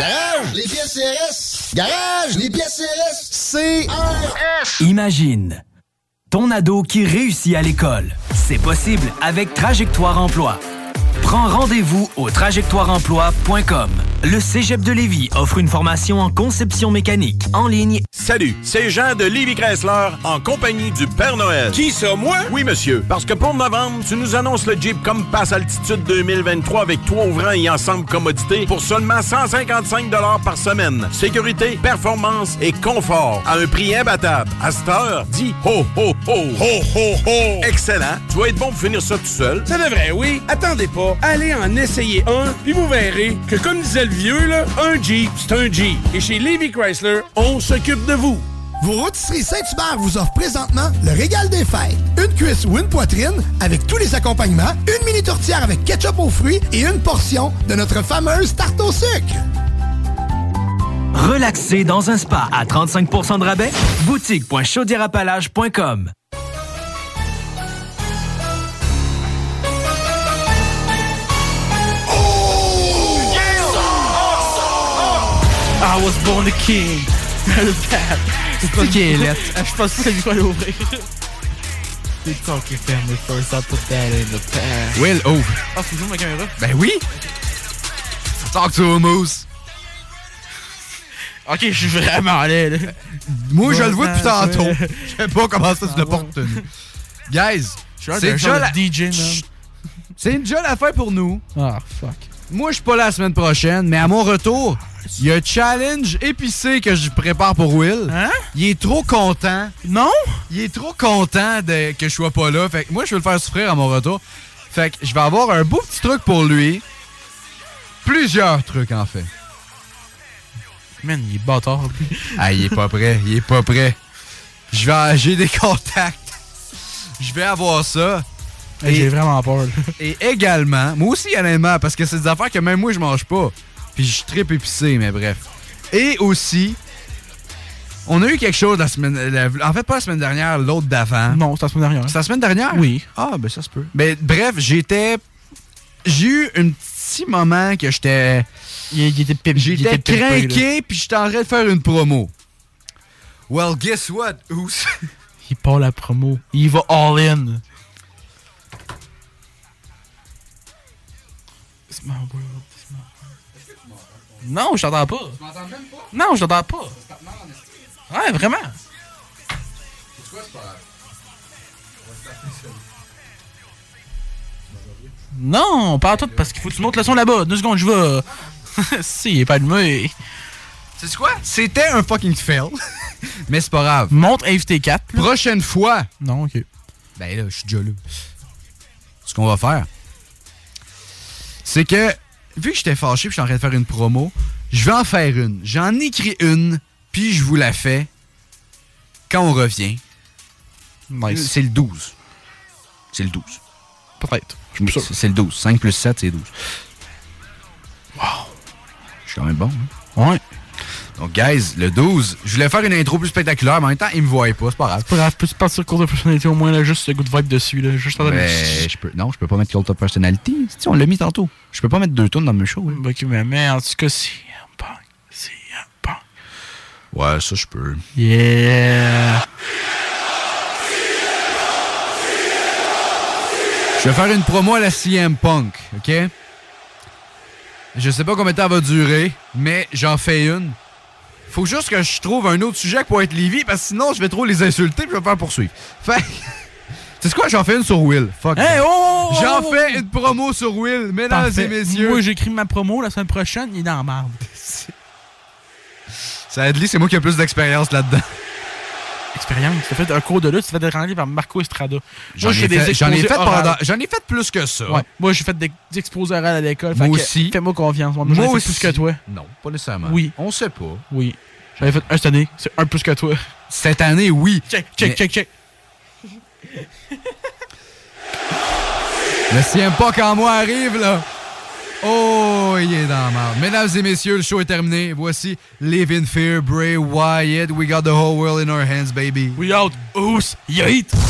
Garage, les pièces CRS. Garage, les pièces CRS. CRS. Imagine ton ado qui réussit à l'école. C'est possible avec Trajectoire Emploi. Prends rendez-vous au trajectoireemploi.com. Le Cégep de Lévis offre une formation en conception mécanique en ligne. Salut, c'est Jean de Lévis Chrysler en compagnie du Père Noël. Qui ça, moi? Oui, monsieur. Parce que pour novembre, tu nous annonces le Jeep Compass Altitude 2023 avec trois ouvrants et ensemble commodité pour seulement 155 par semaine. Sécurité, performance et confort à un prix imbattable. À cette heure, dis ho, ho, ho. Ho, ho, ho. Excellent. Tu vas être bon pour finir ça tout seul. Ça devrait, oui. Attendez pas. Allez en essayer un, puis vous verrez que, comme disait le vieux, là, un Jeep, c'est un Jeep. Et chez Levy Chrysler, on s'occupe de vous. Vos rôtisseries Saint-Hubert vous offrent présentement le régal des fêtes. Une cuisse ou une poitrine avec tous les accompagnements, une mini tourtière avec ketchup aux fruits et une portion de notre fameuse tarte au sucre. Relaxer dans un spa à 35% de rabais? Boutique.chaudierapalage.com I was born a king. Le père. C'est pas qui est lettre. Je pense que c'est lui qui va l'ouvrir. They talking family first, I put that in the past. Will, ouvre. Ah, faut que ma caméra? Ben oui. Talk to a moose. Ok, je suis vraiment laid, là. Moi, je le vois depuis tantôt. Je sais pas comment ça, l'as pas retenu. Guys, c'est déjà la... DJ. C'est déjà la fin pour nous. Ah, fuck. Moi, je suis pas là la semaine prochaine, mais à mon retour, il y a un challenge épicé que je prépare pour Will. Hein? Il est trop content. Non? Il est trop content de, que je sois pas là. Fait que moi, je vais le faire souffrir à mon retour. Fait que je vais avoir un beau petit truc pour lui. Plusieurs trucs, en fait. Man, il est bâtard. Ah, il est pas prêt. Il est pas prêt. Je vais, j'ai des contacts. Je vais avoir ça. Hey, J'ai vraiment peur. là. Et également, moi aussi, honnêtement, parce que c'est des affaires que même moi, je mange pas. Puis je tripe épicé, mais bref. Et aussi, on a eu quelque chose la semaine. la- en fait, pas la semaine dernière, l'autre d'avant. Non, c'est la semaine dernière. C'est la semaine dernière? Oui. Ah, ben ça se peut. Ben, bref, j'étais. J'ai eu un petit moment que j'étais. Il, il était pip- il J'étais craqué, puis j'étais en train de faire une promo. Well, guess what? Ous? Il part la promo. Il va all in. It's my world, it's my world. Non, je t'entends pas. Non, je t'entends pas. Ouais, vraiment. Non, pas tout parce qu'il faut que tu montes le son là-bas. Deux secondes, je vais. si, il est pas allumé. C'est quoi? C'était un fucking fail. Mais c'est pas grave. Montre invité 4. Prochaine fois. Non, ok. Ben là, je suis déjà là. Ce qu'on va faire, c'est que, vu que j'étais fâché puis je suis en train de faire une promo, je vais en faire une. J'en écris une, puis je vous la fais quand on revient. Nice. C'est le 12. C'est le 12. Peut-être. C'est c'est le 12. 5 plus 7, c'est 12. Wow. Je suis quand même bon. Hein? Ouais. Donc, guys, le 12, je voulais faire une intro plus spectaculaire, mais en même temps, ils me voyaient pas, c'est pas grave. Pas grave, peux-tu partir cours de personnalité au moins, là, juste le good vibe dessus, là. Juste en Mais je peux, non, je peux pas mettre Cult of Personality. Si, on l'a mis tantôt. Je peux pas mettre deux tonnes dans mes shows. hein. Ok, mais, mais en tout cas, si. Si. Ouais, ça, je peux. Yeah. Je vais faire une promo à la CM Punk, OK? Je sais pas combien de temps elle va durer, mais j'en fais une. Faut juste que je trouve un autre sujet pour être Lévi, parce que sinon, je vais trop les insulter puis je vais me faire poursuivre. Fait C'est quoi, j'en fais une sur Will. Fuck. Hey, that. oh, oh, oh, J'en oh, fais oh. une promo sur Will, mesdames Parfait. et messieurs. Moi, j'écris ma promo la semaine prochaine, il est dans la marde. Ça aide c'est moi qui ai plus d'expérience là-dedans. Expérience. Tu as fait un cours de lutte, tu fais rentrer par Marco Estrada. J'en ai, fais des fait, j'en ai fait pendant. J'en ai fait plus que ça. Ouais. Moi, j'ai fait des des exposés orales à l'école. Moi fait aussi. Fais-moi confiance. Moi, j'en ai Moi fait aussi. plus que toi. Non, pas nécessairement. Oui. On sait pas. Oui. J'avais fait un cette année. C'est un plus que toi. Cette année, oui. Check, check, Mais- check, check. Le CM pas quand moi arrive, là. Mesdames et messieurs, le show est terminé. Voici Live in Fear, Bray Wyatt. We got the whole world in our hands, baby. We out. Ous, yeet.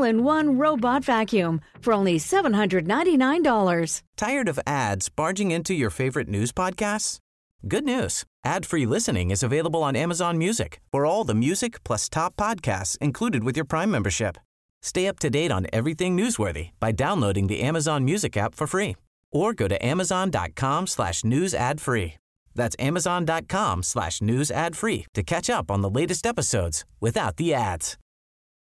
all in one robot vacuum for only $799. Tired of ads barging into your favorite news podcasts? Good news. Ad-free listening is available on Amazon Music for all the music plus top podcasts included with your Prime membership. Stay up to date on everything newsworthy by downloading the Amazon Music app for free or go to amazon.com slash news ad free. That's amazon.com slash news ad free to catch up on the latest episodes without the ads.